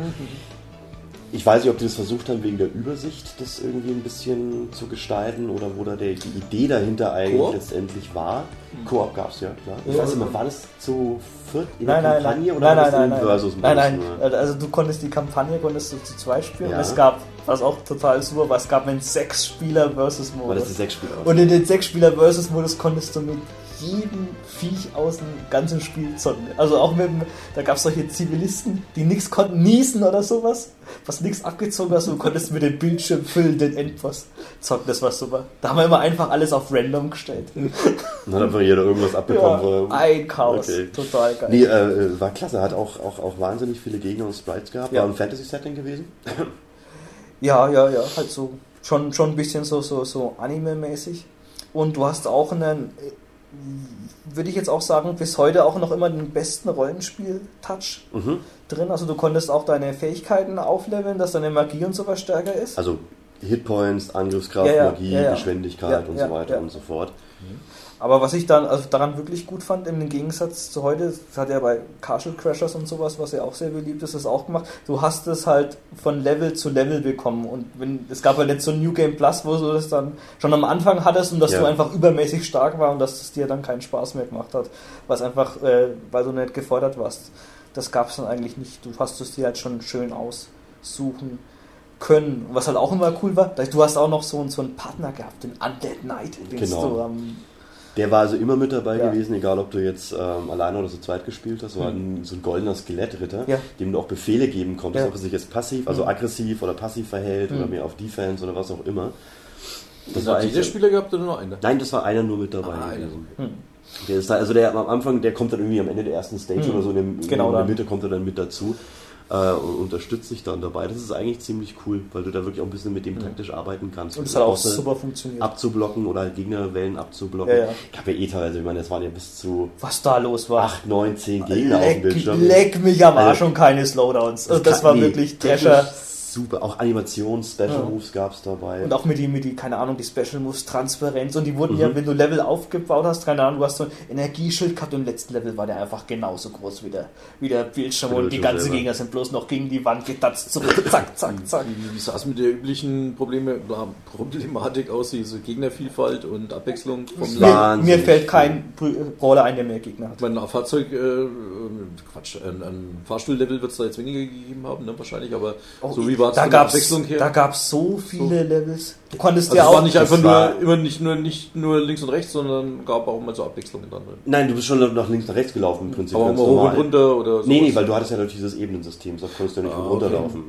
Ich weiß nicht, ob die das versucht haben, wegen der Übersicht das irgendwie ein bisschen zu gestalten oder wo da der, die Idee dahinter eigentlich Koop? letztendlich war. Koop gab es ja, klar. Ich Ja. weiß nicht mehr, war das zu viert in Nein, der nein, Kampagne nein, oder nein, war nein, das nein, in nein, den Versus nein, nein, nur? also du konntest die Kampagne konntest du zu zweit spielen Ja. und es gab, was auch total super war, es gab einen Sechs-Spieler versus War das die Modus. sechs Spieler? Und in den Sechs-Spieler versus Modus konntest du mit jedem Viech aus dem ganzen Spiel zocken. Also auch mit dem, da gab es solche Zivilisten, die nichts konnten niesen oder sowas, was nichts abgezogen hast, und du konntest mit dem Bildschirm füllen, den Endboss zocken, das war super. Da haben wir immer einfach alles auf random gestellt. Dann hat einfach jeder irgendwas abbekommen. Ja, ein Chaos, Okay. total geil. Nee, äh, war klasse. Hat auch, auch, auch wahnsinnig viele Gegner und Sprites gehabt. Ja. War ein Fantasy-Setting gewesen. Ja, ja, ja, halt so schon, schon ein bisschen so, so, so Anime-mäßig. Und du hast auch einen, äh, würde ich jetzt auch sagen, bis heute auch noch immer den besten Rollenspiel-Touch Mhm. drin. Also du konntest auch deine Fähigkeiten aufleveln, dass deine Magie und sowas stärker ist. Also Hitpoints, Angriffskraft, Ja, ja, Magie, ja. Geschwindigkeit und so weiter und so fort. Aber was ich dann also daran wirklich gut fand, im Gegensatz zu heute, das hat ja bei Castle Crashers und sowas, was ja auch sehr beliebt ist, das auch gemacht. Du hast es halt von Level zu Level bekommen. Und wenn es gab halt jetzt so ein New Game Plus, wo du das dann schon am Anfang hattest und dass Ja. du einfach übermäßig stark war und dass es dir dann keinen Spaß mehr gemacht hat, was einfach, äh, weil du nicht gefordert warst. Das gab es dann eigentlich nicht. Du hast es dir halt schon schön aussuchen können. Und was halt auch immer cool war, du hast auch noch so, so einen Partner gehabt, den Undead Knight, den Genau. du am Der war also immer mit dabei Ja. gewesen, egal ob du jetzt ähm, alleine oder so zweit gespielt hast. War ein, so ein goldener Skelettritter, Ja. dem du auch Befehle geben konntest, Ja. ob er sich jetzt passiv, also Mhm. aggressiv oder passiv verhält oder Mhm. mehr auf Defense oder was auch immer. Das war hat eigentlich- jeder Spieler gehabt oder nur einer? Nein, das war einer nur mit dabei Ah, gewesen. Hm. Der ist da, also der am Anfang, der kommt dann irgendwie am Ende der ersten Stage Hm. oder so in, dem, Genau in der. Mitte kommt er dann mit dazu äh, und unterstützt sich dann dabei. Das ist eigentlich ziemlich cool, weil du da wirklich auch ein bisschen mit dem taktisch arbeiten kannst. Und es hat auch super funktioniert. abzublocken oder halt Gegnerwellen abzublocken. Ja, ja. Ich habe ja eh teilweise, ich meine, das waren ja bis zu Was da los war. 8, 9, 10 Gegner auf dem leck, Bildschirm. leck mich am Arsch Also, und keine Slowdowns. Also das kann- war nee, wirklich Trasher. Super, auch Animations, Special Ja. Moves gab es dabei. Und auch mit die, mit die, keine Ahnung, die Special Moves, Transparenz. Und die wurden Mhm. ja, wenn du Level aufgebaut hast, keine Ahnung, du hast so ein Energieschild gehabt und im letzten Level war der einfach genauso groß wie der, wie der Bildschirm. Und die ganzen selber. Gegner sind bloß noch gegen die Wand getatzt zurück. Zack, zack, zack. Wie, wie sah es mit der üblichen Probleme, Problematik aus, diese Gegnervielfalt und Abwechslung vom Mir- Land? Mir, fällt kein Br- Brawler ein, der mehr Gegner hat. Ich meine, ein Fahrzeug, äh, äh, Quatsch, ein, ein Fahrstuhllevel wird es da jetzt weniger gegeben haben, ne, wahrscheinlich, aber so wie es da gab's, Abwechslung her? da gab's so viele Levels. Du konntest also ja es auch. war nicht einfach nur, immer nicht nur, nicht nur links und rechts, sondern gab auch mal so Abwechslungen dann drin. Nein, du bist schon nach links nach rechts gelaufen im Prinzip. Aber mal hoch und runter oder so. Nee, nee, weil du hattest ja natürlich dieses Ebenensystem, so konntest du ja nicht Ah, hoch und runter okay. laufen.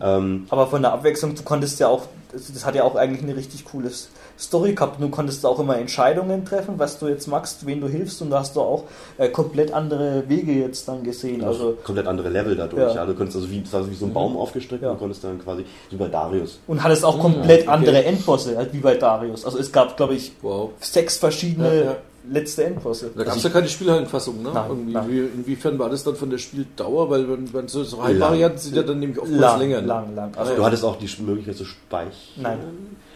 Ja. Ähm, Aber von der Abwechslung, du konntest ja auch, das das hat ja auch eigentlich eine richtig coole Story gehabt. Du konntest auch immer Entscheidungen treffen, was du jetzt machst, wen du hilfst und da hast du auch äh, komplett andere Wege jetzt dann gesehen. also Also komplett andere Level dadurch. Ja. Ja. Du konntest also wie, das war so wie so ein Baum aufgestrickt Ja. und konntest dann quasi, wie bei Darius. und hattest auch komplett okay. andere Endbosse, halt wie bei Darius. Also es gab, glaube ich, Wow. sechs verschiedene Ja, ja. Letzte Endbosse. Da gab es ja keine Spielhallenfassung, ne? Nein, Irgendwie, nein. wie, inwiefern war das dann von der Spieldauer? Weil wenn, wenn so, so Heimvarianten sind ja dann nämlich oftmals lang, länger. Ne? lang, lang. Also, Du hattest auch die Möglichkeit zu speichern. Nein.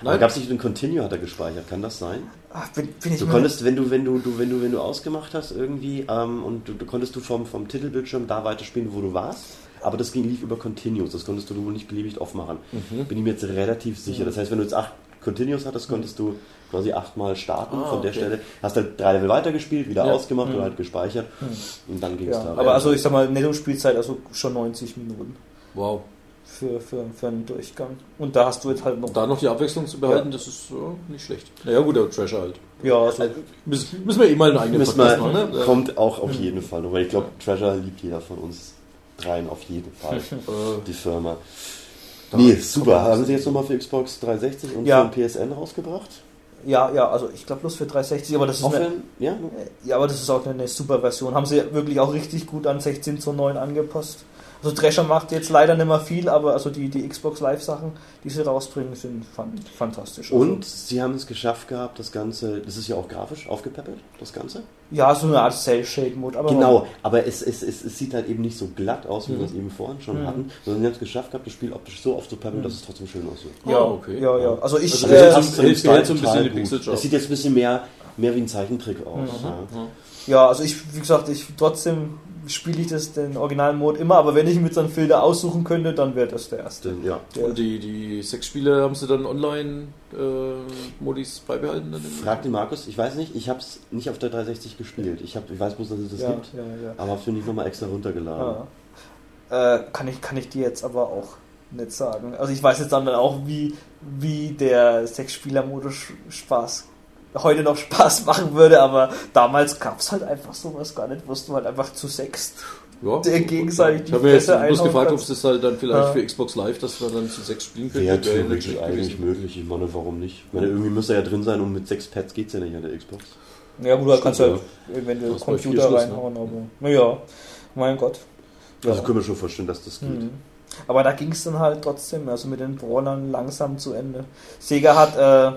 Aber gab es nicht den Continue, hat er gespeichert, kann das sein? ach, bin, bin ich Du konntest, wenn du, wenn du, du, wenn du, wenn du ausgemacht hast irgendwie, ähm, und du, du konntest du vom, vom Titelbildschirm da weiterspielen, wo du warst, aber das ging lief über Continues, das konntest du wohl nicht beliebig aufmachen. Mhm. Bin ich mir jetzt relativ sicher. Das heißt, wenn du jetzt acht Continues hattest, konntest du quasi achtmal starten Ah, von der okay. Stelle, hast halt drei Level weitergespielt, wieder Ja. ausgemacht oder halt gespeichert und dann ging es Mhm. ja, da. aber also ich sag mal, Netto-Spielzeit, also schon 90 Minuten Wow. für, für, für einen Durchgang. Und da hast du jetzt halt noch. Da noch die Abwechslung zu behalten, das ist äh, nicht schlecht. Naja, gut, aber Treasure halt. Ja, also, Müssen, müssen wir eh mal einen eigenen Podcast machen, ne? kommt auch auf jeden Fall, noch, weil ich glaube, Treasure liebt jeder von uns dreien auf jeden Fall, Äh, die Firma. Da- Nee, super. Haben sie jetzt nochmal für Xbox 360 und Ja. für den PSN rausgebracht? Ja, ja, also ich glaube bloß für 360, aber das ist eine, Offline? Ja? ja, aber das ist auch eine super Version. Haben sie wirklich auch richtig gut an 16 zu 9 angepasst. Also Drescher macht jetzt leider nicht mehr viel, aber also die, die Xbox Live Sachen, die sie rausbringen, sind fan fantastisch. Also, Und sie haben es geschafft gehabt, das Ganze, das ist ja auch grafisch aufgepäppelt, das Ganze. ja, so eine Art Cell-Shade-Mode. aber- Genau, aber es, es, es, es sieht halt eben nicht so glatt aus, wie Mhm. wir es eben vorhin schon Mhm. hatten, sondern sie haben es geschafft gehabt, das Spiel optisch so aufzupäppeln, dass es trotzdem schön aussieht. Ja, Ah, okay. ja, ja. Also ich, Also äh, das so ein bisschen die. Es sieht jetzt ein bisschen mehr, mehr wie ein Zeichentrick aus. Mhm. Ja. Ja, also ich, wie gesagt, ich trotzdem spiele ich das den originalen Mode immer, aber wenn ich mir jetzt einen Filter aussuchen könnte, dann wäre das der erste. Denn, ja. Der, Und die, die sechs Spiele haben sie dann Online-Modis beibehalten? Dann Frag den Markus, ich weiß nicht, ich habe es nicht auf der 360 gespielt. Ich, hab, ich weiß bloß, dass es das ja, gibt, ja, ja. aber habe es mir nicht nochmal extra runtergeladen. Ja. Äh, kann, ich, kann ich dir jetzt aber auch nicht sagen. Also ich weiß jetzt dann auch, wie, wie der Sechs-Spieler-Modus Spaß heute noch Spaß machen würde, aber damals gab es halt einfach sowas gar nicht, wirst du halt einfach zu sechst. Ja. Der gegenseitig die Ich habe mir jetzt bloß gefragt, ob es das halt dann vielleicht Ja. für Xbox Live, dass man dann zu sechs spielen könnte. Wäre Wäre ja theoretisch eigentlich gewesen. möglich. Ich meine, warum nicht? Ich meine, irgendwie müsste er ja drin sein und mit sechs Pads geht es ja nicht an der Xbox. Ja gut, da kannst du halt Das eventuell Computer ne? reinhauen, aber naja, mein Gott. Ja. Also können wir schon vorstellen, dass das geht. Mhm. Aber da ging es dann halt trotzdem, also mit den Brawlern langsam zu Ende. Sega hat äh,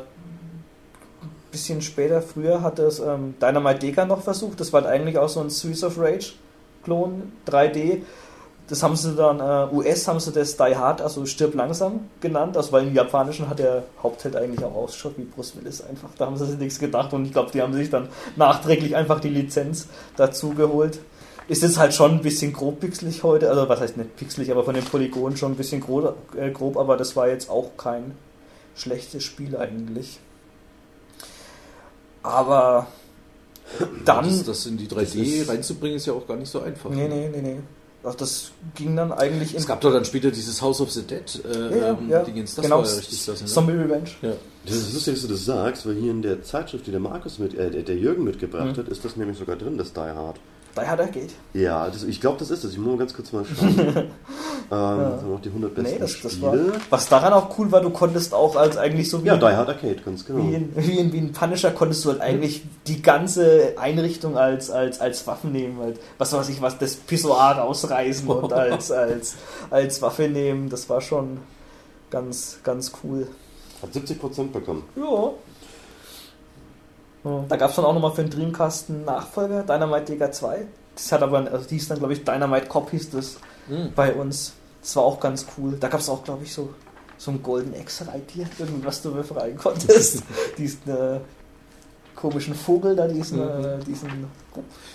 bisschen später, früher hat es ähm, Dynamite Deka noch versucht. Das war halt eigentlich auch so ein Streets of Rage Klon 3D. Das haben sie dann, äh, US haben sie das Die Hard, also Stirb langsam genannt, also weil im Japanischen hat der Hauptheld eigentlich auch ausgeschaut wie Bruce Willis einfach. Da haben sie sich nichts gedacht und ich glaube, die haben sich dann nachträglich einfach die Lizenz dazu geholt. Ist jetzt halt schon ein bisschen grob pixelig heute, also was heißt nicht pixelig, aber von den Polygonen schon ein bisschen grob, äh, grob aber das war jetzt auch kein schlechtes Spiel eigentlich. Aber dann. Das, das in die 3D Das ist- reinzubringen, ist ja auch gar nicht so einfach. Nee, nee, nee, nee. Ach, das ging dann eigentlich Es gab doch dann später dieses House of the Dead äh, ja, ähm, ja, Dingens. Das genau, war ja richtig klasse. Ne? Zombie Revenge. Ja. Das ist lustig, dass du das sagst, weil hier in der Zeitschrift, die der Markus mit, äh, der Jürgen mitgebracht Mhm. hat, ist das nämlich sogar drin, das Die Hard. Die Hard geht. Ja, das, ich glaube, das ist es. Ich muss mal ganz kurz mal schauen. ähm, sind noch die 100 besten Nee, das, das war. Spiele. Was daran auch cool war, du konntest auch als eigentlich so wie, ja, Die Hard Arcade, ganz genau. wie, in, wie, in, wie in Punisher konntest du halt eigentlich die ganze Einrichtung als, als, als Waffe nehmen. Halt, was weiß ich, was das Pissoir rausreißen und als, als, als Waffe nehmen. Das war schon ganz, ganz cool. Hat 70% bekommen. Ja. Da gab es dann auch nochmal für den Dreamcast einen Nachfolger, Dynamite Digger 2. Das hat aber, also die ist dann, glaube ich, Dynamite Cop hieß das Hm. bei uns. Das war auch ganz cool. Da gab es auch, glaube ich, so, so einen Golden X-Reitier, irgendwas du befreien konntest. diesen äh, komischen Vogel da, diesen, Mhm. äh, diesen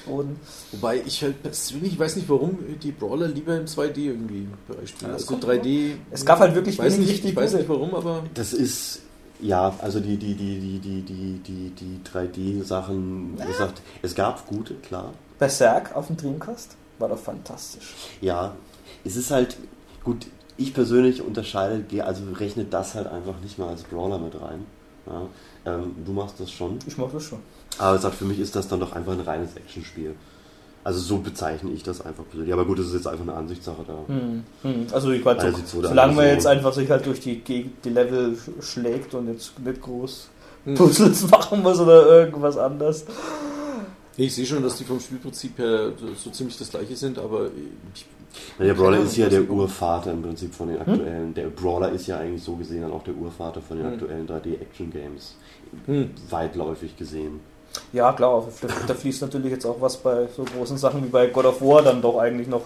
Boden. Wobei ich halt persönlich, ich weiß nicht warum, die Brawler lieber im 2D irgendwie Bereich spielen. Ja, also kommt 3D. Es gab halt wirklich ich weiß wenig nicht, richtig Ich weiß nicht warum, aber. Das ist, ja, also die, die, die, die, die, die, die, die 3D-Sachen, wie gesagt, es gab gute, klar. Berserk auf dem Dreamcast war doch fantastisch. Ja, es ist halt, gut, ich persönlich unterscheide, also rechne das halt einfach nicht mal als Brawler mit rein. Ja, ähm, du machst das schon. Ich mach das schon. Aber es sagt, für mich ist das dann doch einfach ein reines Actionspiel. Also so bezeichne ich das einfach persönlich. Aber gut, das ist jetzt einfach eine Ansichtssache da. Hm, hm. Also ich weiß Einer so, sieht's so, der solange man so. jetzt einfach sich halt durch die, Geg- die Level sch- schlägt und jetzt nicht groß Hm. Puzzles machen muss oder irgendwas anderes. Nee, ich sehe schon, dass die vom Spielprinzip her so, ziemlich das gleiche sind, aber ich, der Brawler ist ja der Urvater im Prinzip von den aktuellen. Der Brawler ist ja eigentlich so gesehen dann auch der Urvater von den Hm. aktuellen 3D-Action-Games. hm, Weitläufig gesehen. Ja, klar, da, da, fließt natürlich jetzt auch was bei so großen Sachen wie bei God of War dann doch eigentlich noch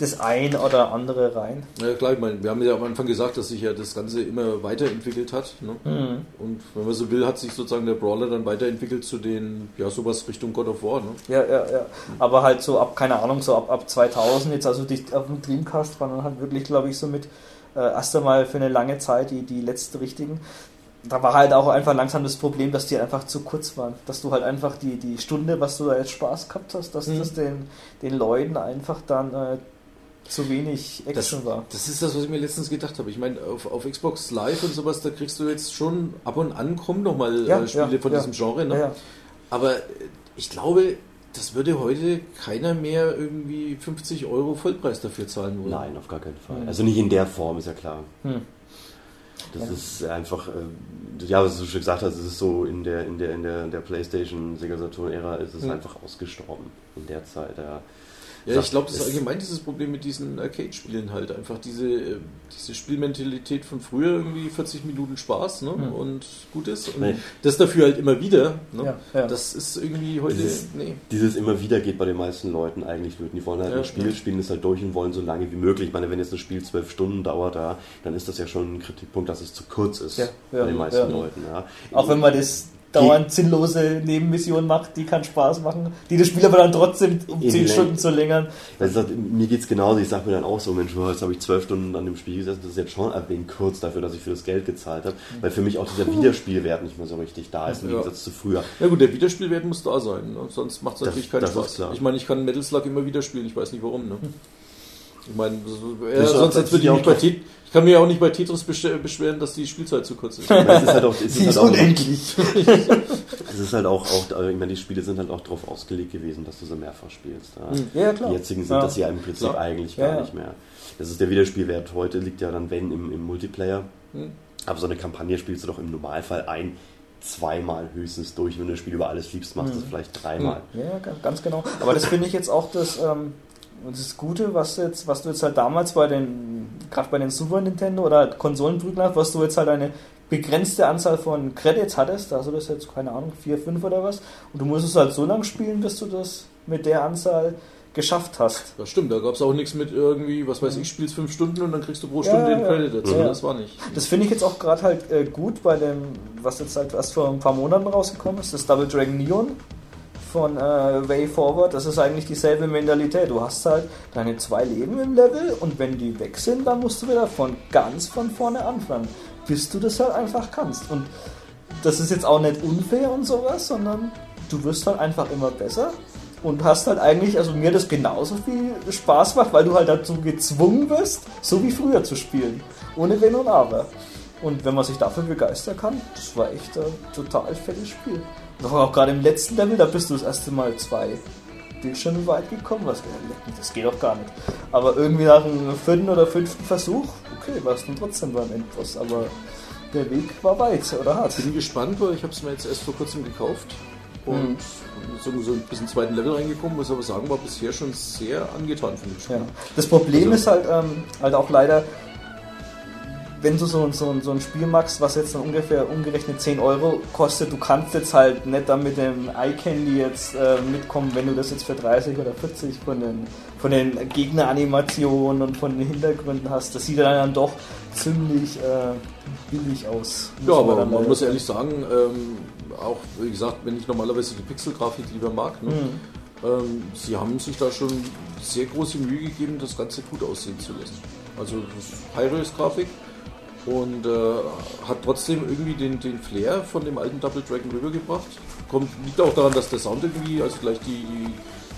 das ein oder andere rein. Ja klar, ich meine, wir haben ja am Anfang gesagt, dass sich ja das Ganze immer weiterentwickelt hat. Ne? Mhm. Und wenn man so will, hat sich sozusagen der Brawler dann weiterentwickelt zu den, ja, sowas Richtung God of War. Ne? Ja, ja, ja. Aber halt so ab, keine Ahnung, so ab, ab 2000 jetzt, also die, auf dem Dreamcast waren dann halt wirklich, glaube ich, so mit äh, erst einmal für eine lange Zeit die, die letzten richtigen da war halt auch einfach langsam das Problem, dass die einfach zu kurz waren. Dass du halt einfach die, die Stunde, was du da jetzt Spaß gehabt hast, dass mhm. das den, den Leuten einfach dann äh, zu wenig Action das, war. Das ist das, was ich mir letztens gedacht habe. Ich meine, auf, auf Xbox Live und sowas, da kriegst du jetzt schon ab und an kommen nochmal ja, äh, Spiele ja, von ja. diesem Genre. Ne? Aber äh, ich glaube, das würde heute keiner mehr irgendwie 50 Euro Vollpreis dafür zahlen wollen. Nein, auf gar keinen Fall. Hm. Also nicht in der Form, ist ja klar. Hm. Das ja. ist einfach, äh, ja, was du schon gesagt hast, es ist so in der, in der, in der, in der PlayStation, Sega Saturn-Ära ist es hm. einfach ausgestorben in der Zeit. Ja. Ja, ich glaube, das ist allgemein dieses Problem mit diesen Arcade-Spielen halt. Einfach diese, äh, diese Spielmentalität von früher, irgendwie 40 Minuten Spaß ne? Mhm. und gut ist. Und nee. das dafür halt immer wieder. Ne? Ja, ja. Das ist irgendwie heute. Dieses, nee. dieses immer wieder geht bei den meisten Leuten eigentlich flöten. Die wollen halt ja, ein Spiel, spielen es halt durch und wollen so lange wie möglich. Ich meine, wenn jetzt ein Spiel zwölf Stunden dauert, da, dann ist das ja schon ein Kritikpunkt, dass es zu kurz ist bei den meisten Leuten. Auch wenn man das dauernd sinnlose Nebenmissionen macht, die keinen Spaß machen, die das Spiel aber dann trotzdem um 10 Stunden zu längern. Also, mir geht es genauso, ich sage mir dann auch so, Mensch, jetzt habe ich 12 Stunden an dem Spiel gesessen, das ist jetzt schon ein wenig kurz dafür, dass ich für das Geld gezahlt habe, mhm. weil für mich auch dieser Wiederspielwert nicht mehr so richtig da ist, im ja. Gegensatz zu früher. Ja gut, der Wiederspielwert muss da sein, ne? sonst macht es natürlich keinen Spaß. Ich meine, ich kann Metal Slug immer wieder spielen, ich weiß nicht warum. Ne? Ich meine, äh, sonst würde ich auch bei ich kann mich auch nicht bei Tetris beschweren, dass die Spielzeit zu kurz ist. es ist halt auch, es ist, halt ist unendlich. es ist halt auch, auch, ich meine, die Spiele sind halt auch darauf ausgelegt gewesen, dass du sie mehrfach spielst. Ja, klar. Die jetzigen sind ja. das ja im Prinzip klar. eigentlich gar ja, nicht mehr. Das ist der Wiederspielwert heute, liegt ja dann, wenn, im, im Multiplayer. Hm. Aber so eine Kampagne spielst du doch im Normalfall ein, zweimal höchstens durch. Wenn du das Spiel über alles liebst, machst du hm. das vielleicht dreimal. Ja, ganz genau. Aber das finde ich jetzt auch das, ähm, das Gute, was, jetzt, was du jetzt halt damals bei den gerade bei den Super Nintendo oder Konsolenprügeln, was du jetzt halt eine begrenzte Anzahl von Credits hattest, also das jetzt, keine Ahnung, 4, 5 oder was, und du musst es halt so lang spielen, bis du das mit der Anzahl geschafft hast. Das stimmt, da gab es auch nichts mit irgendwie, was weiß ich, spielst 5 Stunden und dann kriegst du pro Stunde ja, den Credit dazu. Ja. Das war nicht. Das finde ich jetzt auch gerade halt äh, gut bei dem, was jetzt halt erst vor ein paar Monaten rausgekommen ist, das Double Dragon Neon von äh, Way Forward, das ist eigentlich dieselbe Mentalität. Du hast halt deine zwei Leben im Level und wenn die weg sind, dann musst du wieder von ganz von vorne anfangen, bis du das halt einfach kannst. Und das ist jetzt auch nicht unfair und sowas, sondern du wirst halt einfach immer besser und hast halt eigentlich, also mir das genauso viel Spaß macht, weil du halt dazu gezwungen wirst, so wie früher zu spielen. Ohne Wenn und Aber. Und wenn man sich dafür begeistern kann, das war echt ein total fettes Spiel. Doch auch gerade im letzten Level, da bist du das erste Mal zwei Bildschirme weit gekommen. Was, das geht doch gar nicht. Aber irgendwie nach dem vierten oder fünften Versuch, okay, warst du trotzdem beim Endboss. Aber der Weg war weit oder hart. Ich bin gespannt, weil ich habe es mir jetzt erst vor kurzem gekauft und mhm. so, so ein bisschen zweiten Level reingekommen, muss aber sagen, war bisher schon sehr angetan von dem Spiel. Ja. Das Problem also, ist halt, ähm, halt auch leider, wenn du so, so, so ein Spiel machst, was jetzt dann ungefähr umgerechnet 10 Euro kostet, du kannst jetzt halt nicht dann mit dem iCandy jetzt äh, mitkommen, wenn du das jetzt für 30 oder 40 von den, von den Gegneranimationen und von den Hintergründen hast. Das sieht dann doch ziemlich äh, billig aus. Ja, aber man, man muss ehrlich sagen, ähm, auch wie gesagt, wenn ich normalerweise die Pixelgrafik lieber mag, ne, mhm. ähm, sie haben sich da schon sehr große Mühe gegeben, das Ganze gut aussehen zu lassen. Also High-Res-Grafik und äh, hat trotzdem irgendwie den, den Flair von dem alten Double Dragon rübergebracht. Kommt, liegt auch daran, dass der Sound irgendwie, also gleich die,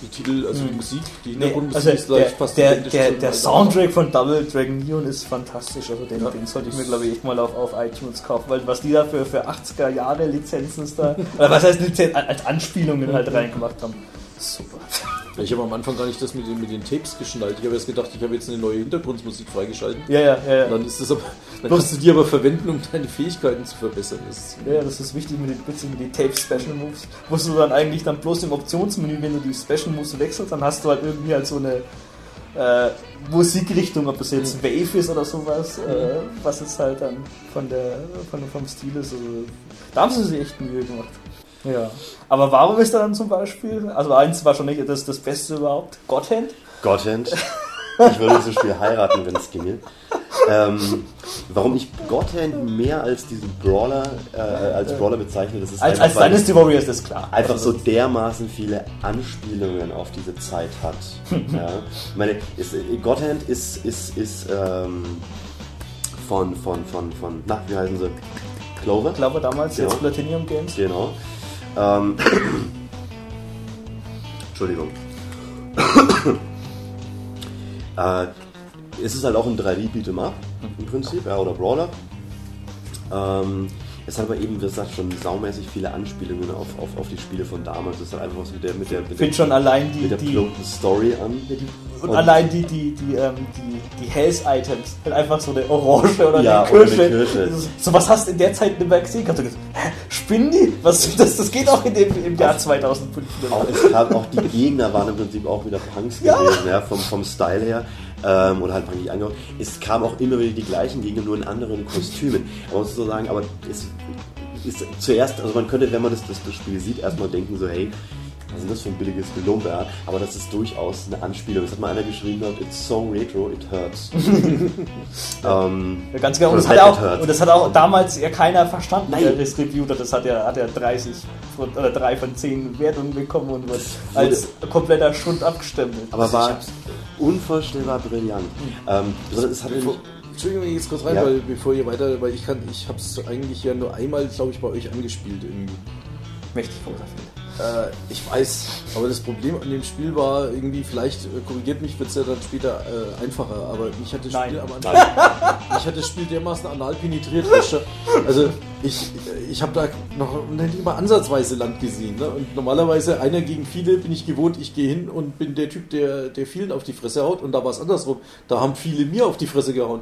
die Titel, also die hm. Musik, die Hintergrundmusik nee, also ist gleich fast Der, der, der Soundtrack von Double Dragon Neon ist fantastisch, also den, ja. den sollte ich mir glaube ich echt mal auf, auf iTunes kaufen, weil was die da für, für 80er Jahre Lizenzen da, oder was heißt Lizenzen, als Anspielungen halt reingemacht haben. Super. Ich habe am Anfang gar nicht das mit den, mit den Tapes geschnallt. Ich habe jetzt gedacht, ich habe jetzt eine neue Hintergrundmusik freigeschalten. Ja, ja, ja. Dann, ist das aber, dann kannst du die aber verwenden, um deine Fähigkeiten zu verbessern. Das ja, das ist wichtig mit den, mit den Tape Special Moves. Musst du dann eigentlich dann bloß im Optionsmenü, wenn du die Special Moves wechselst, dann hast du halt irgendwie halt so eine äh, Musikrichtung, ob das jetzt mhm. Wave ist oder sowas, äh, mhm. was jetzt halt dann von der, von, vom Stil ist. Also, da haben sie sich echt Mühe gemacht. Ja. Aber warum ist da dann zum Beispiel, also eins wahrscheinlich das, das Beste überhaupt, Godhand? Godhand. Ich würde dieses Spiel heiraten, wenn es ginge. Ähm, warum ich Godhand mehr als diesen Brawler, äh, als Brawler bezeichne, das ist Als, einfach, als Dynasty Warriors ist klar. einfach so dermaßen viele Anspielungen auf diese Zeit hat. ja. Ich meine, ist, Godhand ist, ist, ist ähm, von, von, von, von, na, wie heißen sie? Clover? Ich glaube damals, Genau. jetzt Platinum Games. Genau. Ähm, Entschuldigung. äh, es ist halt auch ein 3D-Beat'em Up im Prinzip, ja, oder Brawler. Ähm, es hat aber eben, wie gesagt, schon saumäßig viele Anspielungen auf, auf, auf die Spiele von damals. Es hat einfach was mit der, mit der, mit Ich der, schon allein die, mit der die, plumpen Story an. Ja, die, und, Und- allein die, die, die, ähm, die, die Health-Items, halt einfach so eine Orange oder Ja, eine oder Kirsche. eine Kirsche. So was hast du in der Zeit nicht mehr gesehen. Hast du gesagt, hä, spinnen die? Was, das, das geht auch in dem, im Jahr 2005. Auch, es gab auch die Gegner waren im Prinzip auch wieder Punks Ja. gewesen, ja, vom, vom Style her. Ähm, oder halt punkig angehaucht. Es kam auch immer wieder die gleichen Gegner, nur in anderen Kostümen. Man muss so sagen, aber es ist zuerst, also man könnte, wenn man das, das, das Spiel sieht, erstmal denken so, hey, was ist das für ein billiges Gelumpe, ja? aber das ist durchaus eine Anspielung. Das hat mal einer geschrieben, it's so retro, it hurts. ähm, Ja, ganz genau. Und das, hat auch, und das hat auch damals ja keiner verstanden, Nein. der Distributor. Das hat ja, hat ja 30 von, oder 3 von 10 Wertungen bekommen und wird als kompletter Schund abgestempelt. aber war unvorstellbar brillant. Ähm, es hat Bevor, Entschuldigung, wenn ich jetzt kurz rein, Ja. weil bevor ihr weiter, weil ich kann, ich habe es eigentlich ja nur einmal, glaube ich, bei euch angespielt irgendwie. Mächtig großer Film. Äh, ich weiß, aber das Problem an dem Spiel war irgendwie, vielleicht äh, korrigiert mich, wird es ja dann später äh, einfacher, aber mich hat das. Spiel am Anfang, mich hat das Spiel dermaßen anal penetriert. Also ich, ich habe da noch nicht mal ansatzweise Land gesehen. Ne? Und normalerweise einer gegen viele bin ich gewohnt, ich gehe hin und bin der Typ, der, der vielen auf die Fresse haut und da war es andersrum. Da haben viele mir auf die Fresse gehauen.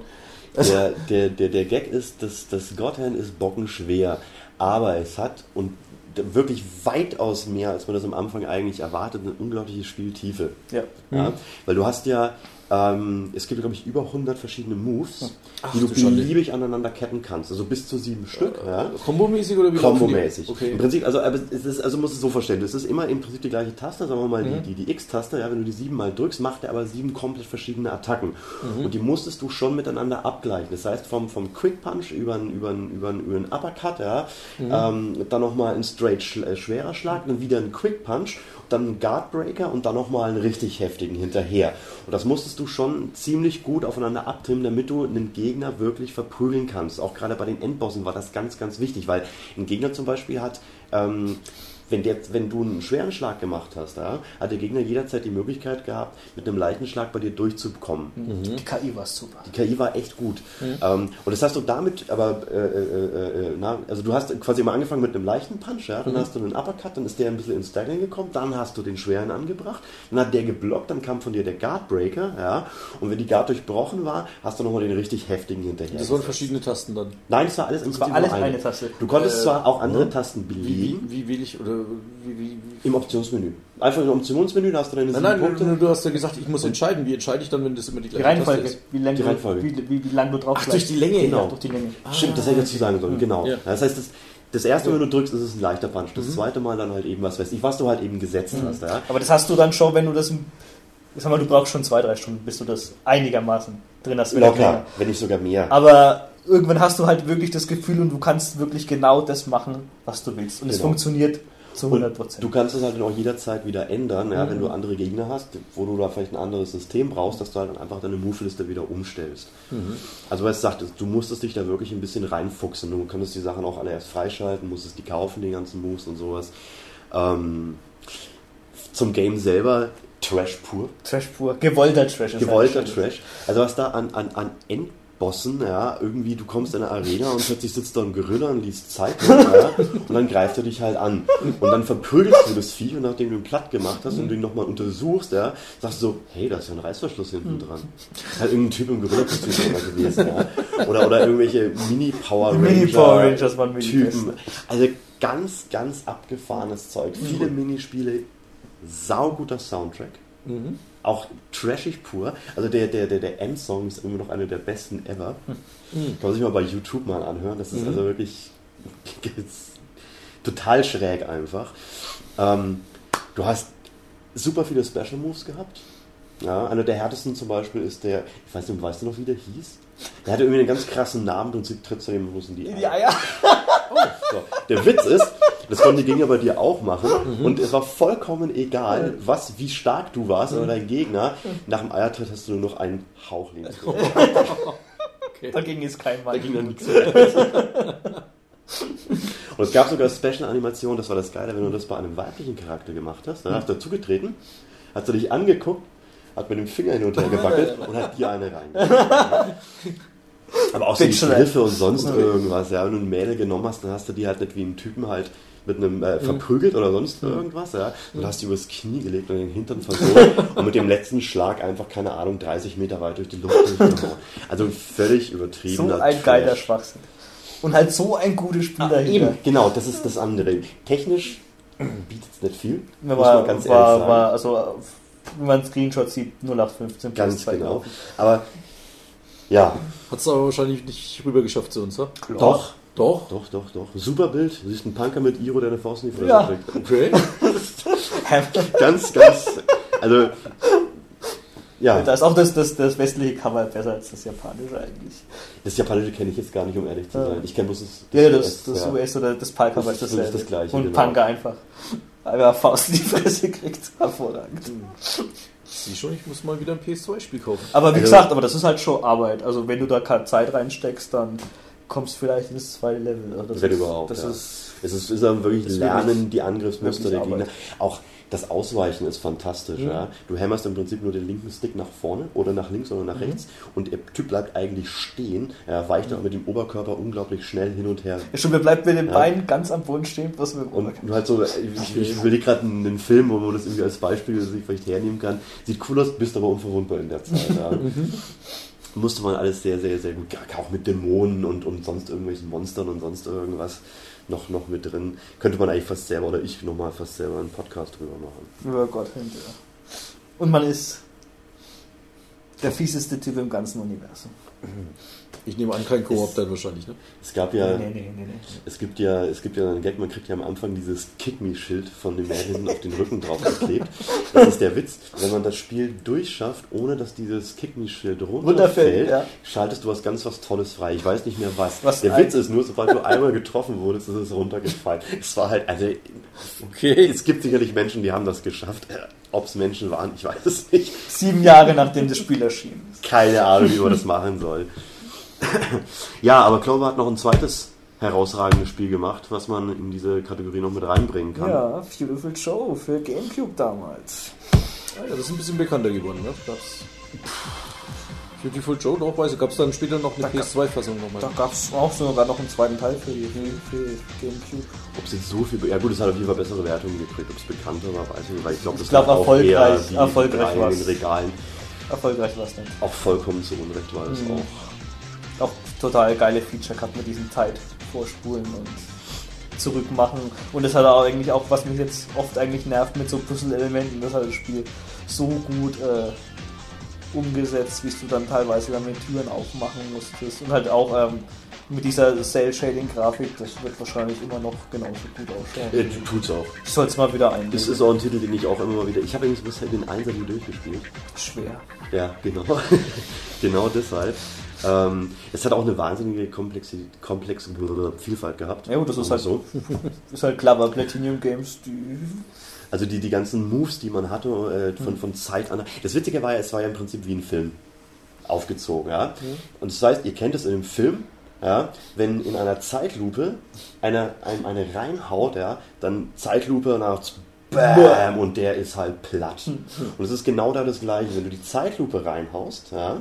Also, Der, der, der, der Gag ist, dass das Godhand ist bockenschwer, aber es hat und wirklich weitaus mehr, als man das am Anfang eigentlich erwartet, eine unglaubliche Spieltiefe. Ja. Ja? Weil du hast ja, ähm, es gibt glaube ich über 100 verschiedene Moves, Ach, die du beliebig aneinander ketten kannst, also bis zu sieben Stück. Ja? Kombomäßig oder wie? Kombomäßig. Okay. Im Prinzip, also, ist, also musst du es so verstehen, es ist immer im Prinzip die gleiche Taste, sagen wir mal Mhm. die, die, die X-Taste, ja, wenn du die sieben mal drückst, macht er aber sieben komplett verschiedene Attacken. Mhm. Und die musstest du schon miteinander abgleichen. Das heißt, vom, vom Quick Punch über einen über einen- über einen- über einen Uppercut, ja, Mhm. ähm, dann nochmal ein straight schl äh, schwerer Schlag, dann wieder ein Quick Punch, dann ein Guard Breaker und dann nochmal einen richtig heftigen hinterher. Und das musstest du schon ziemlich gut aufeinander abtrimmen, damit du einen Gegner wirklich verprügeln kannst. Auch gerade bei den Endbossen war das ganz, ganz wichtig, weil ein Gegner zum Beispiel hat, ähm, wenn, der, wenn du einen schweren Schlag gemacht hast, ja, hat der Gegner jederzeit die Möglichkeit gehabt, mit einem leichten Schlag bei dir durchzukommen. Die KI war super. Die KI war echt gut. Ähm, und das hast du damit, aber, äh, äh, äh, na, also du hast quasi mal angefangen mit einem leichten Punch, ja, dann hast du einen Uppercut, dann ist der ein bisschen ins Staggering gekommen, dann hast du den schweren angebracht, dann hat der geblockt, dann kam von dir der Guard Breaker, ja, und wenn die Guard durchbrochen war, hast du nochmal den richtig heftigen hinterher. Das waren verschiedene Tasten dann. Nein, es war alles im Es war Prinzip alles nur eine Taste. Du konntest Äh, zwar auch andere hm? Tasten Wie, belegen, wie, wie will ich oder wie, wie, im Optionsmenü. Einfach im Optionsmenü, da hast du deine Nein, nein, Punkte. du, du hast ja gesagt, ich muss entscheiden. Wie entscheide ich dann, wenn das immer die Die gleiche Reihenfolge, Taste ist? wie lang, Die du- Reihenfolge. Wie, wie, wie lang du drauf Ach, durch die Länge, Genau. Ja, durch die Länge. Stimmt, das hätte ich dazu sagen sollen, genau. Ja. Das heißt, das, das erste Mal, wenn du drückst, ist es ein leichter Punch. Das zweite Mal dann halt eben, was weiß ich, was du halt eben gesetzt hast. Ja? Aber das hast du dann schon, wenn du das, im- ich sag mal, du brauchst schon zwei, drei Stunden, bis du das einigermaßen drin hast. Locker, länger. wenn nicht sogar mehr. Aber irgendwann hast du halt wirklich das Gefühl und du kannst wirklich genau das machen, was du willst. Und es Genau. funktioniert zu 100 Du Prozent. kannst es halt auch jederzeit wieder ändern, ja, wenn du andere Gegner hast, wo du da vielleicht ein anderes System brauchst, dass du halt dann einfach deine Move-Liste wieder umstellst. Also was sagt, du musstest dich da wirklich ein bisschen reinfuchsen. Du konntest die Sachen auch alle erst freischalten, musstest die kaufen, die ganzen Moves und sowas. Ähm, zum Game selber Trash pur. Trash pur. Gewollter Trash. gewollter halt- Trash. Also was da an, an, an Endbossen, ja, irgendwie du kommst in eine Arena und plötzlich sitzt da ein Gorilla und liest Zeitung, ja, und dann greift er dich halt an. Und dann verprügelst du das Vieh und nachdem du ihn platt gemacht hast und du ihn nochmal untersuchst, ja, sagst du so, hey, da ist ja ein Reißverschluss hinten dran. Ist halt irgendein Typ im Gorilla-Kostüm gewesen, ja. Oder, oder irgendwelche Mini-Power Ranger Mini-Power Rangers waren besten. Also ganz, ganz abgefahrenes Zeug. Viele Minispiele, sauguter Soundtrack Mhm. Auch trashig pur. Also der, der, der, der Endsong ist irgendwie noch einer der besten ever. Mhm. Kann man sich mal bei YouTube mal anhören. Das ist also wirklich total schräg einfach. Ähm, du hast super viele Special Moves gehabt. Ja, einer der härtesten zum Beispiel ist der, ich weiß nicht, weißt du noch, wie der hieß? Der hatte irgendwie einen ganz krassen Namen und sie tritt zu dem in die Eier. Die Eier. So. Der Witz ist, das konnte die Gegner bei dir auch machen und es war vollkommen egal, was, wie stark du warst oder dein Gegner. Nach dem Eiertritt hast du nur noch einen Hauch links. Dagegen ist kein Da Mann. ging dann nichts mehr. Und es gab sogar Special-Animationen, das war das Geile, wenn du das bei einem weiblichen Charakter gemacht hast. Dann hast du dazugetreten, hast du dich angeguckt, hat mit dem Finger hin und her gewackelt und hat dir eine rein. Aber auch so die. Griffe und sonst irgendwas. Ja, wenn du ein Mädel genommen hast, dann hast du die halt nicht wie einen Typen halt mit einem äh, verprügelt oder sonst irgendwas, ja. Dann hast du übers Knie gelegt und den Hintern versohlt und mit dem letzten Schlag einfach, keine Ahnung, 30 Meter weit durch die Luft durchgehauen. Also völlig übertrieben. So ein geiler Schwachsinn. Und halt so ein gutes Spiel dahinter. Eben, genau, das ist das andere. Technisch bietet es nicht viel, Ja, muss war, man ganz ehrlich war, sagen. war, also, wenn man einen Screenshot sieht, 0815 ganz plus zwei genau. Aber ja, Hat es aber wahrscheinlich nicht rüber geschafft zu uns, oder? doch, Doch. doch, doch, doch. Super Bild. Du siehst einen Punker mit Iro, der eine Faust in die Fresse Ja. kriegt. Okay. Ganz, ganz, also, ja, Da ist auch das, das, das westliche Cover besser als das japanische eigentlich. das Japanische kenne ich jetzt gar nicht, um ehrlich zu Ja. sein. Ich kenne bloß das, Ja, das, US, das ja. US oder das PAL-Cover ist Das ist dasselbe. das Gleiche, Und genau. Punker einfach. Einfach Faust in die Fresse kriegt. Hervorragend. Sieh schon, ich muss mal wieder ein PS2-Spiel kaufen. Aber wie Also- gesagt, aber das ist halt schon Arbeit. Also wenn du da keine Zeit reinsteckst, dann kommst vielleicht ins zweite Level. Also das Wenn ist, überhaupt, Das ja. ist Es ist, ist dann wirklich Lernen, die Angriffsmuster der Gegner. Auch das Ausweichen ist fantastisch. Mhm. Ja. Du hämmerst im Prinzip nur den linken Stick nach vorne oder nach links oder nach Mhm. rechts und der Typ bleibt eigentlich stehen. Er weicht auch mit dem Oberkörper unglaublich schnell hin und her. Ja, schon, wir bleiben mit den Ja. Beinen ganz am Boden stehen, was wir Und du halt so, ich, ich will dir gerade einen, einen Film, wo man das irgendwie als Beispiel sich vielleicht hernehmen kann. Sieht cool aus, bist aber unverwundbar in der Zeit. Ja. Musste man alles sehr, sehr, sehr gut, auch mit Dämonen und, und sonst irgendwelchen Monstern und sonst irgendwas noch, noch mit drin. Könnte man eigentlich fast selber, oder ich nochmal fast selber einen Podcast drüber machen. über Gott hinterher. Und man ist der fieseste Typ im ganzen Universum. Ich nehme an, kein Koop dann wahrscheinlich, ne? Es gab ja, Nee, nee, nee, nee. es gibt ja, es gibt ja einen Gag, man kriegt ja am Anfang dieses Kick-Me-Schild von dem Mädchen auf den Rücken drauf geklebt. Das ist der Witz. Wenn man das Spiel durchschafft, ohne dass dieses Kick-Me-Schild runterfällt, Runterfällt, ja. schaltest du was ganz was Tolles frei. Ich weiß nicht mehr was. Was der Witz ist nur, sobald du einmal getroffen wurdest, ist es runtergefallen. Es war halt, also, Okay. es gibt sicherlich Menschen, die haben das geschafft. Ob es Menschen waren, ich weiß es nicht. Sieben Jahre nachdem das Spiel erschienen ist. Keine Ahnung, wie man das machen soll. ja, aber Clover hat noch ein zweites herausragendes Spiel gemacht, was man in diese Kategorie noch mit reinbringen kann. Ja, Beautiful Show für Gamecube damals. Ah, ja, das ist ein bisschen bekannter geworden, ne? Gab's. Beautiful Joe, noch weiß ich. Gab es dann später noch eine Da gab- PS2-Fassung nochmal? Da gab es auch sogar noch einen zweiten Teil für, die, für Gamecube. Ob es jetzt so viel. Ja, gut, es hat auf jeden Fall bessere Wertungen gekriegt. Ob es bekannter war, weiß ich nicht, weil ich glaube, das Ich glaub, auch erfolgreich- eher die erfolgreich in den Regalen. Erfolgreich war es dann. Auch vollkommen zu Unrecht war es Mhm. auch. Total geile Feature gehabt mit diesem Zeit-Vorspulen und zurückmachen. Und das hat auch eigentlich auch, was mich jetzt oft eigentlich nervt mit so Puzzle-Elementen, das hat das Spiel so gut äh, umgesetzt, wie du dann teilweise dann mit Türen aufmachen musstest. Und halt auch ähm, mit dieser Cell-Shading-Grafik, das wird wahrscheinlich immer noch genauso gut ausschauen. Äh, tut's auch. Ich soll es mal wieder einbauen. Das ist auch ein Titel, den ich auch immer mal wieder. Ich habe übrigens bisher den nie durchgespielt. schwer. Ja, genau. genau deshalb. Ähm, es hat auch eine wahnsinnige komplexe, komplexe Vielfalt gehabt. Ja, gut, das ist halt- so. Ist halt clever. Platinum Games, die Also die, die ganzen Moves, die man hatte äh, von, von Zeit an. Das Witzige war ja, es war ja im Prinzip wie ein Film aufgezogen, ja. Und das heißt, ihr kennt es in dem Film, ja, wenn in einer Zeitlupe einer einem eine reinhaut, ja, dann Zeitlupe nach Bam und der ist halt platt. Und es ist genau da das Gleiche. Wenn du die Zeitlupe reinhaust, ja,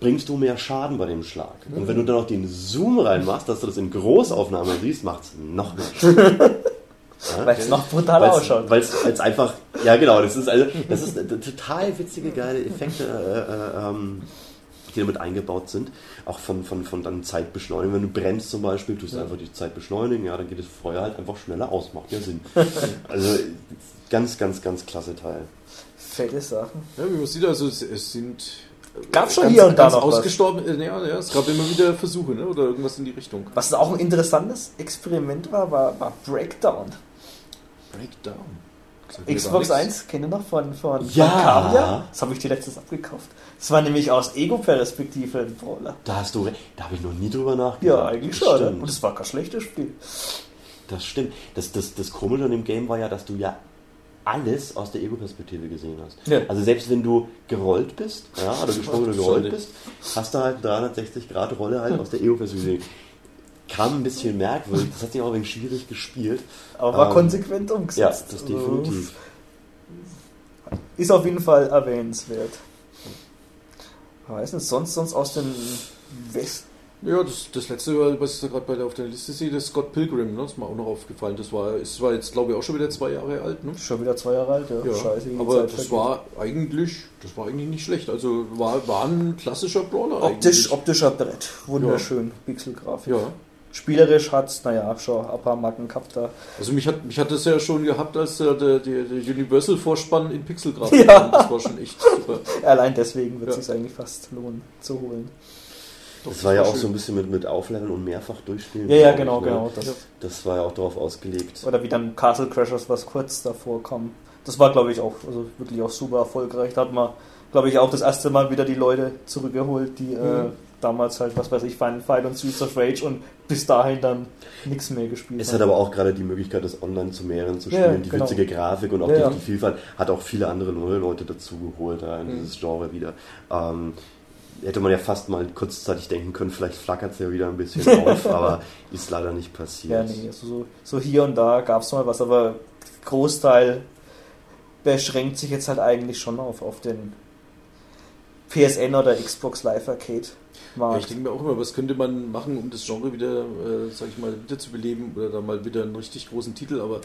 bringst du mehr Schaden bei dem Schlag. Und wenn du dann noch den Zoom reinmachst, dass du das in Großaufnahme siehst, macht es noch mehr Schaden. Ja? weil es noch brutaler ausschaut. Weil es einfach, ja genau, das ist also, das ist total witzige, geile Effekte, äh, äh, ähm, die damit eingebaut sind. Auch von, von, von dann Zeitbeschleunigung. Wenn du brennst zum Beispiel, tust du einfach die Zeit beschleunigen, ja, dann geht das Feuer halt einfach schneller aus, macht ja Sinn. Also ganz, ganz, ganz klasse Teil. Fette Sachen. Ja, wie man sieht, also es, es sind Gab schon ganz, hier und da noch was. ausgestorben. Äh, ja, ja, es gab immer wieder Versuche, ne? oder irgendwas in die Richtung. Was auch ein interessantes Experiment war, war, war Breakdown. Breakdown. Xbox nichts. 1, kenne noch von, von, Ja. von Cavia? Das habe ich dir letztes abgekauft. Das war nämlich aus Ego-Perspektive ein Brawler. Da hast du. Da habe ich noch nie drüber nachgedacht. Ja, eigentlich Das schon. stimmt. Und es war kein schlechtes Spiel. Das stimmt. Das, das, das Komische an dem Game war ja, dass du ja alles aus der Ego-Perspektive gesehen hast. Ja. Also selbst wenn du gerollt bist, ja, oder gesprungen oder gerollt bist, hast du halt 360-Grad-Rolle halt aus der Ego-Perspektive gesehen. Kam ein bisschen merkwürdig, das hat sich auch ein wenig schwierig gespielt. Aber war Ähm, konsequent Ja, umgesetzt. das definitiv. Ist auf jeden Fall erwähnenswert. Ich weiß nicht, sonst, sonst aus dem West. Ja, das, das letzte, was ich da gerade auf der Liste sehe, das ist Scott Pilgrim, ne? das ist mir auch noch aufgefallen. Das war, ist zwar jetzt, glaube ich, auch schon wieder zwei Jahre alt. Ne? Schon wieder zwei Jahre alt, ja. Ja, Scheiße, aber Zeit das vergeht. war eigentlich, das war eigentlich nicht schlecht. Also war, war ein klassischer Brawler Optisch, eigentlich. optischer Brett. Wunderschön. Pixelgrafik. Ja, Spielerisch hat's, naja, schon ein paar Marken gehabt da. also mich hat, mich hat das ja schon gehabt, als der, der, der, Universal-Vorspann in Pixelgrafik Ja. kam. Das war schon echt super. Allein deswegen wird Ja. es sich eigentlich fast lohnen zu holen. Doch, Das war ja auch schön. so ein bisschen mit, mit Aufleveln und mehrfach durchspielen. Ja, ja, genau, ich, ne? genau. Das. Ja. Das war ja auch darauf ausgelegt. Oder wie dann Castle Crashers, was kurz davor kam. Das war, glaube ich, auch also wirklich auch super erfolgreich. Da hat man, glaube ich, auch das erste Mal wieder die Leute zurückgeholt, die äh, Mhm. damals halt, was weiß ich, Final Fight und Streets of Rage und bis dahin dann nichts mehr gespielt Es haben. hat aber auch gerade die Möglichkeit, das online zu mehreren zu Ja, spielen. die genau. witzige Grafik und auch Ja, die, ja. die Vielfalt hat auch viele andere neue Leute dazu geholt da in Mhm. dieses Genre wieder. Ähm, hätte man ja fast mal kurzzeitig denken können, vielleicht flackert es ja wieder ein bisschen auf, aber ist leider nicht Ja, passiert. nee, also so, so hier und da gab es mal was, aber Großteil beschränkt sich jetzt halt eigentlich schon auf, auf den PSN oder Xbox Live Arcade Ja, ich denke mir auch immer, was könnte man machen, um das Genre wieder, äh, sag ich mal, wiederzubeleben oder da mal wieder einen richtig großen Titel, aber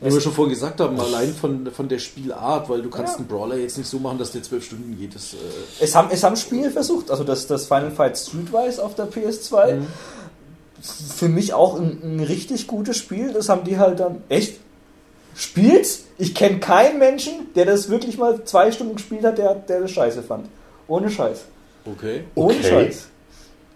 wie Es- wir schon vorhin gesagt haben, allein von, von der Spielart, weil du kannst Ja. einen Brawler jetzt nicht so machen, dass der zwölf Stunden geht. Das, äh, Es haben, es haben Spiele versucht, also das, das Final Fight Streetwise auf der PS2, Mhm. für mich auch ein, ein richtig gutes Spiel, das haben die halt dann, echt? Spielt's? Ich kenne keinen Menschen, der das wirklich mal zwei Stunden gespielt hat, der, der das scheiße fand. Ohne Scheiß. okay. Ohne Okay. Scheiß.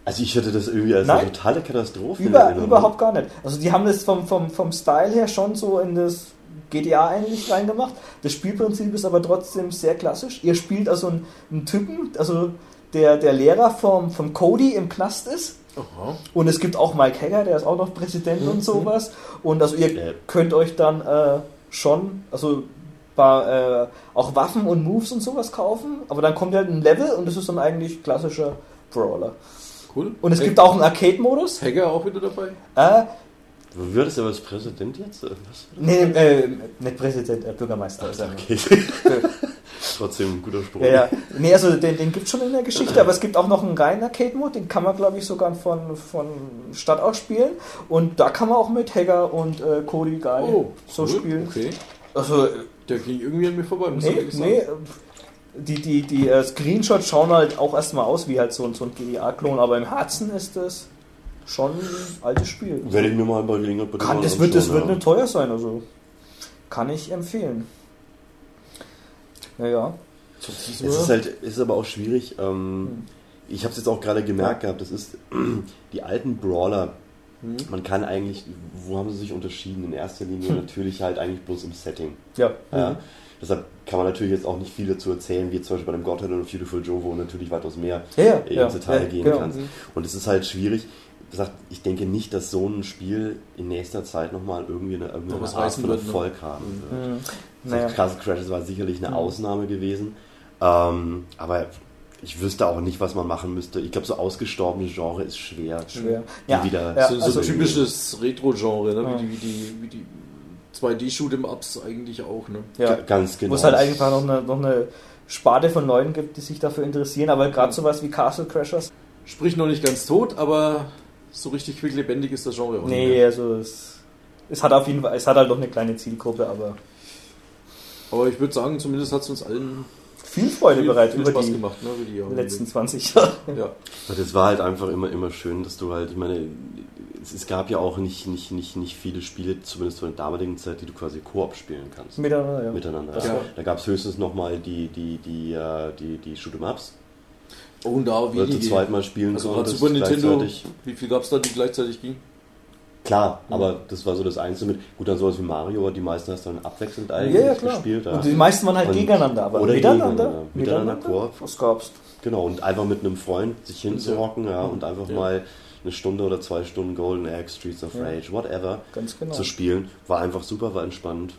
Also ich hätte das irgendwie als Nein. eine totale Katastrophe Über, überhaupt gar nicht. Also die haben das vom, vom, vom Style her schon so in das GTA eigentlich reingemacht. Das Spielprinzip ist aber trotzdem sehr klassisch. Ihr spielt also einen, einen Typen, also der, der Lehrer vom, vom Cody im Knast ist. Aha. Und es gibt auch Mike Hager, der ist auch noch Präsident Mhm. und sowas. Und also ihr Ja. könnt euch dann äh, schon, also paar, äh, auch Waffen und Moves und sowas kaufen. Aber dann kommt halt ein Level und das ist dann eigentlich klassischer Brawler. Cool. Und es Hey, gibt auch einen Arcade-Modus. Hacker auch wieder dabei? Äh, Wird es aber als Präsident jetzt? Was? Nee, äh, nicht Präsident, äh, Bürgermeister. ist er. Okay. Trotzdem ein guter Spruch. Ja, ja. Nee, also den, den gibt es schon in der Geschichte, aber es gibt auch noch einen reinen Arcade-Mode, den kann man, glaube ich, sogar von, von Stadt aus spielen. Und da kann man auch mit Hager und äh, Cody Guy Oh, so cool. spielen. Okay. Also, äh, Der ging irgendwie an mir vorbei, muss ich nee, ehrlich sagen. nee, äh, die, die, die äh, Screenshots schauen halt auch erstmal aus wie halt so, ein- so ein GTA-Klon, aber im Herzen ist das schon ein altes Spiel. Werde ich mir mal bei Gelegenheit bitte Kann, das, wird, das wird ja. nicht teuer sein, also kann ich empfehlen. Naja. Es ist halt, es ist aber auch schwierig. Ähm, Hm. ich habe es jetzt auch gerade gemerkt gehabt. Das ist die alten Brawler. Hm. Man kann eigentlich, wo haben sie sich unterschieden? In erster Linie natürlich halt eigentlich bloß im Setting. Ja. Ja. Deshalb kann man natürlich jetzt auch nicht viel dazu erzählen, wie zum Beispiel bei dem Godhead oder Beautiful Joe, wo du natürlich weitaus mehr Ja, ja, ins ja, Detail ja, gehen genau. kannst. Und es ist halt schwierig. Wie gesagt, ich denke nicht, dass so ein Spiel in nächster Zeit nochmal irgendwie eine, Noch irgendeine Art von wird, ne? Erfolg haben wird. Mhm. Naja. Naja. Castle Crashes war sicherlich eine Mhm. Ausnahme gewesen. Ähm, aber ich wüsste auch nicht, was man machen müsste. Ich glaube, so ausgestorbene Genre ist schwer. Schwer. Die Ja, wieder ja, so, so also- ein typisches Retro-Genre, ne? Ja. wie, die, wie die, wie die 2D-Shoot'em-Ups eigentlich auch. Ne? ja. Ganz genau. Wo es halt einfach noch eine, noch eine Sparte von Leuten gibt, die sich dafür interessieren, aber gerade Mhm. sowas wie Castle Crashers, Sprich noch nicht ganz tot, aber so richtig quicklebendig ist das Genre auch nicht nee, mehr. also es, es hat auf jeden Fall, es hat halt noch eine kleine Zielgruppe, aber Aber ich würde sagen, zumindest hat es uns allen viel Freude viel, bereit viel über Spaß die gemacht. Ne? Über die letzten 20 Jahre. Ja. Es war halt einfach immer, immer schön, dass du halt, ich meine, es, es gab ja auch nicht, nicht, nicht, nicht viele Spiele, zumindest zu der damaligen Zeit, die du quasi Koop spielen kannst. Miteinander, ja. Miteinander. Ja. Da gab es höchstens nochmal die, die, die, äh, die, die Shoot'em-Ups. Oh, und da oder zu zweit mal spielen Also konntest Super Nintendo, wie viel gab es da, die gleichzeitig gingen? Klar, Mhm. aber das war so das Einzige mit. Gut, dann sowas wie Mario, aber die meisten hast du dann abwechselnd eigentlich Ja, ja, klar. gespielt. Ja. Und die meisten waren halt Und- gegeneinander, aber oder miteinander? gegeneinander. Miteinander Koop. Was gab's? Genau, und einfach mit einem Freund sich hinzuhocken ja, und einfach Ja. mal eine Stunde oder zwei Stunden Golden Egg, Streets of Ja. Rage, whatever, Ganz genau. zu spielen. War einfach super, war entspannt.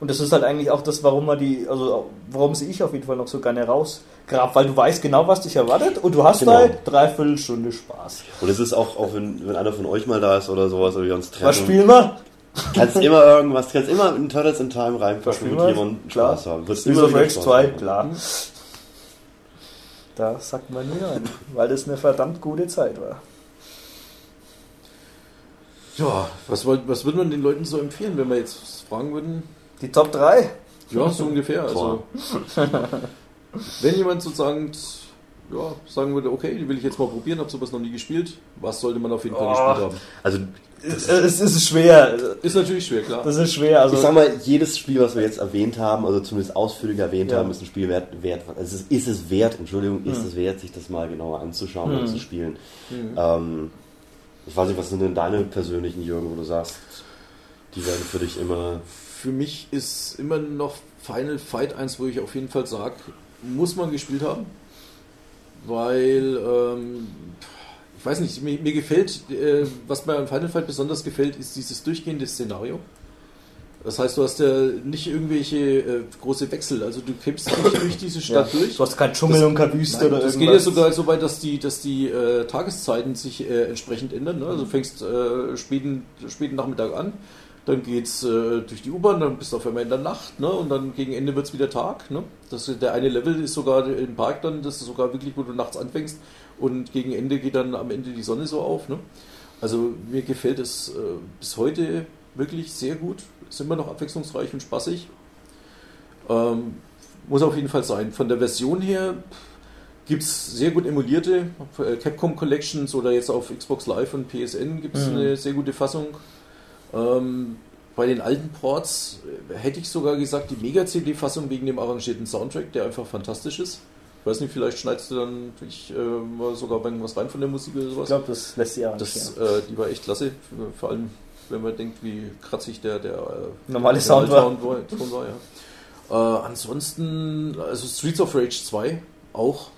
Und das ist halt eigentlich auch das, warum man die, also warum sie ich auf jeden Fall noch so gerne rausgrab, weil du weißt genau, was dich erwartet und du hast Genau. halt dreiviertel Stunde Spaß. Und es ist auch, auch wenn, wenn einer von euch mal da ist oder sowas, oder wir uns treffen, Was spielen wir? kannst immer irgendwas, kannst immer in Turtles in Time reinpacken und wir? jemandem Klar. Spaß haben. Streets immer Rage Spaß 2, haben. klar. Da sagt man nie ein, weil das eine verdammt gute Zeit war. Ja, was, wollt- was würde man den Leuten so empfehlen, wenn wir jetzt fragen würden? Die Top 3? Ja, so ungefähr. Also, wenn jemand sozusagen ja, sagen würde, okay, die will ich jetzt mal probieren, habe sowas noch nie gespielt, was sollte man auf jeden Fall Oh. gespielt haben? Also, Es, es ist schwer. Ist natürlich schwer, klar. Das ist schwer. Also ich sag mal, jedes Spiel, was wir jetzt erwähnt haben, also zumindest ausführlich erwähnt Ja. haben, ist ein Spiel wert, wert also es ist, es wert, Entschuldigung, ist Hm. es wert, sich das mal genauer anzuschauen und Hm. zu spielen. Mhm. Ähm, ich weiß nicht, was sind denn deine persönlichen, Jürgen, wo du sagst, die werden für dich immer. Für mich ist immer noch Final Fight eins, wo ich auf jeden Fall sage, muss man gespielt haben. Weil, ähm, ich weiß nicht, mir, mir gefällt, äh, was mir an Final Fight besonders gefällt, ist dieses durchgehende Szenario. Das heißt, du hast ja nicht irgendwelche äh, große Wechsel, also du kämpfst nicht durch diese ja, Stadt durch. du hast kein Dschungel Das- und keine Wüste Nein, oder das irgendwas. geht ja sogar so weit, dass die, dass die äh, Tageszeiten sich äh, entsprechend ändern. Ne? Also du fängst äh, späten, späten Nachmittag an, dann geht's äh, durch die U-Bahn, dann bist du auf einmal in der Nacht ne? und dann gegen Ende wird's wieder Tag. Ne? Das, der eine Level ist sogar im Park dann, das ist sogar wirklich, wo du nachts anfängst und gegen Ende geht dann am Ende die Sonne so auf. Ne? Also mir gefällt es äh, bis heute wirklich sehr gut. Ist immer noch abwechslungsreich und spaßig. Ähm, muss auf jeden Fall sein. Von der Version her gibt es sehr gut emulierte äh, Capcom Collections oder jetzt auf Xbox Live und PSN gibt es Mhm. eine sehr gute Fassung. Ähm, bei den alten Ports äh, hätte ich sogar gesagt, die Mega-CD-Fassung wegen dem arrangierten Soundtrack, der einfach fantastisch ist. Ich weiß nicht, vielleicht schneidest du dann ich, äh, mal sogar was rein von der Musik oder ich sowas. glaube, das lässt sich arrangieren. Das, äh, die war echt klasse, vor allem wenn man denkt, wie kratzig der, der äh, Normale der Sound war. Sound war, Ton war ja. äh, ansonsten, also Streets of Rage 2 auch.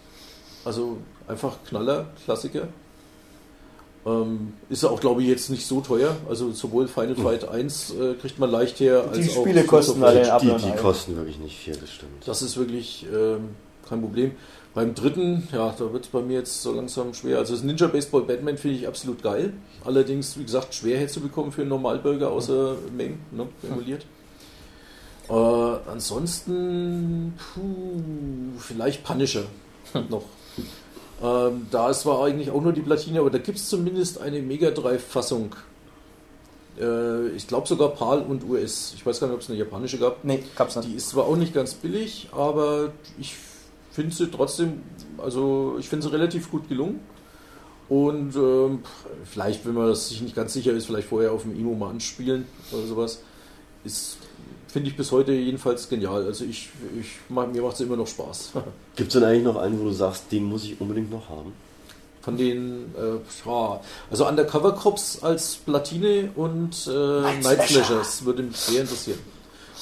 Also einfach Knaller, Klassiker. Ähm, ist ja auch, glaube ich, jetzt nicht so teuer. Also sowohl Final Fight 1 äh, kriegt man leicht her, Die als auch Spiele kosten alle Die, die kosten wirklich nicht viel, das stimmt. Das ist wirklich ähm, kein Problem. Beim dritten, ja, da wird es bei mir jetzt so langsam schwer. Also das Ninja Baseball Batman finde ich absolut geil. Allerdings, wie gesagt, schwer herzubekommen für einen Normalbürger, außer Meng, ne, emuliert. Äh, ansonsten, puh, vielleicht Punisher noch. Ähm, da ist zwar eigentlich auch nur die Platine, aber da gibt es zumindest eine Mega Drive-Fassung. Äh, ich glaube sogar PAL und US. Ich weiß gar nicht, ob es eine japanische gab. Nee, gab's nicht. Die ist zwar auch nicht ganz billig, aber ich finde sie trotzdem, also ich finde sie relativ gut gelungen. Und ähm, vielleicht, wenn man sich nicht ganz sicher ist, vielleicht vorher auf dem Imo mal anspielen oder sowas. Ist, finde ich bis heute jedenfalls genial. Also ich, ich mir macht es immer noch Spaß. Gibt es denn eigentlich noch einen, wo du sagst, den muss ich unbedingt noch haben? Von den, äh, ja, also Undercover Cops als Platine und äh, Night Night würde mich sehr interessieren.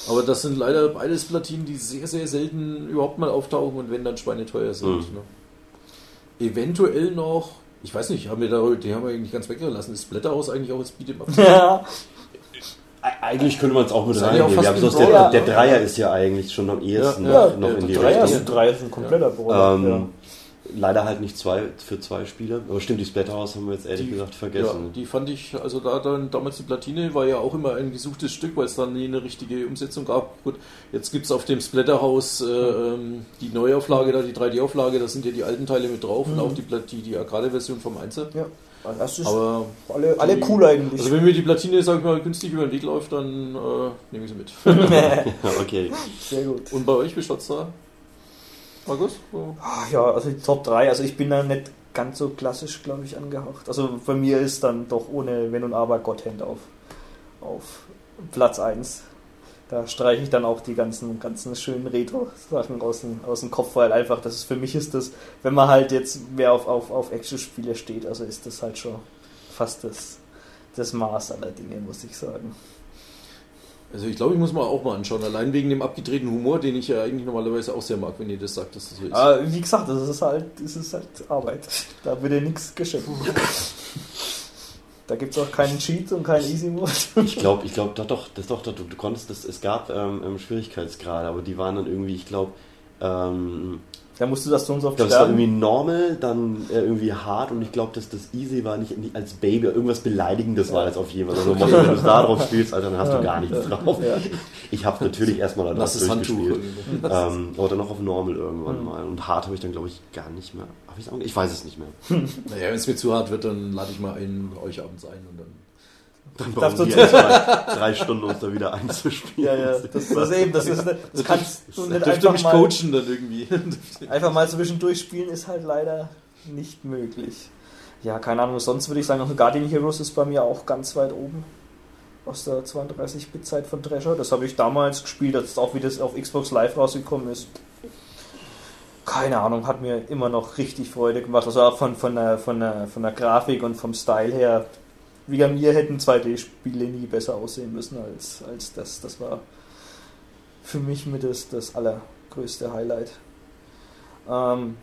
Aber das sind leider beides Platinen, die sehr, sehr selten überhaupt mal auftauchen und wenn dann schweineteuer sind. Mhm. Ne? Eventuell noch, ich weiß nicht, haben wir da, die haben wir eigentlich ganz weggelassen. Ist Splatterhouse eigentlich auch als Beat'em Up? Ja, Eigentlich könnte man es auch mit ist reinnehmen. auch Wir fast haben sonst wie ein der, der Dreier ist ja eigentlich schon am ehesten Ja, noch, noch ja, in die der Dreier Richtung. sind, Dreier sind ein kompletter. Ähm, ja. Leider halt nicht zwei für zwei Spieler. Aber stimmt, die Splatterhouse haben wir jetzt ehrlich Die- gesagt Ja, vergessen. die fand ich, also da dann damals die Platine war ja auch immer ein gesuchtes Stück, weil es dann nie eine richtige Umsetzung gab. Gut, jetzt gibt es auf dem Splatterhouse äh, ähm, die Neuauflage, da die 3D-Auflage, da sind ja die alten Teile mit drauf und Mhm. auch die, Plat- die, die Arcade-Version vom Einser. ja. Das ist Aber alle, alle cool eigentlich. also wenn mir die Platine, sag ich mal, günstig über den Weg läuft, dann äh, nehme ich sie mit. Ja, okay. Sehr gut. und bei euch, wie schaut's da? So. Ah, Ja, also die Top 3, also ich bin da nicht ganz so klassisch, glaube ich, angehaucht. Also bei mir ist dann doch ohne Wenn und Aber Godhand auf, auf Platz 1. Da streiche ich dann auch die ganzen, ganzen schönen Retro-Sachen aus dem, aus dem Kopf, weil einfach, das ist für mich ist das, wenn man halt jetzt wer auf, auf, auf Action-Spiele steht, also ist das halt schon fast das, das Maß aller Dinge, muss ich sagen. Also ich glaube, ich muss mal auch mal anschauen, allein wegen dem abgedrehten Humor, den ich ja eigentlich normalerweise auch sehr mag, wenn ihr das sagt, dass das so ist. Aber wie gesagt, das ist halt, das ist halt Arbeit. Da wird dir nichts geschenkt. Da gibt es auch keinen Cheat und keinen Easy Mode. Ich glaube, ich glaube, doch, doch, das doch, doch, du, du konntest das, es gab ähm, ähm, Schwierigkeitsgrade, aber die waren dann irgendwie, ich glaube, ähm, Da musst du das so und so ich oft glaube, es war sterben. irgendwie normal, dann äh, irgendwie hart und ich glaube, dass das Easy war nicht, nicht als Baby, irgendwas Beleidigendes war das auf jeden Fall. Also, wenn du es da drauf spielst, Alter, dann hast du gar nichts drauf. Ja. Ich habe natürlich erstmal da drauf durchgespielt. Ähm, aber dann noch auf Normal irgendwann Mhm. mal. Und hart habe ich dann, glaube ich, gar nicht mehr. Hab ich's auch, ich weiß es nicht mehr. Naja, wenn es mir zu hart wird, dann lade ich mal einen euch abends ein und dann. Dann brauchen du- wir erstmal drei Stunden uns da wieder einzuspielen. Ja, ja, das, das ist eben, das, ist, das kannst du nicht einfach mich mal, coachen dann irgendwie. einfach mal zwischendurch spielen, ist halt leider nicht möglich. Ja, keine Ahnung, sonst würde ich sagen, auch Guardian Heroes ist bei mir auch ganz weit oben. Aus der 32-Bit-Zeit von Treasure. Das habe ich damals gespielt, als auch wie das auf Xbox Live rausgekommen ist. Keine Ahnung, hat mir immer noch richtig Freude gemacht. Also auch von, von, der, von, der, von der Grafik und vom Style her. Wie mir hätten 2D-Spiele nie besser aussehen müssen als, als das. Das war für mich mit das, das allergrößte Highlight. Ähm,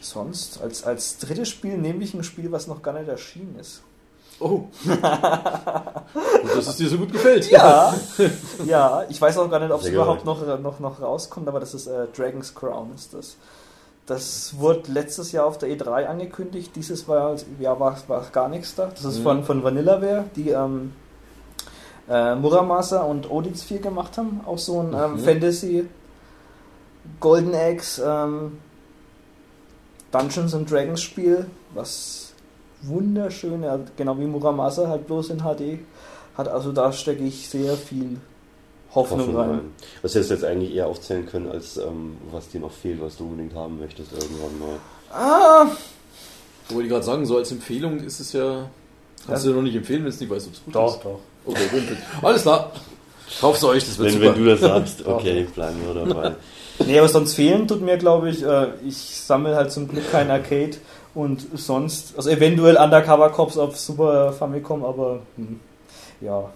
sonst, als, als drittes Spiel nehme ich ein Spiel, was noch gar nicht erschienen ist. Oh. Und dass es dir so gut gefällt. Ja, ja, ich weiß auch gar nicht, ob es überhaupt noch, noch, noch rauskommt, aber das ist äh, Dragon's Crown ist das. Das wurde letztes Jahr auf der E3 angekündigt, dieses Jahr ja, war, war gar nichts da. Das ist Mhm. von, von Vanillaware, die ähm, äh, Muramasa und Odin 4 gemacht haben. Auch so ein ähm, Mhm. Fantasy Golden Axe ähm, Dungeons and Dragons Spiel, was wunderschön, ja, genau wie Muramasa, halt bloß in HD hat. Also da stecke ich sehr viel Hoffnung, Hoffnung rein. rein. Was hättest du jetzt eigentlich eher aufzählen können, als ähm, was dir noch fehlt, was du unbedingt haben möchtest irgendwann mal. Ah, Wollte ich gerade sagen, so als Empfehlung ist es ja. Kannst Ja. du noch nicht empfehlen, wenn es nicht weißt, ob es gut doch, ist. doch. Okay, gut. gut. Alles klar. Kauf's euch, das wird Wenn, super. wenn du das sagst, okay, bleiben wir dabei. Nee, aber sonst fehlen tut mir, glaube ich, äh, ich sammle halt zum Glück kein Arcade und sonst, also eventuell Undercover Cops auf Super Famicom, aber hm, ja.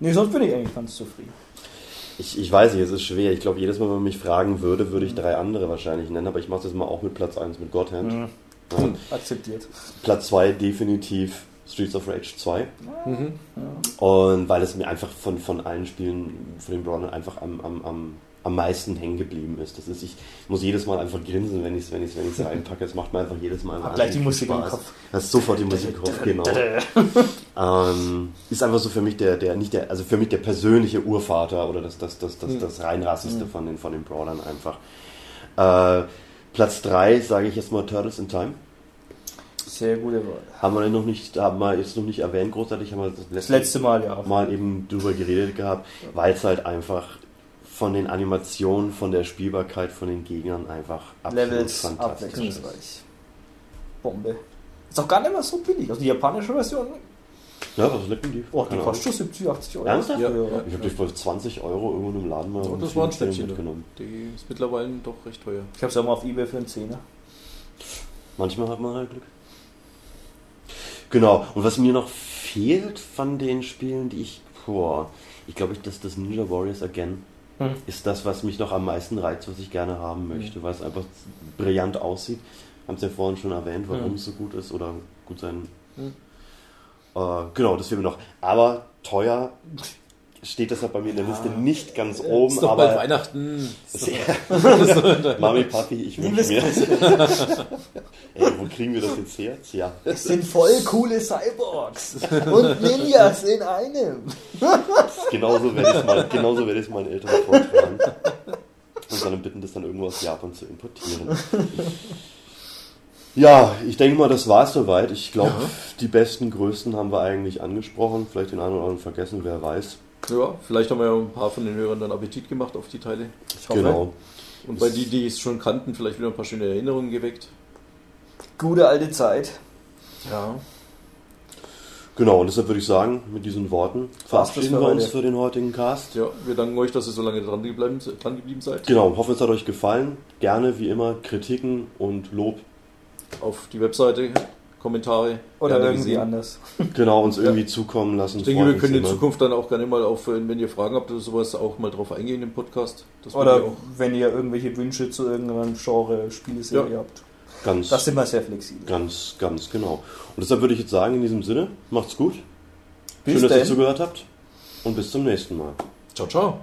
Nee, sonst bin ich eigentlich ganz zufrieden. Ich, ich weiß nicht, es ist schwer. Ich glaube, jedes Mal, wenn man mich fragen würde, würde ich drei andere wahrscheinlich nennen, aber ich mache das mal auch mit Platz 1 mit God Hand. Hm, Ja. akzeptiert. Platz 2 definitiv Streets of Rage 2. Mhm. Ja. Und weil es mir einfach von, von allen Spielen, von den Brawlern einfach am, am, am, am meisten hängen geblieben ist. Das ist, ich muss jedes Mal einfach grinsen, wenn ich es wenn ich's, wenn ich's reinpacke. Es macht mir einfach jedes Mal Hab gleich die Musik im Spaß. Kopf. Hast sofort die Musik im Kopf, genau. Ähm, ist einfach so für mich der, der, nicht der, also für mich der persönliche Urvater oder das, das, das, das, Mhm. das reinrassigste von den, von den Brawlern einfach. Äh, Platz 3 sage ich jetzt mal Turtles in Time. Sehr gute Wahl. Haben wir noch nicht, haben wir jetzt noch nicht erwähnt, großartig, haben wir das Das letzte, letzte Mal, ja. Mal eben drüber geredet gehabt, weil es halt einfach von den Animationen, von der Spielbarkeit von den Gegnern einfach absolut Levels fantastisch ist. Bombe. Ist auch gar nicht mehr so billig. Also die japanische Version, Ja, was denn die? oh, die Keine kostet schon 70, 80 Euro. Ernsthaft? Ja. Ich habe die für 20 Euro irgendwo im Laden mal Ja, um das war ein Spiel Schnäppchen. mitgenommen. Die ist mittlerweile doch recht teuer. Ich habe es auch mal auf Ebay für einen Zehner. Manchmal hat man halt Glück. Genau, und was mir noch fehlt von den Spielen, die ich, boah, ich glaube, ich, dass das Ninja Warriors Again Hm. ist das, was mich noch am meisten reizt, was ich gerne haben möchte, weil es einfach brillant aussieht. Haben es ja vorhin schon erwähnt, warum Hm. es so gut ist oder gut sein. Äh, genau, das fehlt mir noch. Aber teuer steht deshalb bei mir in der Liste nicht ganz oben, ist doch bald aber Weihnachten. Mami, Papi, ich wünsche mir. Ey, wo kriegen wir das jetzt her? Tja. Es sind voll coole Cyborgs und Ninjas in einem. Genauso werde ich es mal, genauso werde ich meinen Eltern vortragen. Und dann bitten, das dann irgendwo aus Japan zu importieren. Ja, ich denke mal, das war es soweit. Ich glaube, Ja. die besten, größten haben wir eigentlich angesprochen. Vielleicht den einen oder anderen vergessen, wer weiß. Ja, vielleicht haben wir ja ein paar von den Hörern dann Appetit gemacht auf die Teile. Ich hoffe, Genau. Und bei die, die es schon kannten, vielleicht wieder ein paar schöne Erinnerungen geweckt. Gute alte Zeit. Ja. Genau, und deshalb würde ich sagen, mit diesen Worten verabschieden wir uns für den heutigen Cast. Ja, wir danken euch, dass ihr so lange dran geblieben, dran geblieben seid. Genau, hoffen es hat euch gefallen. Gerne, wie immer, Kritiken und Lob. Auf die Webseite, Kommentare. Oder irgendwie gesehen. anders. Genau, uns irgendwie zukommen lassen. Ich denke, wir können in immer. Zukunft dann auch gerne mal auf, wenn ihr Fragen habt oder sowas, auch mal drauf eingehen im Podcast. Das Oder wenn ihr irgendwelche Wünsche zu irgendeinem Genre, Spieleserie Ja. habt. Ganz, Das sind wir sehr flexibel. ganz, ganz genau. Und deshalb würde ich jetzt sagen, in diesem Sinne, macht's gut. Bis Schön, dass ihr zugehört habt. Und bis zum nächsten Mal. Ciao, ciao.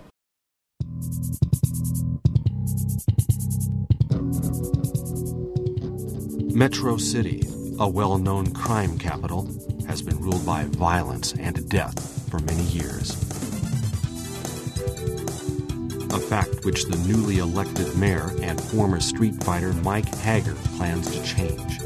Metro City, a well known crime capital, has been ruled by violence and death for many years. A fact which the newly elected mayor and former street fighter Mike Hager plans to change.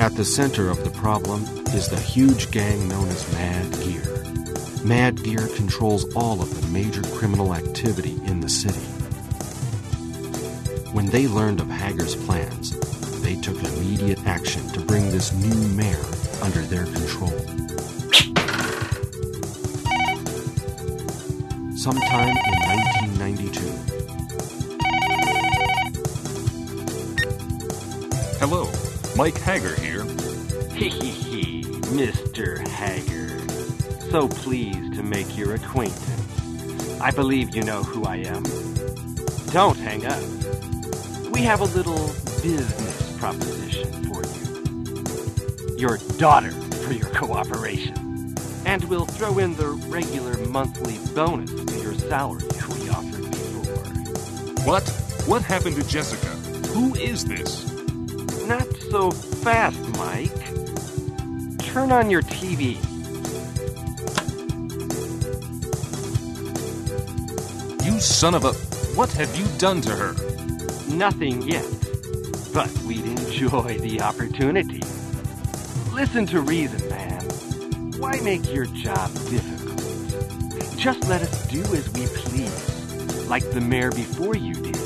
At the center of the problem is the huge gang known as Mad Gear. Mad Gear controls all of the major criminal activity in the city. When they learned of Hager's plans, they took immediate action to bring this new mayor under their control. Sometime in 1992, Hello, Mike Hager here. Hee hee hee, Mr. Hager. So pleased to make your acquaintance. I believe you know who I am. Don't hang up. We have a little business proposition for you. Your daughter for your cooperation. And we'll throw in the regular monthly bonus to your salary we offered before. What? What happened to Jessica? Who is this? Not so fast, Mike. Turn on your TV. You son of a. What have you done to her? Nothing yet. But we'd enjoy the opportunity. Listen to reason, man. Why make your job difficult? Just let us do as we please, like the mayor before you did.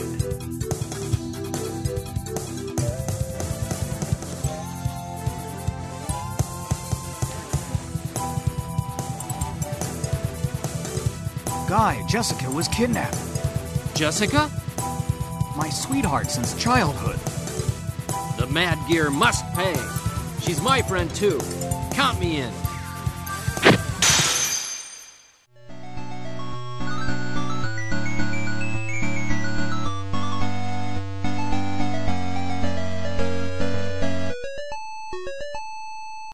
Guy, Jessica was kidnapped. Jessica? My sweetheart since childhood. Mad Gear must pay. She's my friend too. Count me in.